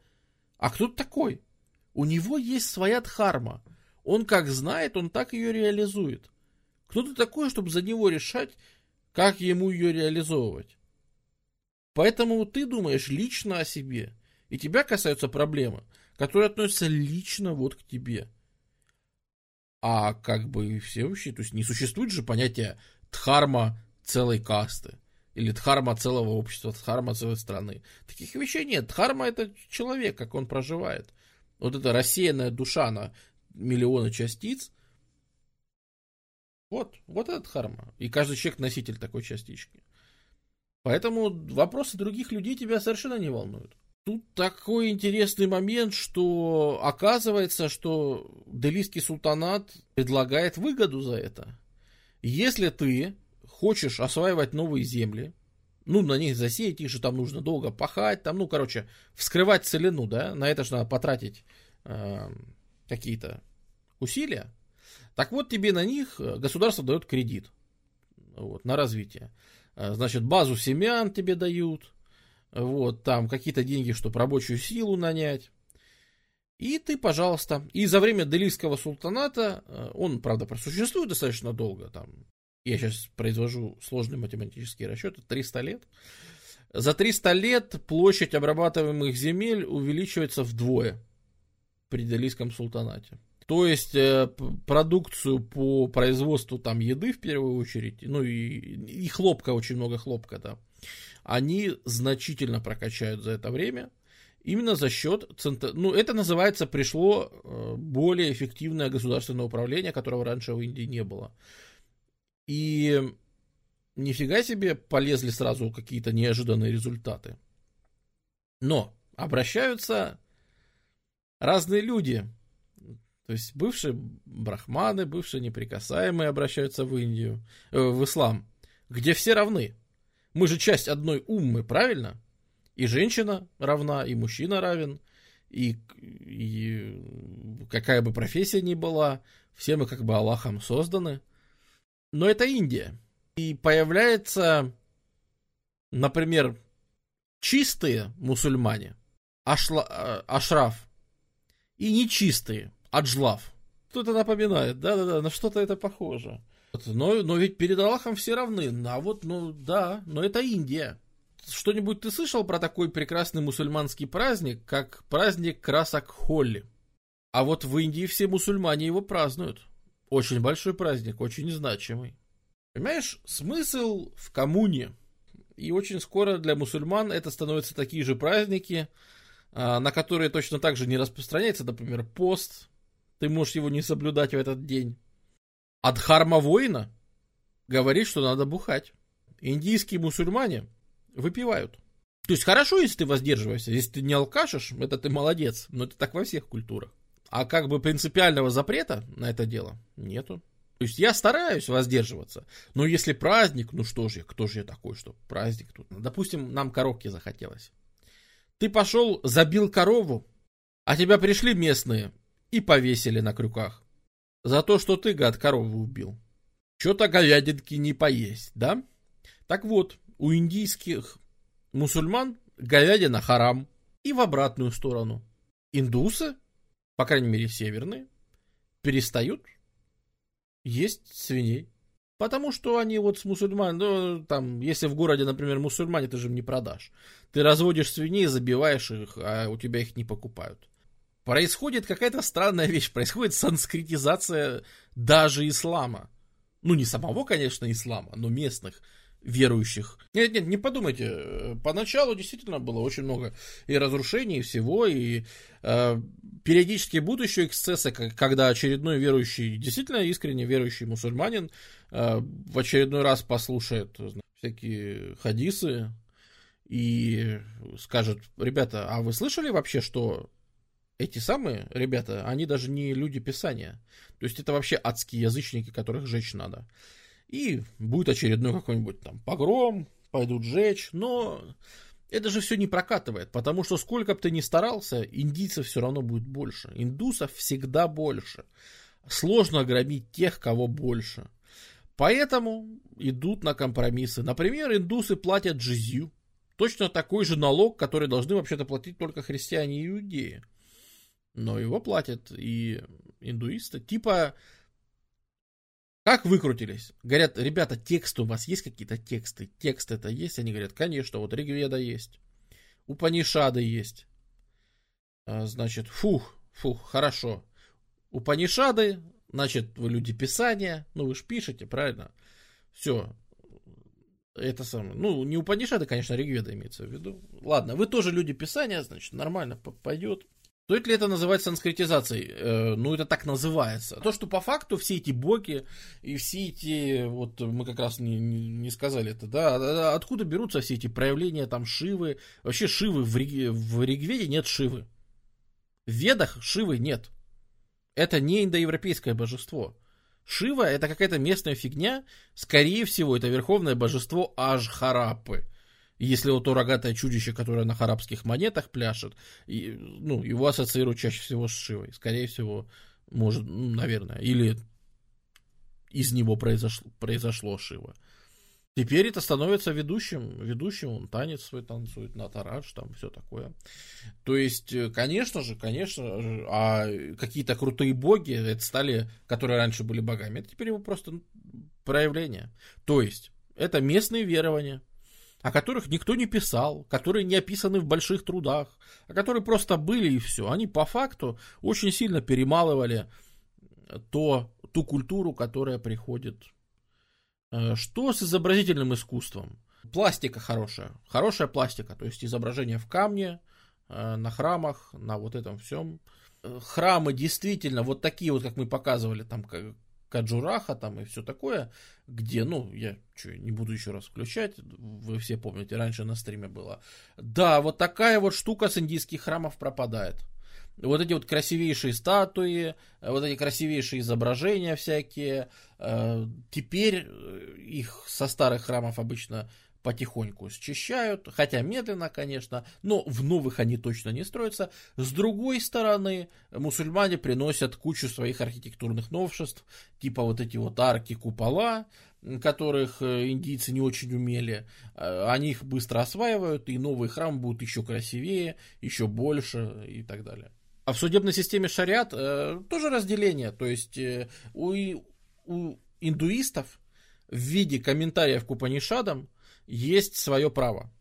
А кто такой? У него есть своя дхарма. Он как знает, он так ее реализует. Кто ты такой, чтобы за него решать, как ему ее реализовывать? Поэтому ты думаешь лично о себе, и тебя касаются проблемы, которые относятся лично вот к тебе. А как бы все вообще, то есть не существует же понятия дхарма целой касты или дхарма целого общества, дхарма целой страны. Таких вещей нет. Дхарма это человек, как он проживает. Вот эта рассеянная душа на миллионы частиц. Вот, вот это дхарма. И каждый человек носитель такой частички. Поэтому вопросы других людей тебя совершенно не волнуют. Тут такой интересный момент, что оказывается, что Делийский султанат предлагает выгоду за это. Если ты хочешь осваивать новые земли, ну, на них засеять, их же там нужно долго пахать, там, ну, короче, вскрывать целину, да, на это же надо потратить э, какие-то усилия. Так вот, тебе на них государство дает кредит вот, на развитие. Э, значит, базу семян тебе дают, вот, там какие-то деньги, чтобы рабочую силу нанять. И ты, пожалуйста, и за время Делийского султаната, э, он, правда, просуществует достаточно долго, там, я сейчас произвожу сложные математические расчеты, 300 лет. За 300 лет площадь обрабатываемых земель увеличивается вдвое при Делийском султанате. То есть э, продукцию по производству там еды в первую очередь, ну и, и хлопка, очень много хлопка, да, они значительно прокачают за это время. Именно за счет, центр... ну это называется, пришло э, более эффективное государственное управление, которого раньше в Индии не было. И нифига себе полезли сразу какие-то неожиданные результаты. Но обращаются разные люди. То есть бывшие брахманы, бывшие неприкасаемые обращаются в Индию, э, в ислам, где все равны. Мы же часть одной уммы, правильно? И женщина равна, и мужчина равен, и, и какая бы профессия ни была, все мы как бы Аллахом созданы. Но это Индия. И появляется, например, чистые мусульмане, ашла, э, ашраф, и нечистые, аджлав. Что-то напоминает, да-да-да, на что-то это похоже. Но, но ведь перед Аллахом все равны. А вот, ну да, но это Индия. Что-нибудь ты слышал про такой прекрасный мусульманский праздник, как праздник красок Холли? А вот в Индии все мусульмане его празднуют. Очень большой праздник, очень значимый. Понимаешь, смысл в коммуне. И очень скоро для мусульман это становятся такие же праздники, а, на которые точно так же не распространяется, например, пост. Ты можешь его не соблюдать в этот день. Адхарма воина говорит, что надо бухать. Индийские мусульмане выпивают. То есть хорошо, если ты воздерживаешься. Если ты не алкашешь, это ты молодец. Но это так во всех культурах. А как бы принципиального запрета на это дело нету. То есть я стараюсь воздерживаться. Но если праздник, ну что же, кто же я такой, что праздник тут? Допустим, нам коровки захотелось. Ты пошел, забил корову, а тебя пришли местные и повесили на крюках. За то, что ты, гад, корову убил. Что-то говядинки не поесть, да? Так вот, у индийских мусульман говядина харам. И в обратную сторону. Индусы, по крайней мере северные, перестают есть свиней. Потому что они вот с мусульман, ну, там, если в городе, например, мусульмане, ты же им не продашь. Ты разводишь свиней, забиваешь их, а у тебя их не покупают. Происходит какая-то странная вещь, происходит санскритизация даже ислама. Ну, не самого, конечно, ислама, но местных верующих. Нет, нет, не подумайте. Поначалу действительно было очень много и разрушений, и всего, и э, периодически будут еще эксцессы, когда очередной верующий, действительно искренне верующий мусульманин э, в очередной раз послушает всякие хадисы и скажет, ребята, а вы слышали вообще, что эти самые ребята, они даже не люди Писания. То есть это вообще адские язычники, которых жечь надо и будет очередной какой-нибудь там погром, пойдут жечь, но это же все не прокатывает, потому что сколько бы ты ни старался, индийцев все равно будет больше. Индусов всегда больше. Сложно громить тех, кого больше. Поэтому идут на компромиссы. Например, индусы платят джизью. Точно такой же налог, который должны вообще-то платить только христиане и иудеи. Но его платят и индуисты. Типа как выкрутились? Говорят, ребята, тексты у вас есть какие-то тексты? Текст это есть? Они говорят, конечно, вот Ригведа есть. У Панишады есть. А, значит, фух, фух, хорошо. У Панишады, значит, вы люди писания, ну вы же пишете, правильно? Все. Это самое. Ну, не у Панишады, конечно, Ригведа имеется в виду. Ладно, вы тоже люди писания, значит, нормально пойдет. Стоит ли это называть санскритизацией? Э, ну, это так называется. То, что по факту все эти боги и все эти, вот мы как раз не, не, сказали это, да, а, а откуда берутся все эти проявления там Шивы? Вообще Шивы в, Риг, в Ригведе нет Шивы. В Ведах Шивы нет. Это не индоевропейское божество. Шива это какая-то местная фигня, скорее всего, это верховное божество Ажхарапы. Если вот то рогатое чудище, которое на харабских монетах пляшет, и, ну, его ассоциируют чаще всего с Шивой. Скорее всего, может, ну, наверное, или из него произошло, произошло Шива. Теперь это становится ведущим, ведущим, он танец свой танцует, на тарадж, там все такое. То есть, э, конечно же, конечно а какие-то крутые боги, это стали, которые раньше были богами, это теперь его просто проявление. То есть, это местные верования, о которых никто не писал, которые не описаны в больших трудах, а которые просто были и все. Они по факту очень сильно перемалывали то, ту культуру, которая приходит Э, что с изобразительным искусством? Пластика хорошая. Хорошая пластика, то есть изображение в камне, э, на храмах, на вот этом всем. Э, храмы действительно вот такие вот, как мы показывали, там Каджураха там и все такое, где, ну, я что, не буду еще раз включать, вы все помните, раньше на стриме было. Да, вот такая вот штука с индийских храмов пропадает вот эти вот красивейшие статуи, вот эти красивейшие изображения всякие, э, теперь э, их со старых храмов обычно потихоньку счищают, хотя медленно, конечно, но в новых они точно не строятся. С другой стороны, мусульмане приносят кучу своих архитектурных новшеств, типа вот эти вот арки, купола, которых индийцы не очень умели, они их быстро осваивают, и новые храмы будут еще красивее, еще больше и так далее. А в судебной системе шариат э, тоже разделение. То есть э, у, у индуистов в виде комментариев к Упанишадам есть свое право.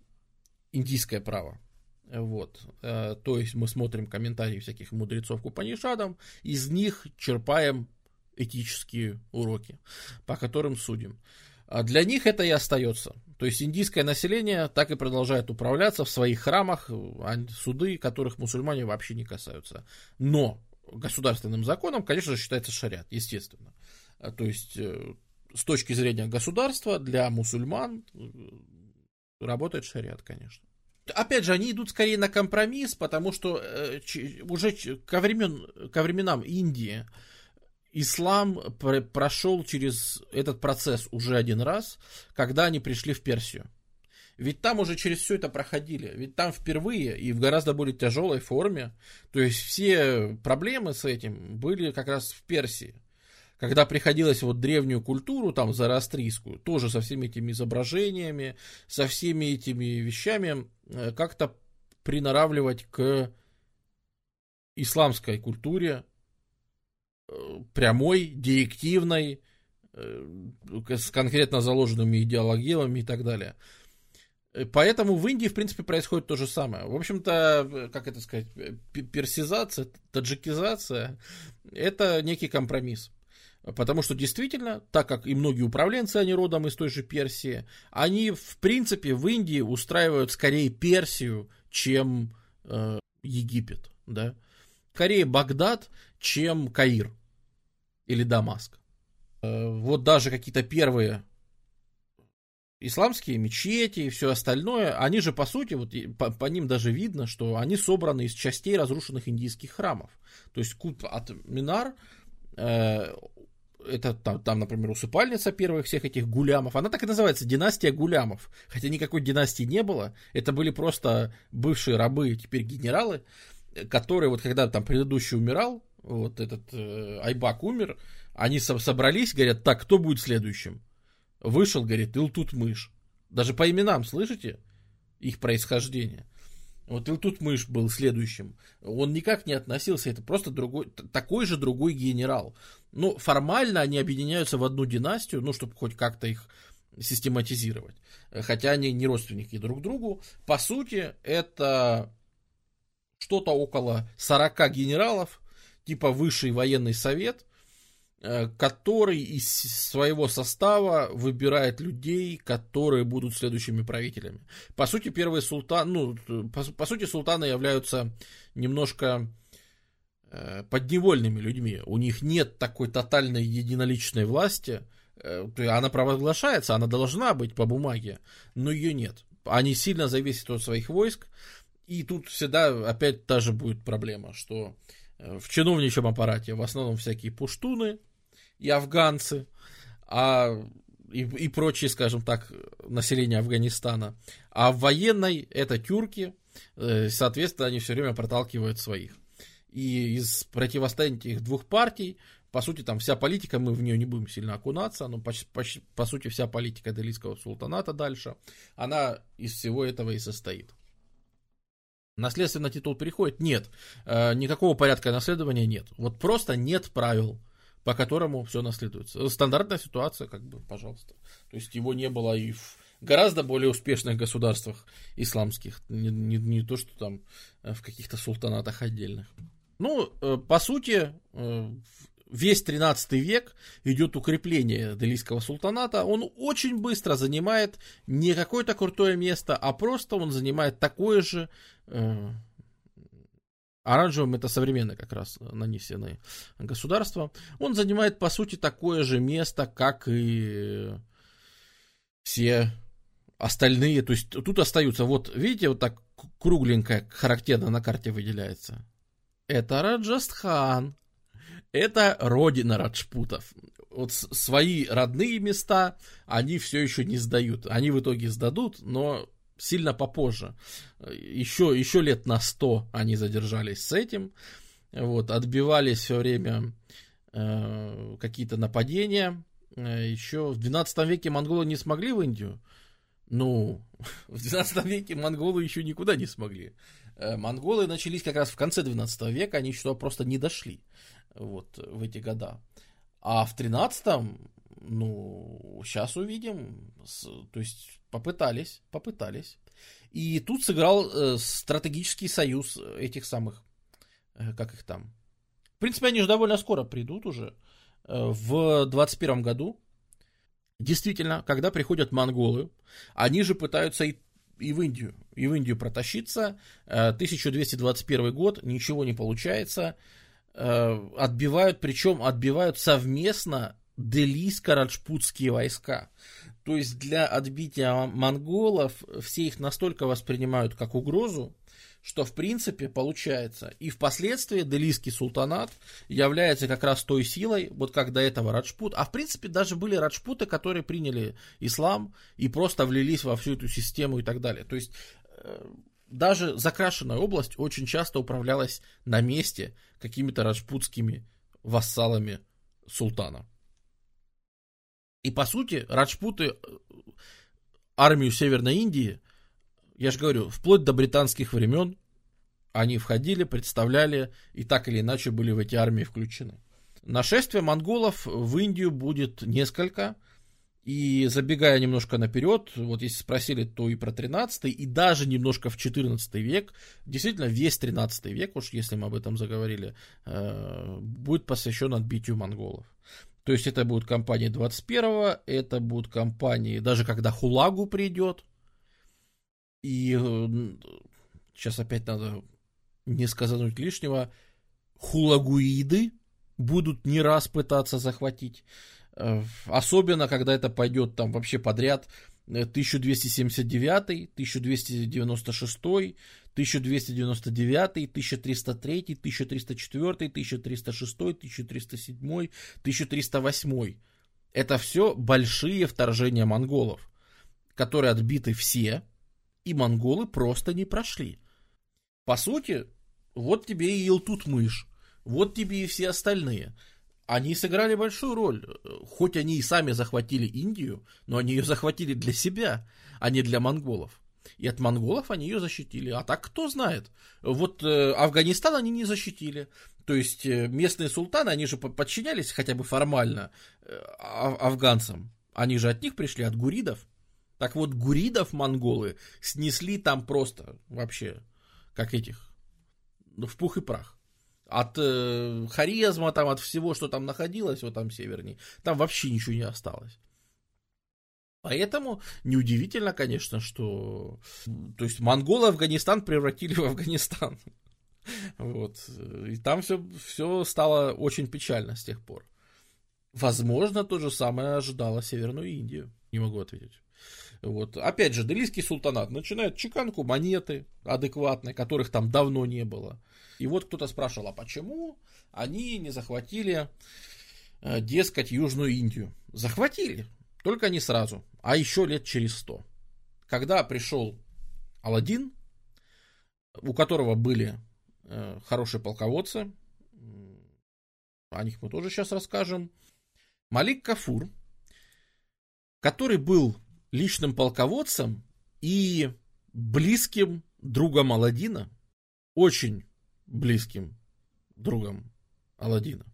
Индийское право. Вот. Э, то есть мы смотрим комментарии всяких мудрецов к Упанишадам, из них черпаем этические уроки, по которым судим. А для них это и остается. То есть индийское население так и продолжает управляться в своих храмах, а суды, которых мусульмане вообще не касаются. Но государственным законом, конечно же, считается шариат, естественно. А, то есть э, с точки зрения государства для мусульман э, работает шариат, конечно. Опять же, они идут скорее на компромисс, потому что э, уже ко, времен, ко временам Индии ислам прошел через этот процесс уже один раз, когда они пришли в Персию. Ведь там уже через все это проходили. Ведь там впервые и в гораздо более тяжелой форме. То есть все проблемы с этим были как раз в Персии. Когда приходилось вот древнюю культуру, там, зороастрийскую, тоже со всеми этими изображениями, со всеми этими вещами, э, как-то приноравливать к исламской культуре, прямой, директивной, э, с конкретно заложенными идеологиями и так далее. Э, поэтому в Индии, в принципе, происходит то же самое. В общем-то, э, как это сказать, персизация, таджикизация – это некий компромисс. Потому что действительно, так как и многие управленцы, они родом из той же Персии, они, в принципе, в Индии устраивают скорее Персию, чем э, Египет. Да? Скорее Багдад, чем Каир или Дамаск. Э, вот даже какие-то первые исламские мечети и все остальное, они же, по сути, вот по, по ним даже видно, что они собраны из частей разрушенных индийских храмов. То есть культ от Минар, э, это там, там, например, усыпальница первых всех этих гулямов, она так и называется, династия гулямов. Хотя никакой династии не было, это были просто бывшие рабы, теперь генералы, которые вот когда там предыдущий умирал, вот этот э, Айбак умер, они со- собрались, говорят, так, кто будет следующим? Вышел, говорит, Илтут Мышь. Даже по именам, слышите? Их происхождение. Вот Илтут Мышь был следующим. Он никак не относился, это просто другой, такой же другой генерал. Ну, формально они объединяются в одну династию, ну, чтобы хоть как-то их систематизировать. Хотя они не родственники друг другу. По сути, это что-то около 40 генералов, типа высший военный совет, который из своего состава выбирает людей, которые будут следующими правителями. По сути, первые султаны, ну, по, по сути, султаны являются немножко э, подневольными людьми. У них нет такой тотальной единоличной власти. Э, она провозглашается, она должна быть по бумаге, но ее нет. Они сильно зависят от своих войск. И тут всегда опять та же будет проблема, что в чиновничьем аппарате в основном всякие пуштуны, и афганцы, а и, и прочие, скажем так, население Афганистана. А в военной это тюрки, э, соответственно, они все время проталкивают своих. И из противостояния этих двух партий, по сути, там вся политика, мы в нее не будем сильно окунаться, но по, по, по сути вся политика Делийского султаната дальше, она из всего этого и состоит. Наследственный титул переходит? Нет. Э, никакого порядка наследования нет. Вот просто нет правил по которому все наследуется. Стандартная ситуация, как бы, пожалуйста. То есть его не было и в гораздо более успешных государствах исламских, не, не, не то, что там э, в каких-то султанатах отдельных. Ну, э, по сути, э, весь 13 век идет укрепление Делийского султаната. Он очень быстро занимает не какое-то крутое место, а просто он занимает такое же Оранжевым это современное как раз нанесенное государство. Он занимает, по сути, такое же место, как и все остальные. То есть тут остаются, вот видите, вот так кругленькая, характерно на карте выделяется. Это Раджастхан. Это родина раджпутов. Вот свои родные места они все еще не сдают. Они в итоге сдадут, но сильно попозже. Еще, еще лет на 100 они задержались с этим. Вот, отбивались все время э, какие-то нападения. Э, еще в 12 веке монголы не смогли в Индию. Ну, [LAUGHS] в 12 веке монголы еще никуда не смогли. Э, монголы начались как раз в конце 12 века, они еще просто не дошли вот, в эти года. А в 13 ну, сейчас увидим. То есть попытались, попытались. И тут сыграл э, стратегический союз этих самых, э, как их там. В принципе, они же довольно скоро придут уже. Э, в 21 году. Действительно, когда приходят монголы, они же пытаются и, и в Индию, и в Индию протащиться. Э, 1221 год, ничего не получается. Э, отбивают, причем отбивают совместно делийско-раджпутские войска. То есть для отбития монголов все их настолько воспринимают как угрозу, что в принципе получается. И впоследствии Делийский султанат является как раз той силой, вот как до этого Раджпут. А в принципе даже были Раджпуты, которые приняли ислам и просто влились во всю эту систему и так далее. То есть э, даже закрашенная область очень часто управлялась на месте какими-то раджпутскими вассалами султана. И по сути, раджпуты э, армию Северной Индии, я же говорю, вплоть до британских времен, они входили, представляли и так или иначе были в эти армии включены. Нашествие монголов в Индию будет несколько. И забегая немножко наперед, вот если спросили, то и про 13 и даже немножко в 14 век, действительно весь 13 век, уж если мы об этом заговорили, э, будет посвящен отбитию монголов. То есть это будут компании 21-го, это будут компании, даже когда Хулагу придет. И сейчас опять надо не сказать лишнего, хулагуиды будут не раз пытаться захватить. Э, особенно, когда это пойдет там вообще подряд 1279, 1296, 1299, 1303, 1304, 1306, 1307, 1308. Это все большие вторжения монголов, которые отбиты все, и монголы просто не прошли. По сути, вот тебе и Илтутмыш, вот тебе и все остальные – они сыграли большую роль. Хоть они и сами захватили Индию, но они ее захватили для себя, а не для монголов. И от монголов они ее защитили. А так кто знает? Вот э, Афганистан они не защитили. То есть э, местные султаны, они же подчинялись хотя бы формально э, афганцам. Они же от них пришли, от гуридов. Так вот, гуридов монголы снесли там просто вообще, как этих, ну, в пух и прах от э, Хорезма, там, от всего, что там находилось, вот там севернее, там вообще ничего не осталось. Поэтому неудивительно, конечно, что... То есть монголы Афганистан превратили в Афганистан. Вот. И там все, все стало очень печально с тех пор. Возможно, то же самое ожидало Северную Индию. Не могу ответить. Вот. Опять же, Делийский султанат начинает чеканку монеты адекватной, которых там давно не было. И вот кто-то спрашивал, а почему они не захватили э, дескать, Южную Индию. Захватили, только не сразу, а еще лет через сто. Когда пришел Аладдин, у которого были э, хорошие полководцы, о них мы тоже сейчас расскажем, Малик Кафур, который был личным полководцем и близким другом Аладдина, очень близким другом Аладдина,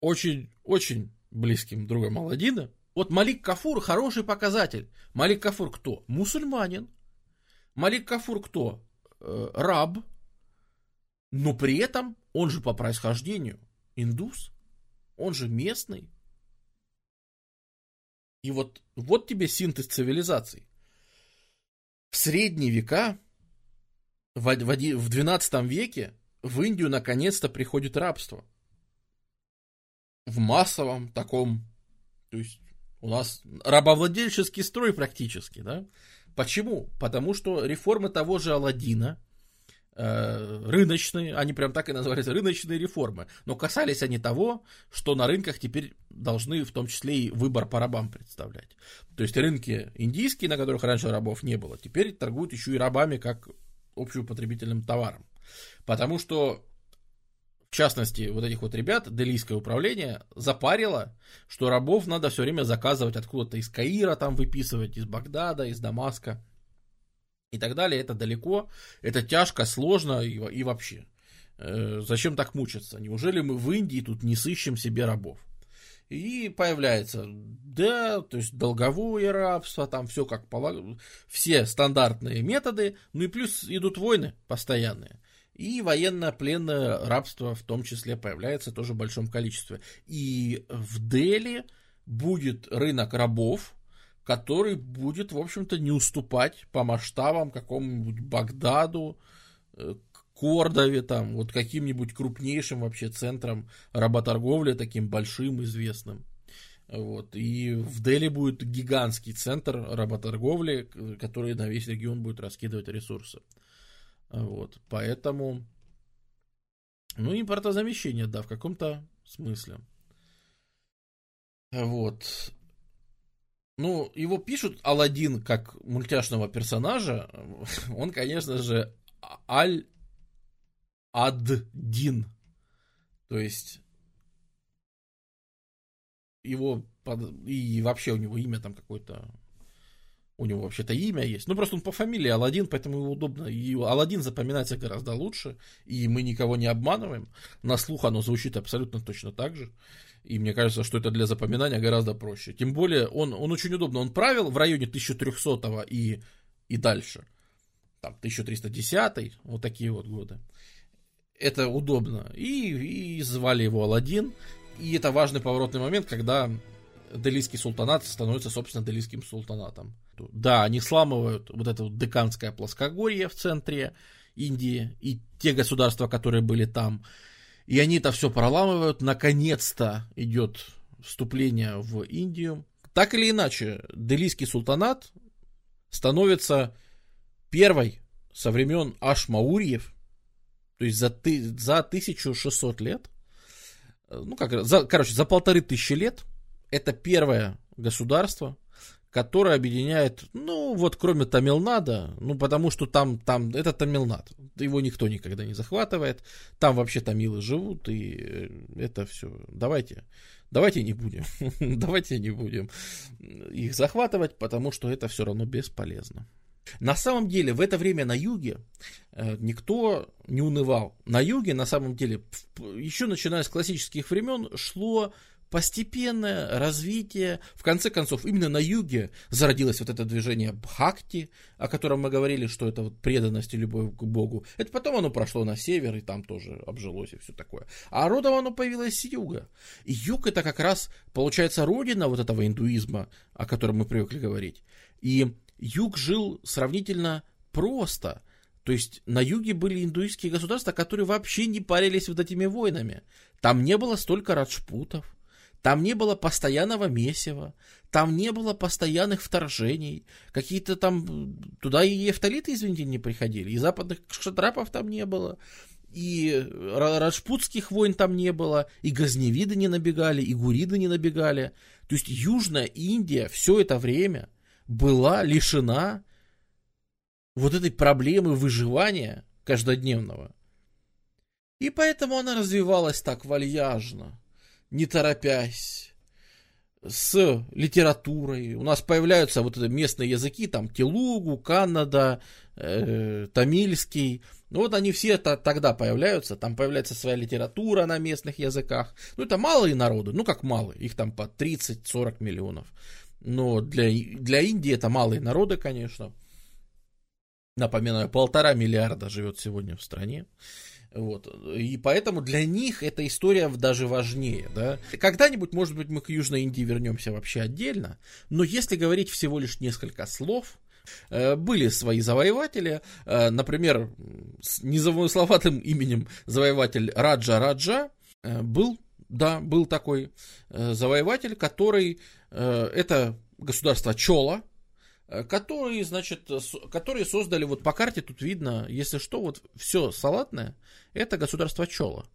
очень, очень близким другом Аладдина. Вот Малик Кафур хороший показатель. Малик Кафур кто? Мусульманин. Малик Кафур кто? Э, раб. Но при этом он же по происхождению индус. Он же местный. И вот, вот тебе синтез цивилизаций. В средние века, в, в, в 12 веке, в Индию наконец-то приходит рабство. В массовом таком, то есть у нас рабовладельческий строй практически, да? Почему? Потому что реформы того же Алладина, Э, рыночные, они прям так и назывались, рыночные реформы. Но касались они того, что на рынках теперь должны в том числе и выбор по рабам представлять. То есть рынки индийские, на которых раньше рабов не было, теперь торгуют еще и рабами как общеупотребительным товаром. Потому что, в частности, вот этих вот ребят, делийское управление запарило, что рабов надо все время заказывать откуда-то из Каира, там выписывать, из Багдада, из Дамаска и так далее, это далеко, это тяжко, сложно и, и вообще. Э, зачем так мучиться? Неужели мы в Индии тут не сыщем себе рабов? И появляется, да, то есть долговое рабство, там все как полагается, все стандартные методы, ну и плюс идут войны постоянные. И военно-пленное рабство в том числе появляется тоже в большом количестве. И в Дели будет рынок рабов, который будет, в общем-то, не уступать по масштабам какому-нибудь Багдаду, э, Кордове, там, вот каким-нибудь крупнейшим вообще центром работорговли, таким большим, известным. Вот. И в Дели будет гигантский центр работорговли, который на весь регион будет раскидывать ресурсы. Вот. Поэтому, ну, импортозамещение, да, в каком-то смысле. Вот. Ну, его пишут Алладин как мультяшного персонажа. [LAUGHS] Он, конечно же, Аль-Ад-Дин. То есть его под... и вообще у него имя там какое-то у него вообще-то имя есть. Ну, просто он по фамилии Алладин, поэтому его удобно. И Алладин запоминается гораздо лучше. И мы никого не обманываем. На слух оно звучит абсолютно точно так же. И мне кажется, что это для запоминания гораздо проще. Тем более, он, он очень удобно. Он правил в районе 1300 и, и дальше. Там 1310 вот такие вот годы. Это удобно. И, и звали его Алладин. И это важный поворотный момент, когда Делийский султанат становится, собственно, Делийским султанатом. Да, они сламывают вот это вот деканское плоскогорье в центре Индии и те государства, которые были там. И они это все проламывают. Наконец-то идет вступление в Индию. Так или иначе, Делийский султанат становится первой со времен Ашмаурьев, то есть за, ты, за 1600 лет, ну как, за, короче, за полторы тысячи лет, это первое государство, которая объединяет, ну, вот кроме Тамилнада, ну, потому что там, там, это Тамилнад, его никто никогда не захватывает, там вообще тамилы живут, и э, это все, давайте, давайте не будем, [LAUGHS] давайте не будем их захватывать, потому что это все равно бесполезно. На самом деле, в это время на юге э, никто не унывал. На юге, на самом деле, еще начиная с классических времен, шло постепенное развитие, в конце концов, именно на юге зародилось вот это движение Бхакти, о котором мы говорили, что это вот преданность и любовь к Богу. Это потом оно прошло на север, и там тоже обжилось и все такое. А родом оно появилось с юга. И юг это как раз, получается, родина вот этого индуизма, о котором мы привыкли говорить. И юг жил сравнительно просто. То есть на юге были индуистские государства, которые вообще не парились вот этими войнами. Там не было столько раджпутов, там не было постоянного месива, там не было постоянных вторжений, какие-то там, туда и эфталиты, извините, не приходили, и западных шатрапов там не было. и раджпутских войн там не было, и газневиды не набегали, и гуриды не набегали. То есть Южная Индия все это время была лишена вот этой проблемы выживания каждодневного. И поэтому она развивалась так вальяжно, не торопясь, с литературой. У нас появляются вот эти местные языки, там Телугу, Канада, э, Тамильский. Ну вот они все -то тогда появляются, там появляется своя литература на местных языках. Ну это малые народы, ну как малые, их там по 30-40 миллионов. Но для, для Индии это малые народы, конечно. Напоминаю, полтора миллиарда живет сегодня в стране. Вот. И поэтому для них эта история даже важнее. Да? Когда-нибудь, может быть, мы к Южной Индии вернемся вообще отдельно, но если говорить всего лишь несколько слов, э, были свои завоеватели, э, например, с незамысловатым [LAUGHS] именем завоеватель Раджа Раджа э, был, да, был такой завоеватель, который, это государство Чола, которые, значит, которые создали, вот по карте тут видно, если что, вот все салатное, это государство Чола.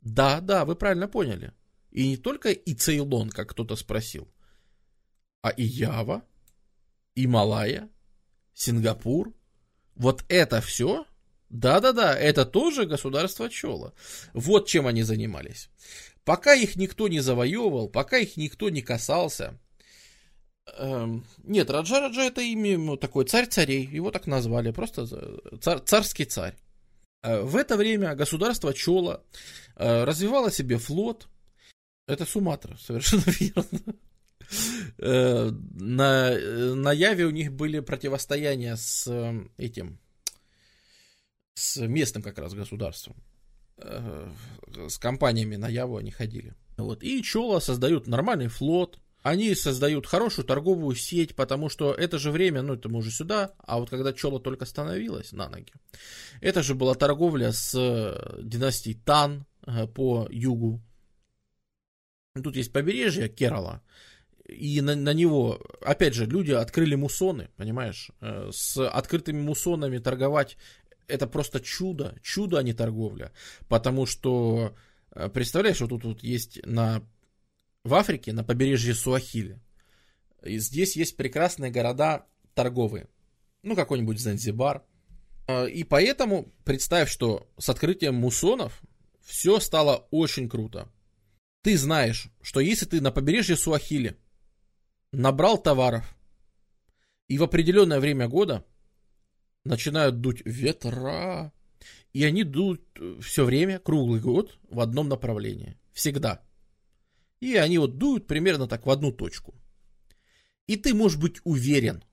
Да, да, вы правильно поняли. И не только и Цейлон, как кто-то спросил, а и Ява, и Малая, Сингапур. Вот это все, да-да-да, это тоже государство Чола. Вот чем они занимались. Пока их никто не завоевывал, пока их никто не касался, Эм, нет, Раджа Раджа это имя ну, такой царь царей, его так назвали, просто цар, царский царь. Э, в это время государство Чола э, развивало себе флот. Это Суматра, совершенно [LAUGHS] верно. Э, на, на Яве у них были противостояния с этим, с местным как раз государством. С компаниями на Яву они ходили. Вот. И Чола создают нормальный флот, они создают хорошую торговую сеть, потому что это же время, ну это мы уже сюда, а вот когда Чола только становилась на ноги, это же была торговля с э, династией Тан э, по югу. Тут есть побережье Керала, и на, на него, опять же, люди открыли мусоны, понимаешь, э, с открытыми мусонами торговать это просто чудо, чудо, а не торговля, потому что, представляешь, вот тут вот есть на в Африке, на побережье Суахили. И здесь есть прекрасные города торговые. Ну, какой-нибудь Занзибар. А, и поэтому представь, что с открытием мусонов все стало очень круто. Ты знаешь, что если ты на побережье Суахили набрал товаров, и в определенное время года начинают дуть ветра, и они дут все время, круглый год, в одном направлении. Всегда. И они вот дуют примерно так в одну точку. И ты можешь быть уверен,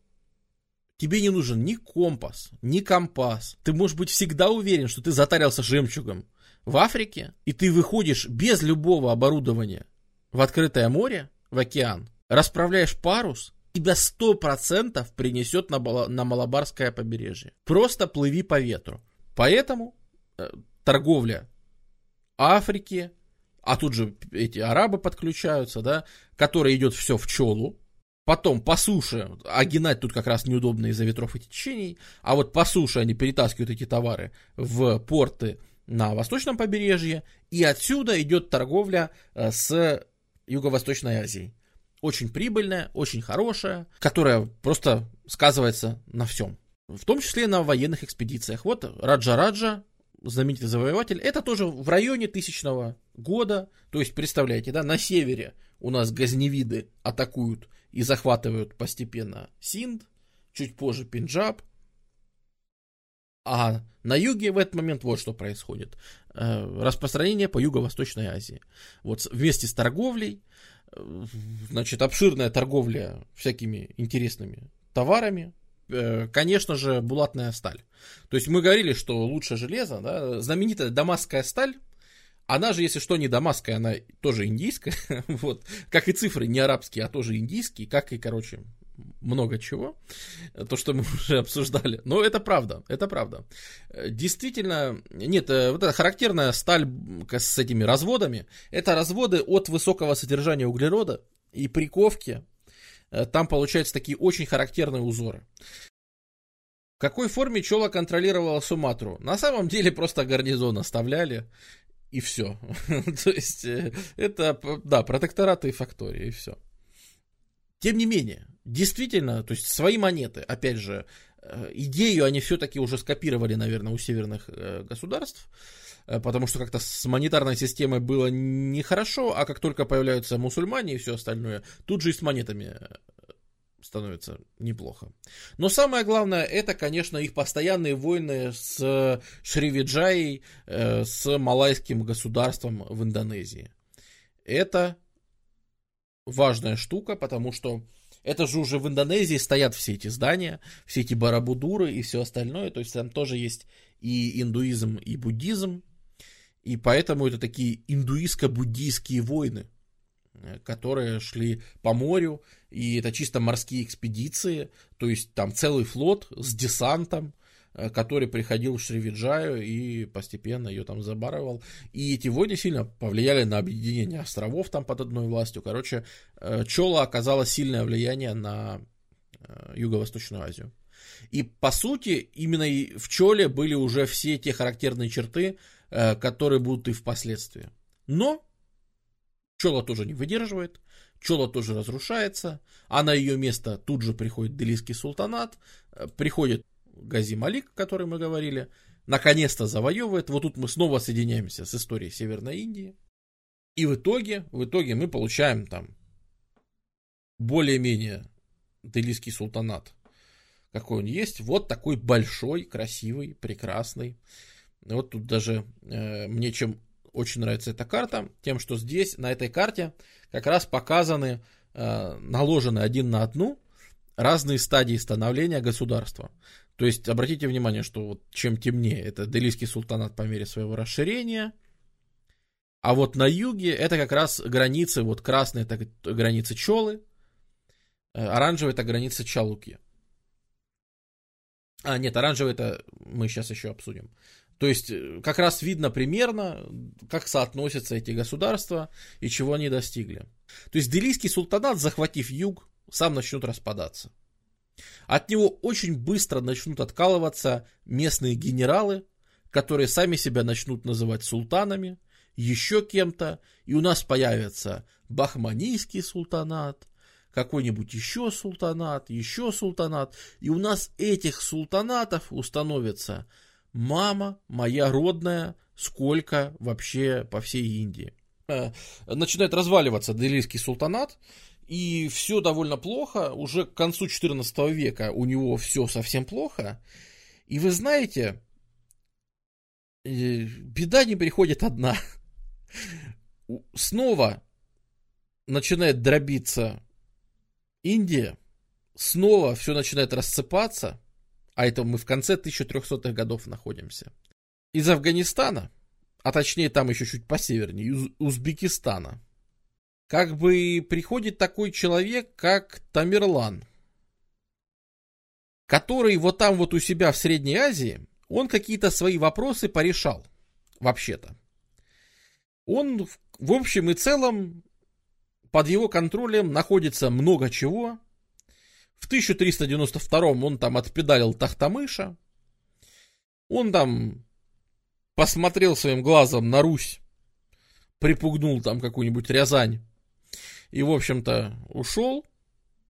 тебе не нужен ни компас, ни компас. Ты можешь быть всегда уверен, что ты затарился жемчугом в Африке, и ты выходишь без любого оборудования в открытое море, в океан, расправляешь парус, тебя сто процентов принесет на, на Малабарское побережье. Просто плыви по ветру. Поэтому э, торговля Африки, а тут же эти арабы подключаются, да, которые идет все в челу, потом по суше, а гнать тут как раз неудобно из-за ветров и течений, а вот по суше они перетаскивают эти товары в порты на восточном побережье, и отсюда идет торговля э, с Юго-Восточной Азией. Очень прибыльная, очень хорошая, которая просто сказывается на всем. В том числе на военных экспедициях. Вот Раджа-Раджа знаменитый завоеватель, это тоже в районе тысячного года. То есть, представляете, да, на севере у нас газневиды атакуют и захватывают постепенно Синд, чуть позже Пенджаб. А на юге в этот момент вот что происходит. Э, распространение по Юго-Восточной Азии. Вот вместе с торговлей, э, значит, обширная торговля всякими интересными товарами, конечно же, булатная сталь. То есть мы говорили, что лучше железо, да, знаменитая дамасская сталь, она же, если что, не дамасская, она тоже индийская, [LAUGHS] вот, как и цифры не арабские, а тоже индийские, как и, короче, много чего, то, что мы [LAUGHS] уже обсуждали. Но это правда, это правда. Действительно, нет, э, вот эта характерная сталь с этими разводами, это разводы от высокого содержания углерода и приковки Э, там получаются такие очень характерные узоры. В какой форме Чола контролировала Суматру? На самом деле просто гарнизон оставляли, и все. [LAUGHS] То есть, э, это, да, протектораты и фактории, и все. Тем не менее, действительно, то есть свои монеты, опять же, э, идею они все-таки уже скопировали, наверное, у северных э, государств, потому что как-то с монетарной системой было нехорошо, а как только появляются мусульмане и все остальное, тут же и с монетами становится неплохо. Но самое главное, это, конечно, их постоянные войны с Шривиджаей, э, с малайским государством в Индонезии. Это важная штука, потому что это же уже в Индонезии стоят все эти здания, все эти барабудуры и все остальное. То есть там тоже есть и индуизм, и буддизм. И поэтому это такие индуистско-буддийские войны. Э, которые шли по морю, и это чисто морские экспедиции, то есть там целый флот с десантом, э, который приходил в Шривиджаю и постепенно ее там забарывал. И эти войны сильно повлияли на объединение островов там под одной властью. Короче, э, Чола оказала сильное влияние на Юго-Восточную Азию. И по сути, именно в Чоле были уже все те характерные черты, которые будут и впоследствии. Но Чола тоже не выдерживает, Чола тоже разрушается, а на ее место тут же приходит Делийский султанат, э, приходит Гази Малик, о котором мы говорили, наконец-то завоевывает. Вот тут мы снова соединяемся с историей Северной Индии. И в итоге, в итоге мы получаем там более-менее Делийский султанат, какой он есть. Вот такой большой, красивый, прекрасный. Вот тут даже э, мне чем очень нравится эта карта, тем, что здесь, на этой карте, как раз показаны, э, наложены один на одну разные стадии становления государства. То есть, обратите внимание, что вот чем темнее, это Делийский султанат по мере своего расширения, а вот на юге это как раз границы, вот красные это границы Чолы, э, оранжевые это границы Чалуки. А, нет, оранжевый это мы сейчас еще обсудим. То есть э, как раз видно примерно, как соотносятся эти государства и чего они достигли. То есть Делийский султанат, захватив юг, сам начнет распадаться. От него очень быстро начнут откалываться местные генералы, которые сами себя начнут называть султанами, еще кем-то, и у нас появится Бахманийский султанат, какой-нибудь еще султанат, еще султанат, и у нас этих султанатов установится мама моя родная, сколько вообще по всей Индии. Э, начинает разваливаться Делийский султанат, и все довольно плохо. Уже к концу XIV века у него все совсем плохо. И вы знаете, э, беда не приходит одна. Снова начинает дробиться Индия, снова все начинает рассыпаться, а это мы в конце 1300-х годов находимся. Из Афганистана, а точнее там еще чуть посевернее, из Узбекистана, как бы приходит такой человек, как Тамерлан, который вот там вот у себя в Средней Азии, он какие-то свои вопросы порешал, вообще-то. Он в общем и целом под его контролем находится много чего, в 1392 он там отпедалил Тахтамыша. Он там посмотрел своим глазом на Русь, припугнул там какую-нибудь Рязань и, в общем-то, ушел.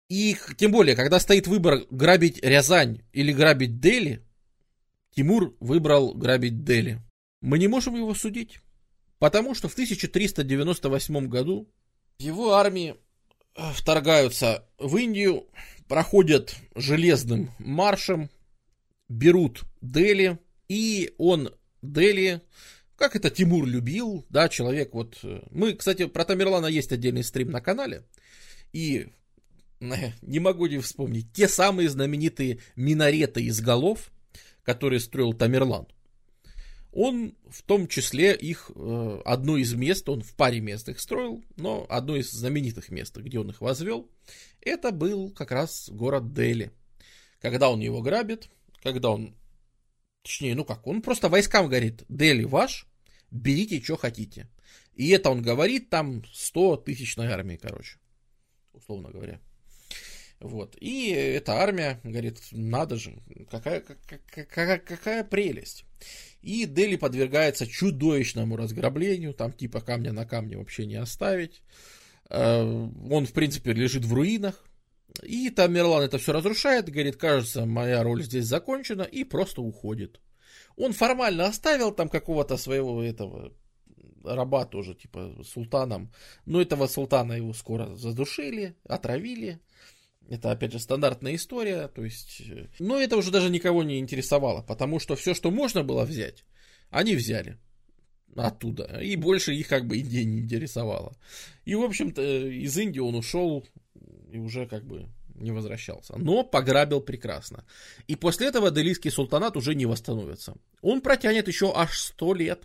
И тем более, когда стоит выбор грабить Рязань или грабить Дели, Тимур выбрал грабить Дели. Мы не можем его судить, потому что в 1398 году его армии вторгаются в Индию, проходят железным маршем, берут Дели, и он Дели, как это Тимур любил, да, человек вот... Э, мы, кстати, про Тамерлана есть отдельный стрим на канале, и э, не могу не вспомнить, те самые знаменитые минареты из голов, которые строил Тамерлан. Он в том числе их, э, одно из мест, он в паре мест их строил, но одно из знаменитых мест, где он их возвел, это был как раз город Дели. Когда он его грабит, когда он, точнее, ну как, он просто войскам говорит, Дели ваш, берите, что хотите. И это он говорит там 100 тысячной армии, короче, условно говоря. Вот. И эта армия говорит, надо же, какая, какая, какая прелесть. И Дели подвергается чудовищному разграблению, там типа камня на камне вообще не оставить. Э, он, в принципе, лежит в руинах. И там Мерлан это все разрушает, говорит, кажется, моя роль здесь закончена, и просто уходит. Он формально оставил там какого-то своего этого раба тоже, типа, султаном. Но этого султана его скоро задушили, отравили. Это, опять же, стандартная история, то есть... Э, но это уже даже никого не интересовало, потому что все, что можно было взять, они взяли оттуда. И больше их как бы Индия не интересовала. И, в общем-то, из Индии он ушел и уже как бы не возвращался. Но пограбил прекрасно. И после этого Делийский султанат уже не восстановится. Он протянет еще аж сто лет.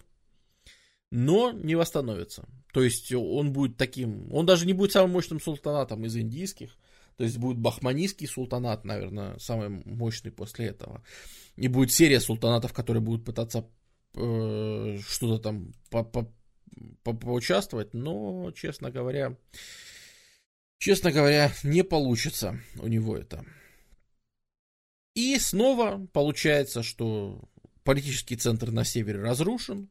Но не восстановится. То есть он будет таким... Он даже не будет самым мощным султанатом из индийских. То есть будет Бахманийский султанат, наверное, самый мощный после этого. И будет серия султанатов, которые будут пытаться э, что-то там по -по -по поучаствовать, но, честно говоря, честно говоря, не получится у него это. И снова получается, что политический центр на севере разрушен,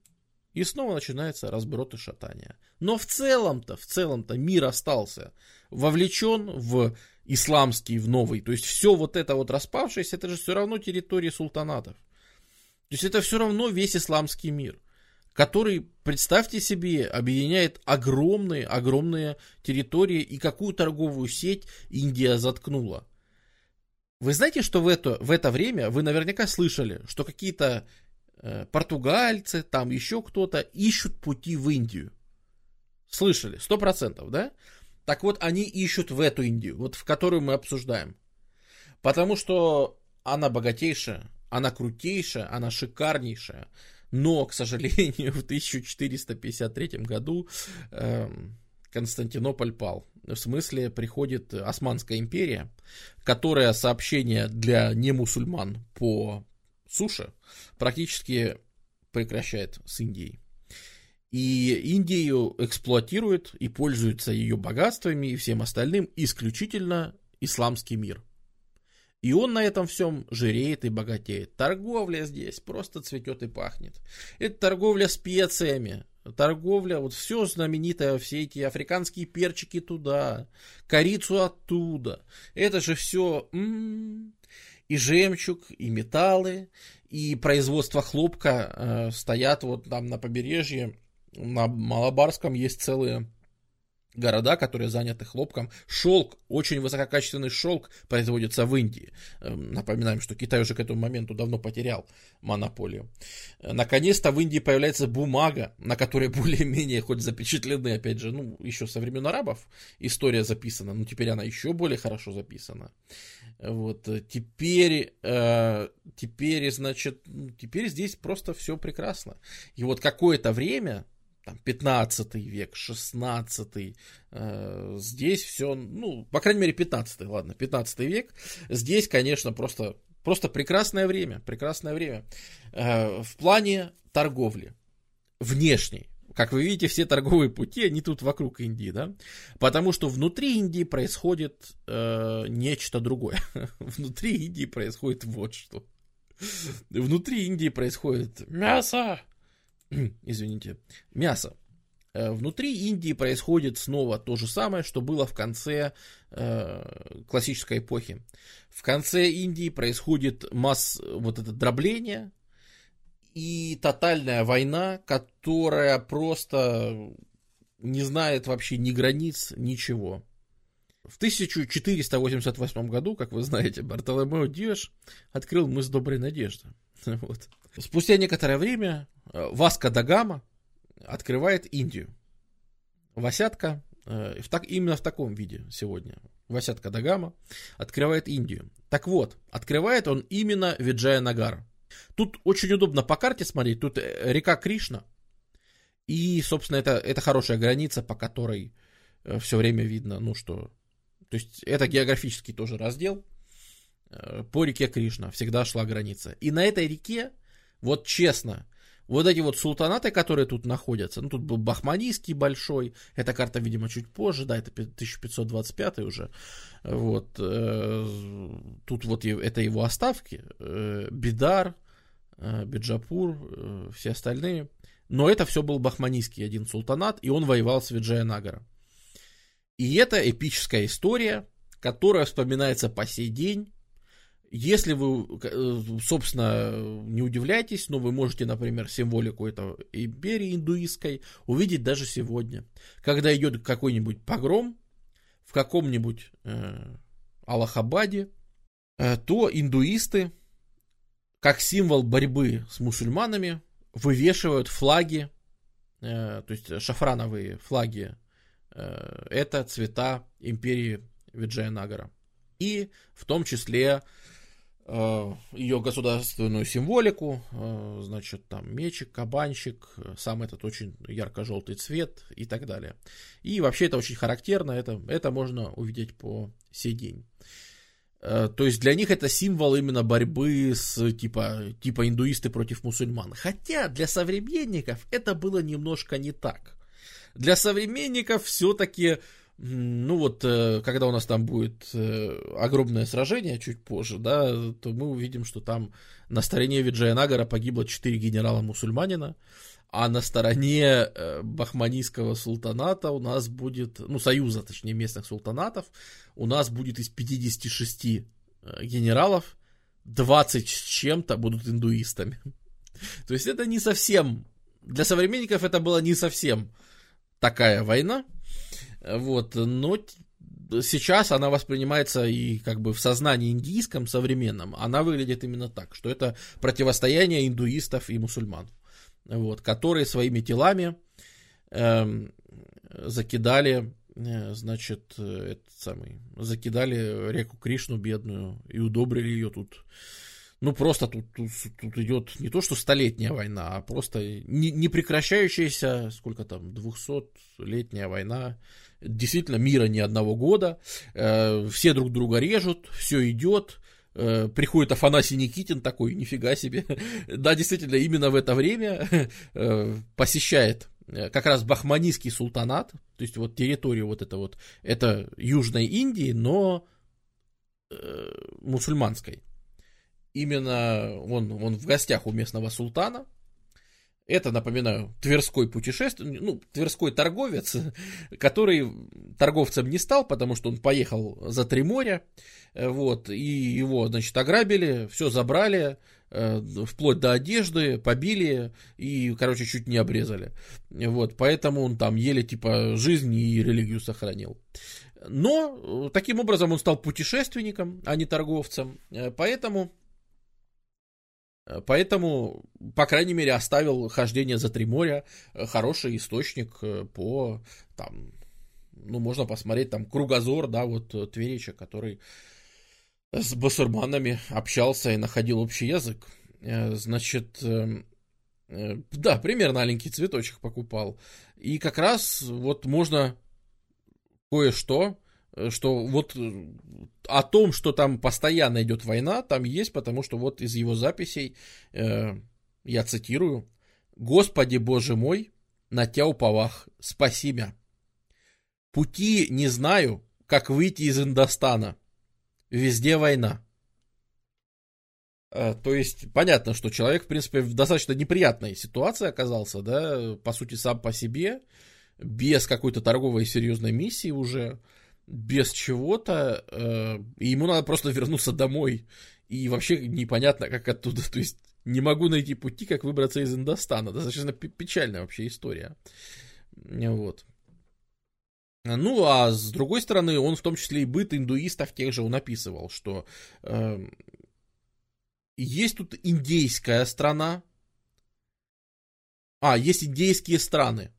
и снова начинается разброд и шатание. Но в целом-то, в целом-то мир остался вовлечен в исламский, в новый. То есть все вот это вот распавшееся, это же все равно территории султанатов. То есть это все равно весь исламский мир, который, представьте себе, объединяет огромные, огромные территории и какую торговую сеть Индия заткнула. Вы знаете, что в это, в это время вы наверняка слышали, что какие-то э, португальцы, там еще кто-то ищут пути в Индию. Слышали, сто процентов, да? Так вот, они ищут в эту Индию, вот в которую мы обсуждаем. Потому что она богатейшая, она крутейшая, она шикарнейшая. Но, к сожалению, [LAUGHS] в 1453 году э, Константинополь пал. В смысле, приходит Османская империя, которая сообщение для немусульман по суше практически прекращает с Индией. И Индию эксплуатирует и пользуется ее богатствами и всем остальным исключительно исламский мир. И он на этом всем жиреет и богатеет. Торговля здесь просто цветет и пахнет. Это торговля специями, торговля, вот все знаменитое, все эти африканские перчики туда, корицу оттуда. Это же все м-м, и жемчуг, и металлы, и производство хлопка э, стоят вот там на побережье на Малабарском есть целые города, которые заняты хлопком. Шелк, очень высококачественный шелк производится в Индии. Эм, напоминаем, что Китай уже к этому моменту давно потерял монополию. Наконец-то в Индии появляется бумага, на которой [LAUGHS] более-менее хоть запечатлены, опять же, ну, еще со времен арабов история записана, но теперь она еще более хорошо записана. Вот, теперь, э, теперь, значит, теперь здесь просто все прекрасно. И вот какое-то время, там, 15 век, 16 э, здесь все, ну, по крайней мере, 15 ладно, 15 век, здесь, конечно, просто, просто прекрасное время, прекрасное время э, в плане торговли внешней. Как вы видите, все торговые пути, они тут вокруг Индии, да? Потому что внутри Индии происходит э, нечто другое. [LAUGHS] внутри Индии происходит вот что. Внутри Индии происходит мясо, [CLEARS THROAT] извините, мясо. Э, внутри Индии происходит снова то же самое, что было в конце э, классической эпохи. В конце Индии происходит масс вот это дробление и тотальная война, которая просто не знает вообще ни границ, ничего. В 1488 году, как вы знаете, Бартоломео Диаш открыл мыс Доброй Надежды. [LAUGHS] Вот. Спустя некоторое время э, Васка Дагама открывает Индию. Васятка, э, в так, именно в таком виде сегодня, Васятка Дагама открывает Индию. Так вот, открывает он именно Виджая Нагар. Тут очень удобно по карте смотреть, тут э, река Кришна, и, собственно, это, это хорошая граница, по которой все время видно, ну что, то есть это географический тоже раздел, по реке Кришна всегда шла граница. И на этой реке вот честно, Вот эти вот султанаты, которые тут находятся, ну тут был Бахманийский большой, эта карта, видимо, чуть позже, да, это 1525 уже, вот, э, тут вот это его оставки, э, Бидар, э, Биджапур, э, все остальные, но это все был Бахманийский один султанат, и он воевал с Виджаянагара. И это эпическая история, которая вспоминается по сей день, если вы, э, собственно, не удивляйтесь, но вы можете, например, символику этого империи индуистской увидеть даже сегодня. Когда идет какой-нибудь погром в каком-нибудь э, Аллахабаде, э, то индуисты, как символ борьбы с мусульманами, вывешивают флаги, э, то есть шафрановые флаги, э, это цвета империи Виджаянагара. И в том числе ее государственную символику, э, значит, там мечик, кабанчик, сам этот очень ярко-желтый цвет и так далее. И вообще это очень характерно, это, это можно увидеть по сей день. Э, то есть для них это символ именно борьбы с типа, типа индуисты против мусульман. Хотя для современников это было немножко не так. Для современников все-таки ну вот, э, когда у нас там будет э, огромное сражение чуть позже, да, то мы увидим, что там на стороне Виджаянагара погибло 4 генерала-мусульманина, а на стороне э, Бахманийского султаната у нас будет, ну, союза, точнее, местных султанатов, у нас будет из 56 генералов 20 с чем-то будут индуистами. [LAUGHS] То есть это не совсем, для современников это было не совсем такая война, вот, но сейчас она воспринимается и как бы в сознании индийском, современном, она выглядит именно так, что это противостояние индуистов и мусульман, вот, которые своими телами э, закидали, э, значит, этот самый, закидали реку Кришну бедную и удобрили ее тут. Ну просто тут, тут, тут идет не то что столетняя война, а просто не, не прекращающаяся, сколько там, 200-летняя война действительно мира ни одного года, э, все друг друга режут, все идет, э, приходит Афанасий Никитин такой, нифига себе, [LAUGHS] да, действительно, именно в это время [LAUGHS] э, посещает как раз Бахманийский султанат, то есть вот территорию вот это вот, это Южной Индии, но мусульманской. Именно он, он в гостях у местного султана, это, напоминаю, Тверской путешественник, ну, Тверской торговец, [LAUGHS] который торговцем не стал, потому что он поехал за три моря, э, вот, и его, значит, ограбили, все забрали, э, вплоть до одежды, побили и, короче, чуть не обрезали. Вот, поэтому он там еле, типа, жизнь и религию сохранил. Но таким образом он стал путешественником, а не торговцем, э, поэтому Э, поэтому, по крайней мере, оставил хождение за три моря э, хороший источник э, по, там, ну, можно посмотреть, там, кругозор, да, вот Тверича, который с басурманами общался и находил общий язык. Значит, да, примерно маленький цветочек покупал. И как раз вот можно кое-что Э, что вот э, о том, что там постоянно идет война, там есть, потому что вот из его записей, э, я цитирую, «Господи Боже мой, на тебя уповах, спаси меня. Пути не знаю, как выйти из Индостана. Везде война». Э, то есть, понятно, что человек, в принципе, в достаточно неприятной ситуации оказался, да, по сути, сам по себе, без какой-то торговой серьезной миссии уже, без чего-то, э, и ему надо просто вернуться домой. И вообще непонятно, как оттуда. [LAUGHS] То есть не могу найти пути, как выбраться из Индостана. Достаточно печальная вообще история. Вот. Ну, а с другой стороны, он в том числе и быт индуистов тех же он описывал, что э, есть тут индейская страна, а, есть индейские страны.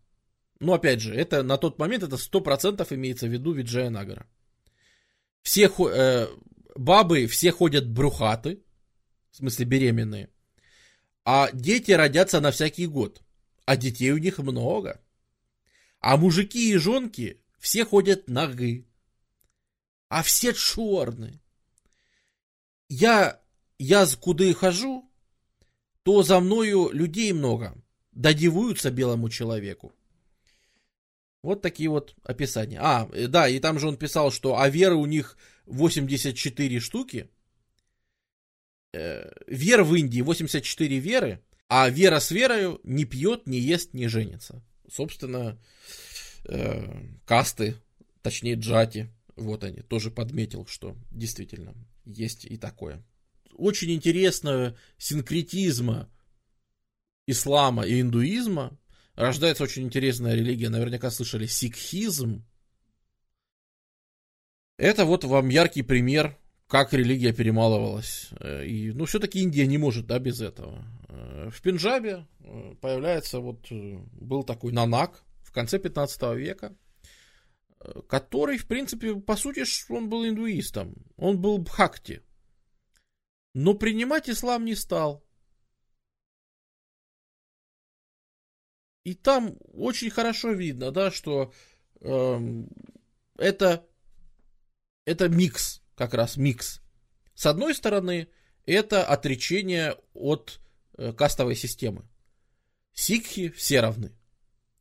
Но опять же, это на тот момент это 100% имеется в виду Виджая Нагара. Все э, бабы все ходят брухаты, в смысле беременные, а дети родятся на всякий год, а детей у них много. А мужики и жонки все ходят ногы, а все черные. Я, я куда хожу, то за мною людей много, додивуются белому человеку. Вот такие вот описания. А, э, да, и там же он писал, что а веры у них 84 штуки. Э, вер в Индии 84 веры, а вера с верою не пьет, не ест, не женится. Собственно, э, касты, точнее джати, вот они, тоже подметил, что действительно есть и такое. Очень интересно синкретизма ислама и индуизма рождается очень интересная религия, наверняка слышали, сикхизм. Это вот вам яркий пример, как религия перемалывалась. Э, и, ну, все-таки Индия не может, да, без этого. Э, в Пенджабе э, появляется вот, был такой Нанак в конце 15 века, который, в принципе, по сути, он был индуистом, он был бхакти, но принимать ислам не стал. И там очень хорошо видно, да, что э, это, это микс, как раз микс. С одной стороны, это отречение от э, кастовой системы. Сикхи все равны.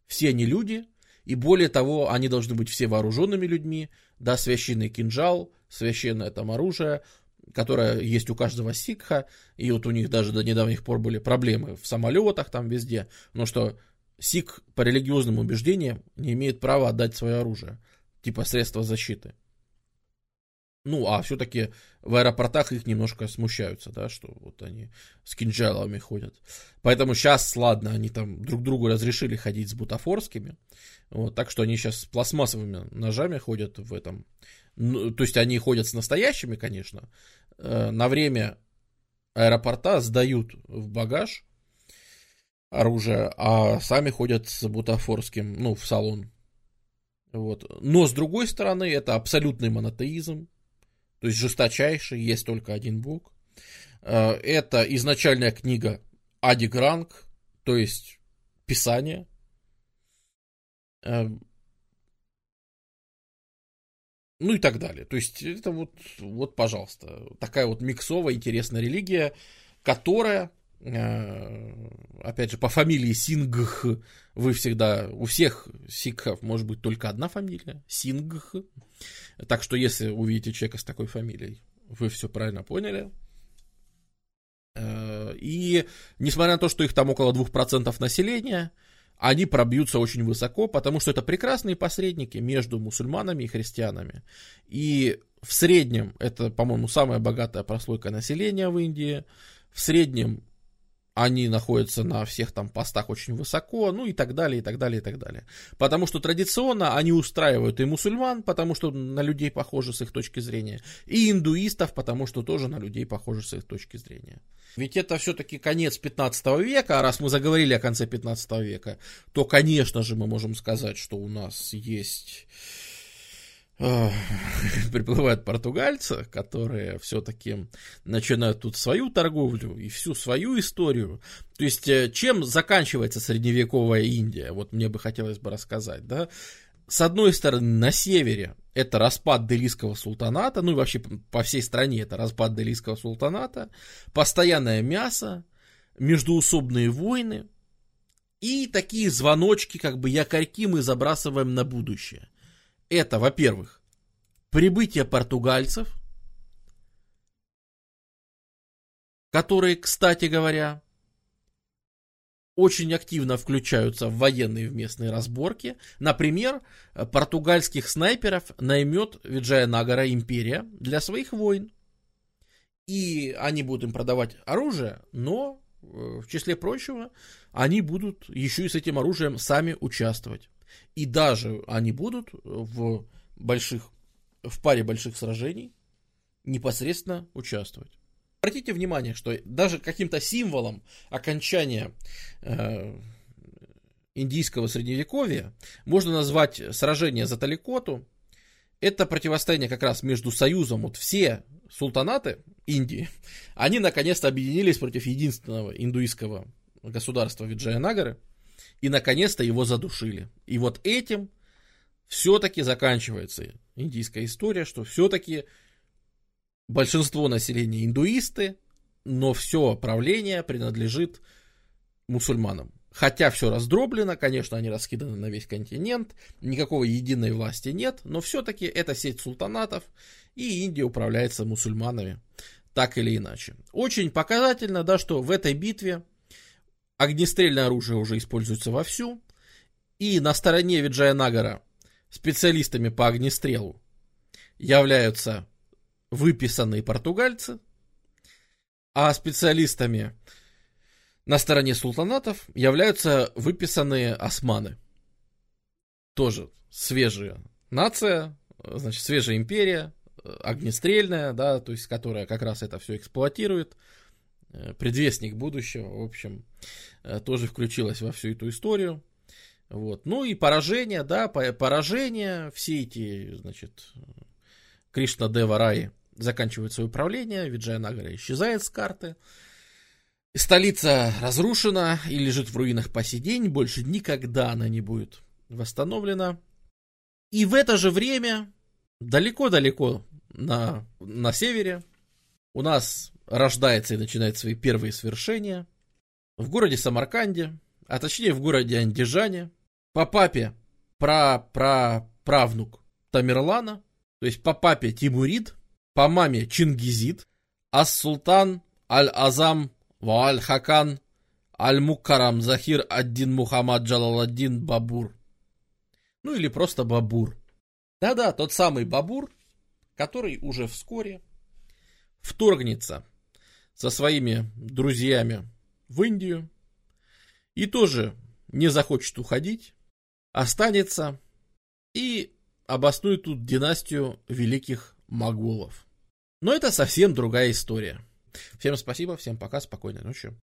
Все они люди, и более того, они должны быть все вооруженными людьми, да, священный кинжал, священное там оружие, которое есть у каждого сикха, и вот у них даже до недавних пор были проблемы в самолетах там везде, но что Сик по религиозным убеждениям не имеет права отдать свое оружие, типа средства защиты. Ну, а все-таки в аэропортах их немножко смущаются, да, что вот они с кинжалами ходят. Поэтому сейчас, ладно, они там друг другу разрешили ходить с бутафорскими, вот, так что они сейчас с пластмассовыми ножами ходят в этом. Ну, то есть они ходят с настоящими, конечно, э, на время аэропорта сдают в багаж, оружие, а сами ходят с бутафорским, ну, в салон. Вот. Но, с другой стороны, это абсолютный монотеизм, то есть жесточайший, есть только один бог. Э, это изначальная книга Ади Гранг, то есть Писание. Э, ну и так далее. То есть это вот, вот, пожалуйста, такая вот миксовая интересная религия, которая опять же, по фамилии Сингх вы всегда, у всех сикхов может быть только одна фамилия, Сингх. Так что, если увидите человека с такой фамилией, вы все правильно поняли. Э, и несмотря на то, что их там около 2% населения, они пробьются очень высоко, потому что это прекрасные посредники между мусульманами и христианами. И в среднем это, по-моему, самая богатая прослойка населения в Индии. В среднем они находятся на всех там постах очень высоко, ну и так далее, и так далее, и так далее. Потому что традиционно они устраивают и мусульман, потому что на людей похожи с их точки зрения, и индуистов, потому что тоже на людей похожи с их точки зрения. Ведь это все-таки конец 15 века, а раз мы заговорили о конце 15 века, то, конечно же, мы можем сказать, что у нас есть [LAUGHS] приплывают португальцы, которые все-таки начинают тут свою торговлю и всю свою историю. То есть, э, чем заканчивается средневековая Индия? Вот мне бы хотелось бы рассказать, да. С одной стороны, на севере это распад Делийского султаната, ну и вообще по всей стране это распад Делийского султаната, постоянное мясо, междуусобные войны и такие звоночки, как бы якорьки мы забрасываем на будущее. Это, во-первых, прибытие португальцев, которые, кстати говоря, очень активно включаются в военные местные разборки. Например, португальских снайперов наймет Виджая Нагара империя для своих войн. И они будут им продавать оружие, но э, в числе прочего они будут еще и с этим оружием сами участвовать. И даже они будут в больших, в паре больших сражений непосредственно участвовать. Обратите внимание, что даже каким-то символом окончания э, индийского средневековья можно назвать сражение за Таликоту. Это противостояние как раз между союзом, вот все султанаты Индии, они наконец-то объединились против единственного индуистского государства Виджаянагары – и наконец-то его задушили. И вот этим все-таки заканчивается индийская история, что все-таки большинство населения индуисты, но все правление принадлежит мусульманам. Хотя все раздроблено, конечно, они раскиданы на весь континент, никакого единой власти нет, но все-таки это сеть султанатов, и Индия управляется мусульманами, так или иначе. Очень показательно, да, что в этой битве огнестрельное оружие уже используется вовсю, и на стороне Виджая специалистами по огнестрелу являются выписанные португальцы, а специалистами на стороне султанатов являются выписанные османы. Тоже свежая нация, значит, свежая империя, огнестрельная, да, то есть, которая как раз это все эксплуатирует. Э, предвестник будущего, в общем, э, тоже включилась во всю эту историю. Вот. Ну и поражение, да, поражение, все эти, значит, Кришна Дева Рай заканчивает свое правление, Виджая Нагара исчезает с карты. Столица разрушена и лежит в руинах по сей день, больше никогда она не будет восстановлена. И в это же время, далеко-далеко на, на севере, у нас рождается и начинает свои первые свершения. В городе Самарканде, а точнее в городе Андижане, по папе пра-пра-правнук Тамерлана, то есть по папе Тимурид, по маме Чингизид, а султан Аль-Азам Ва Аль-Хакан Аль-Муккарам Захир Аддин Мухаммад Джалаладдин Бабур. Ну или просто Бабур. Да-да, тот самый Бабур, который уже вскоре вторгнется со своими друзьями в Индию и тоже не захочет уходить, останется и обоснует тут династию великих моголов. Но это совсем другая история. Всем спасибо, всем пока, спокойной ночи.